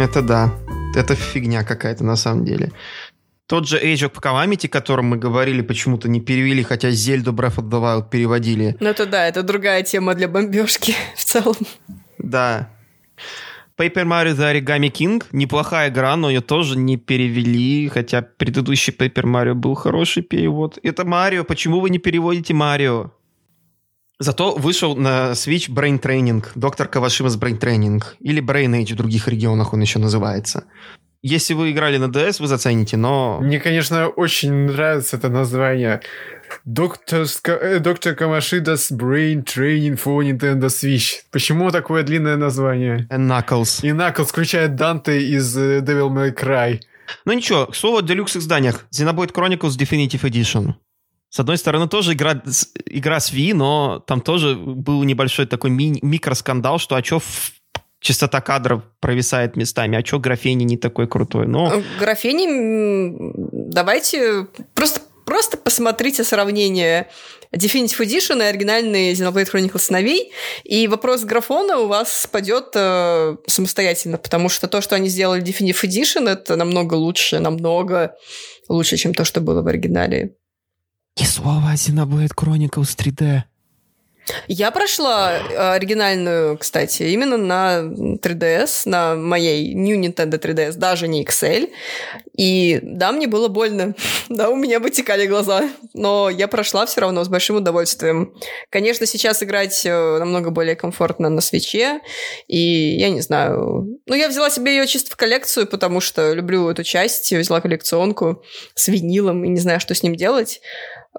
Speaker 2: Это да. Это фигня какая-то на самом деле. Тот же Age of Calamity, о котором мы говорили, почему-то не перевели, хотя Зельду Breath of the Wild переводили.
Speaker 1: Ну это да, это другая тема для бомбежки в целом.
Speaker 2: Да. Paper Mario The Origami King неплохая игра, но ее тоже не перевели, хотя предыдущий Paper Mario был хороший перевод. Это Марио, почему вы не переводите Марио? Зато вышел на Switch Brain Training, доктор Кавашима с Brain Training, или Brain Age в других регионах он еще называется. Если вы играли на DS, вы зацените, но...
Speaker 3: Мне, конечно, очень нравится это название. Доктор, э, Доктор Камашида's Brain Training for Nintendo Switch. Почему такое длинное название?
Speaker 2: And Knuckles.
Speaker 3: И Knuckles включает Данте из э, Devil May Cry.
Speaker 2: Ну ничего, к слову о Deluxe изданиях. Xenoblade Chronicles Definitive Edition. С одной стороны, тоже игра, игра с Wii, но там тоже был небольшой такой ми- микроскандал, что а чё частота кадров провисает местами, а что графени не такой крутой? Но...
Speaker 1: Э, графени, давайте просто, просто посмотрите сравнение Definitive Edition и оригинальный Xenoblade Chronicles сыновей, и вопрос графона у вас спадет э, самостоятельно, потому что то, что они сделали в Definitive Edition, это намного лучше, намного лучше, чем то, что было в оригинале.
Speaker 2: И слова Xenoblade Chronicles 3D.
Speaker 1: Я прошла э, оригинальную, кстати, именно на 3DS, на моей New Nintendo 3DS, даже не XL. И да, мне было больно. да, у меня вытекали глаза. Но я прошла все равно с большим удовольствием. Конечно, сейчас играть э, намного более комфортно на свече. И я не знаю... Ну, я взяла себе ее чисто в коллекцию, потому что люблю эту часть. Взяла коллекционку с винилом и не знаю, что с ним делать.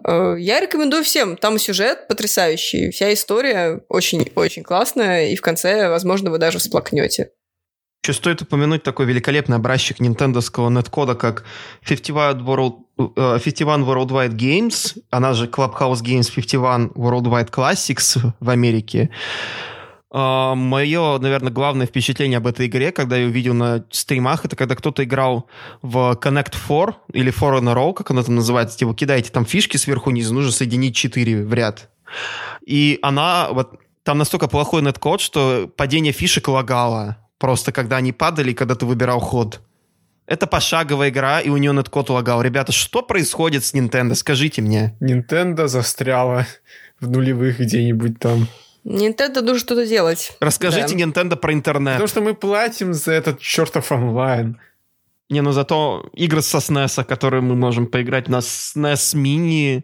Speaker 1: Э, я рекомендую всем. Там сюжет потрясающий, вся история очень-очень классная, и в конце, возможно, вы даже всплакнете.
Speaker 2: Еще стоит упомянуть такой великолепный образчик нинтендовского неткода, как 51, World, uh, 51 Worldwide Games, она же Clubhouse Games 51 Worldwide Classics в Америке. Uh, мое, наверное, главное впечатление об этой игре, когда я увидел на стримах, это когда кто-то играл в Connect 4 или 4 in a row, как оно там называется, типа кидаете там фишки сверху вниз, нужно соединить 4 в ряд. И она, вот там настолько плохой неткод, что падение фишек лагало. Просто когда они падали, когда ты выбирал ход. Это пошаговая игра, и у нее неткод лагал. Ребята, что происходит с Nintendo? Скажите мне.
Speaker 3: Nintendo застряла в нулевых где-нибудь там.
Speaker 1: Nintendo нужно что-то делать.
Speaker 2: Расскажите да. Nintendo про интернет.
Speaker 3: Потому что мы платим за этот чертов онлайн.
Speaker 2: Не, ну зато игры со SNES, которые мы можем поиграть на SNES Mini,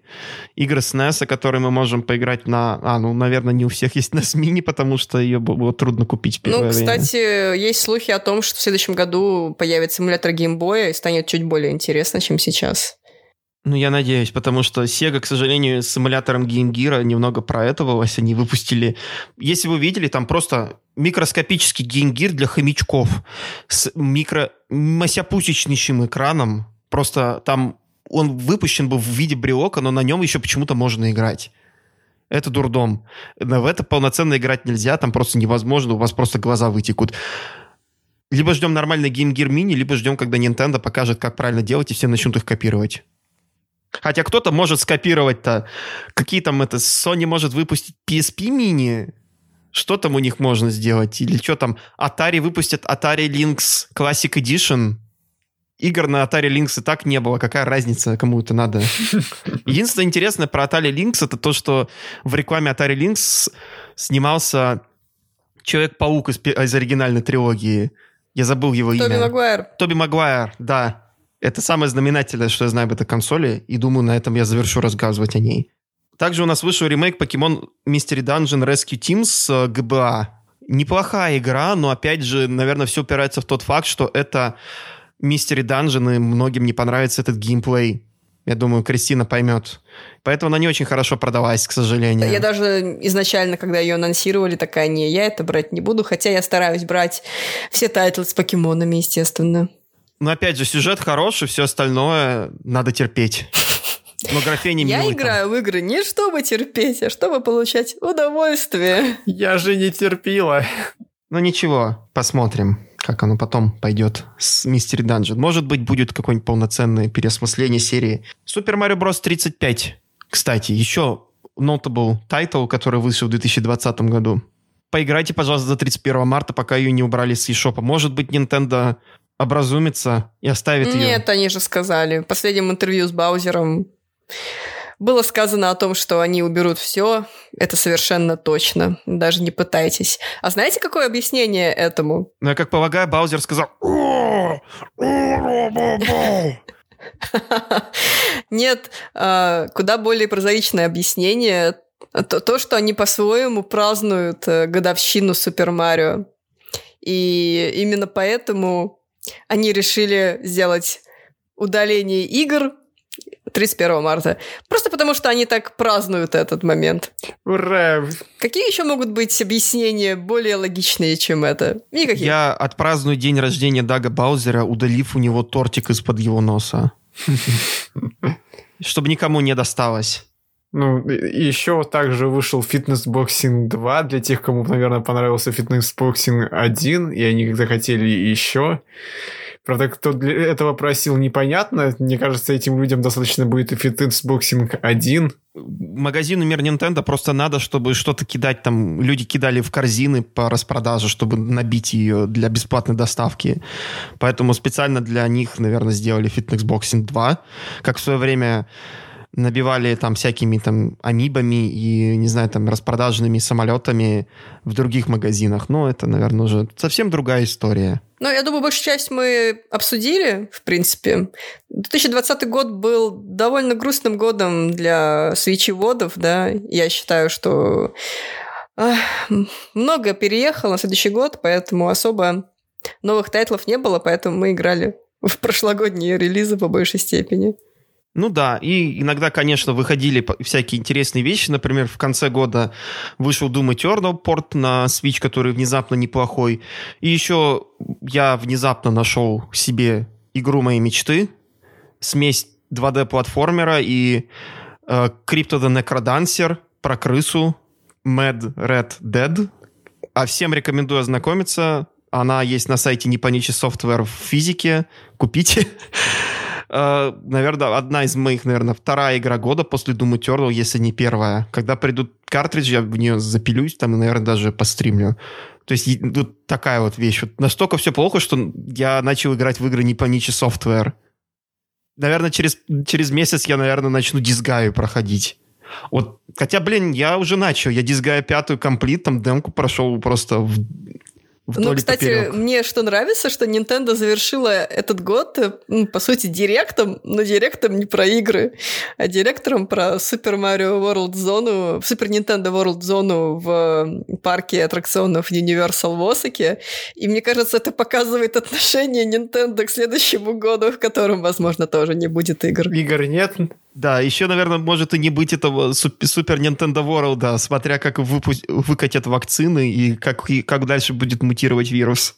Speaker 2: игры с SNES, которые мы можем поиграть на... А, ну, наверное, не у всех есть SNES Mini, потому что ее было трудно купить
Speaker 1: Ну, кстати, время. есть слухи о том, что в следующем году появится эмулятор геймбоя и станет чуть более интересно, чем сейчас.
Speaker 2: Ну, я надеюсь, потому что Sega, к сожалению, с эмулятором Game Gear немного проэтовалась. Они выпустили... Если вы видели, там просто микроскопический Game Gear для хомячков с микро... масяпусечнейшим экраном. Просто там он выпущен был в виде брелока, но на нем еще почему-то можно играть. Это дурдом. В это полноценно играть нельзя, там просто невозможно, у вас просто глаза вытекут. Либо ждем нормальный Game Gear Mini, либо ждем, когда Nintendo покажет, как правильно делать, и все начнут их копировать. Хотя кто-то может скопировать-то. Какие там это... Sony может выпустить PSP мини. Что там у них можно сделать? Или что там? Atari выпустят Atari Lynx Classic Edition. Игр на Atari Lynx и так не было. Какая разница, кому это надо? Единственное интересное про Atari Lynx это то, что в рекламе Atari Lynx снимался Человек-паук из, из оригинальной трилогии. Я забыл его
Speaker 1: Тоби
Speaker 2: имя.
Speaker 1: Тоби Магуайр.
Speaker 2: Тоби Магуайр, да. Это самое знаменательное, что я знаю об этой консоли, и думаю, на этом я завершу рассказывать о ней. Также у нас вышел ремейк Pokemon Mystery Dungeon Rescue Team с э, GBA. Неплохая игра, но опять же, наверное, все упирается в тот факт, что это Mystery Dungeon, и многим не понравится этот геймплей. Я думаю, Кристина поймет. Поэтому она не очень хорошо продалась, к сожалению.
Speaker 1: Я даже изначально, когда ее анонсировали, такая, не, я это брать не буду, хотя я стараюсь брать все тайтлы с покемонами, естественно.
Speaker 2: Но опять же, сюжет хороший, все остальное надо терпеть. Но графоний
Speaker 1: Я
Speaker 2: милый там.
Speaker 1: играю в игры не чтобы терпеть, а чтобы получать удовольствие.
Speaker 3: Я же не терпила.
Speaker 2: Ну ничего, посмотрим, как оно потом пойдет с Mystery Dungeon. Может быть, будет какое-нибудь полноценное переосмысление серии. Super Mario Bros. 35, кстати, еще notable title, который вышел в 2020 году. Поиграйте, пожалуйста, до 31 марта, пока ее не убрали с eShop. Может быть, Nintendo образумится и оставит ее.
Speaker 1: Нет, они же сказали. В последнем интервью с Баузером было сказано о том, что они уберут все. Это совершенно точно. Даже не пытайтесь. А знаете, какое объяснение этому?
Speaker 2: Но я как полагаю, Баузер сказал... «О, о,
Speaker 1: Нет, а, куда более прозаичное объяснение. То, то, что они по-своему празднуют э, годовщину Супер Марио. И именно поэтому они решили сделать удаление игр 31 марта. Просто потому, что они так празднуют этот момент.
Speaker 3: Ура!
Speaker 1: Какие еще могут быть объяснения более логичные, чем это? Никаких.
Speaker 2: Я отпраздную день рождения Дага Баузера, удалив у него тортик из-под его носа. Чтобы никому не досталось.
Speaker 3: Ну, еще также вышел Fitness Boxing 2 для тех, кому, наверное, понравился Fitness Boxing 1, и они захотели еще. Правда, кто для этого просил, непонятно. Мне кажется, этим людям достаточно будет и Fitness Boxing 1.
Speaker 2: Магазину Мир Nintendo просто надо, чтобы что-то кидать там. Люди кидали в корзины по распродаже, чтобы набить ее для бесплатной доставки. Поэтому специально для них, наверное, сделали Fitness Boxing 2. Как в свое время набивали там всякими там амибами и, не знаю, там распродажными самолетами в других магазинах. Но это, наверное, уже совсем другая история.
Speaker 1: Ну, я думаю, большую часть мы обсудили, в принципе. 2020 год был довольно грустным годом для свечеводов, да. Я считаю, что много переехало на следующий год, поэтому особо новых тайтлов не было, поэтому мы играли в прошлогодние релизы по большей степени.
Speaker 2: Ну да, и иногда, конечно, выходили всякие интересные вещи. Например, в конце года вышел Doom Eternal порт на Switch, который внезапно неплохой. И еще я внезапно нашел себе игру моей мечты. Смесь 2D-платформера и э, Crypto the Necrodancer про крысу Mad Red Dead. А всем рекомендую ознакомиться. Она есть на сайте Непоничи Software в физике. Купите. Э, наверное, одна из моих, наверное, вторая игра года после Doom Eternal, если не первая. Когда придут картриджи, я в нее запилюсь, там, наверное, даже постримлю. То есть тут такая вот вещь. Вот настолько все плохо, что я начал играть в игры не по Ничи Software. Наверное, через, через месяц я, наверное, начну Дисгаю проходить. Вот, хотя, блин, я уже начал. Я Дисгая пятую комплит, там демку прошел просто в,
Speaker 1: Ну, кстати,
Speaker 2: поперек.
Speaker 1: мне что нравится, что Nintendo завершила этот год, э, по сути, директом, но директом не про игры, а директором про Super Mario World зону, Super Nintendo World зону в парке аттракционов Universal в Осаке. И мне кажется, это показывает отношение Nintendo к следующему году, в котором, возможно, тоже не будет игр.
Speaker 3: Игр нет.
Speaker 2: Да, еще, наверное, может и не быть этого суп- Супер Nintendo World, да, смотря как выпу- выкатят вакцины и как, и как дальше будет мутировать вирус.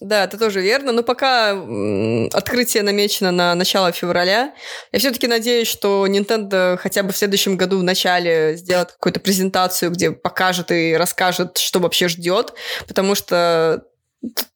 Speaker 1: Да, это тоже верно. Но пока м, открытие намечено на начало февраля, я все-таки надеюсь, что Nintendo хотя бы в следующем году в начале сделает какую-то презентацию, где покажет и расскажет, что вообще ждет, потому что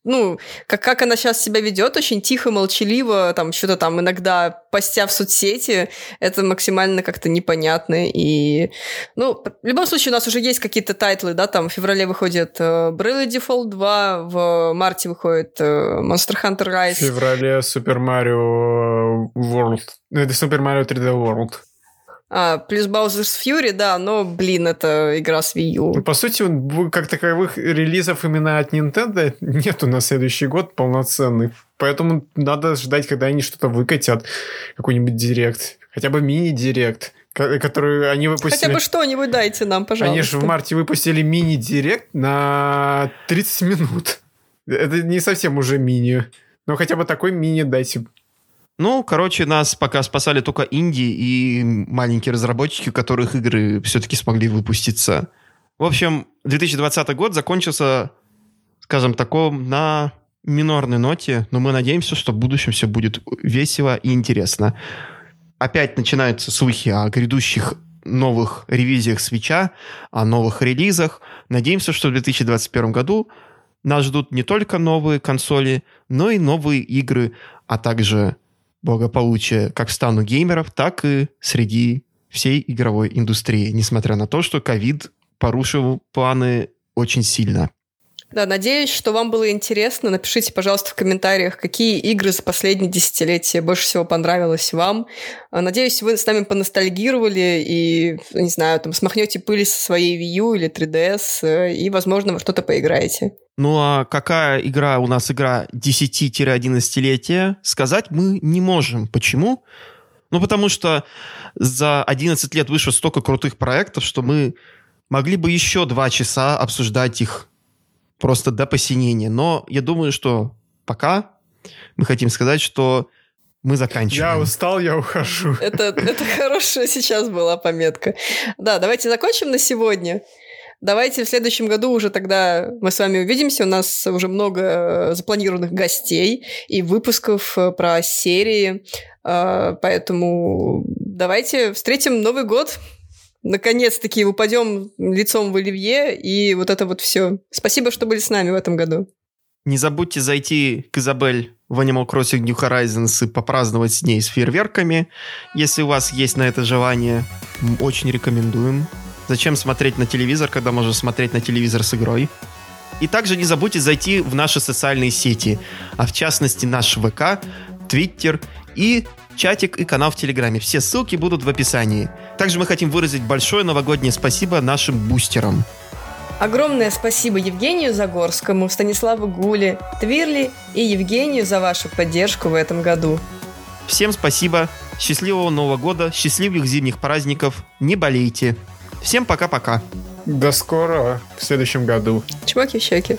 Speaker 1: ну, как, как она сейчас себя ведет, очень тихо, молчаливо, там что-то там иногда постя в соцсети, это максимально как-то непонятно. И, ну, в любом случае, у нас уже есть какие-то тайтлы, да, там в феврале выходит э, Bravely Default 2, в марте выходит э, Monster Hunter
Speaker 3: В
Speaker 1: Rise.
Speaker 3: феврале Super Mario World. Это Super Mario 3D World.
Speaker 1: А, плюс Bowser's Fury, да, но, блин, это игра с Wii U.
Speaker 3: Ну, по сути, как таковых релизов именно от Nintendo нету на следующий год полноценных. Поэтому надо ждать, когда они что-то выкатят. Какой-нибудь директ. Хотя бы мини-директ. ко- Который они выпустили.
Speaker 1: Хотя бы что-нибудь дайте нам, пожалуйста.
Speaker 3: Они же в марте выпустили мини-директ на 30 минут. Это не совсем уже мини. Но хотя бы такой мини дайте.
Speaker 2: Ну, короче, нас пока спасали только Индии и маленькие разработчики, у которых игры все-таки смогли выпуститься. В общем, 2020 год закончился, скажем таком, на минорной ноте, но мы надеемся, что в будущем все будет весело и интересно. опять начинаются слухи о грядущих новых ревизиях свеча, о новых релизах. Надеемся, что в 2021 году нас ждут не только новые консоли, но и новые игры, а также благополучие как в стану геймеров, так и среди всей игровой индустрии, несмотря на то, что ковид порушил планы очень сильно.
Speaker 1: Да, надеюсь, что вам было интересно. Напишите, пожалуйста, в комментариях, какие игры за последние десятилетия больше всего понравилось вам. А, надеюсь, вы с нами поностальгировали и, не знаю, там, смахнете пыль со своей Wii U или 3DS э, и, возможно, во что-то поиграете.
Speaker 2: Ну а какая игра у нас игра 10-11-летия, сказать мы не можем. Почему? Ну потому что за 11 лет вышло столько крутых проектов, что мы могли бы еще два часа обсуждать их просто до посинения. Но я думаю, что пока мы хотим сказать, что мы заканчиваем.
Speaker 3: Я устал, я ухожу.
Speaker 1: Это, это хорошая сейчас была пометка. Да, давайте закончим на сегодня. Давайте в следующем году уже тогда мы с вами увидимся. У нас уже много э, запланированных гостей и выпусков э, про серии. Э, поэтому давайте встретим Новый год наконец-таки упадем лицом в Оливье, и вот это вот все. Спасибо, что были с нами в этом году.
Speaker 2: Не забудьте зайти к Изабель в Animal Crossing New Horizons и попраздновать с ней с фейерверками. Если у вас есть на это желание, очень рекомендуем. Зачем смотреть на телевизор, когда можно смотреть на телевизор с игрой? И также не забудьте зайти в наши социальные сети, а в частности наш ВК, Твиттер и чатик и канал в Телеграме. Все ссылки будут в описании. Также мы хотим выразить большое новогоднее спасибо нашим бустерам.
Speaker 1: Огромное спасибо Евгению Загорскому, Станиславу Гуле, Твирли и Евгению за вашу поддержку в этом году.
Speaker 2: Всем спасибо, счастливого Нового года, счастливых зимних праздников, не болейте. Всем пока-пока.
Speaker 3: До скорого в следующем году.
Speaker 1: Чмоки в щеки.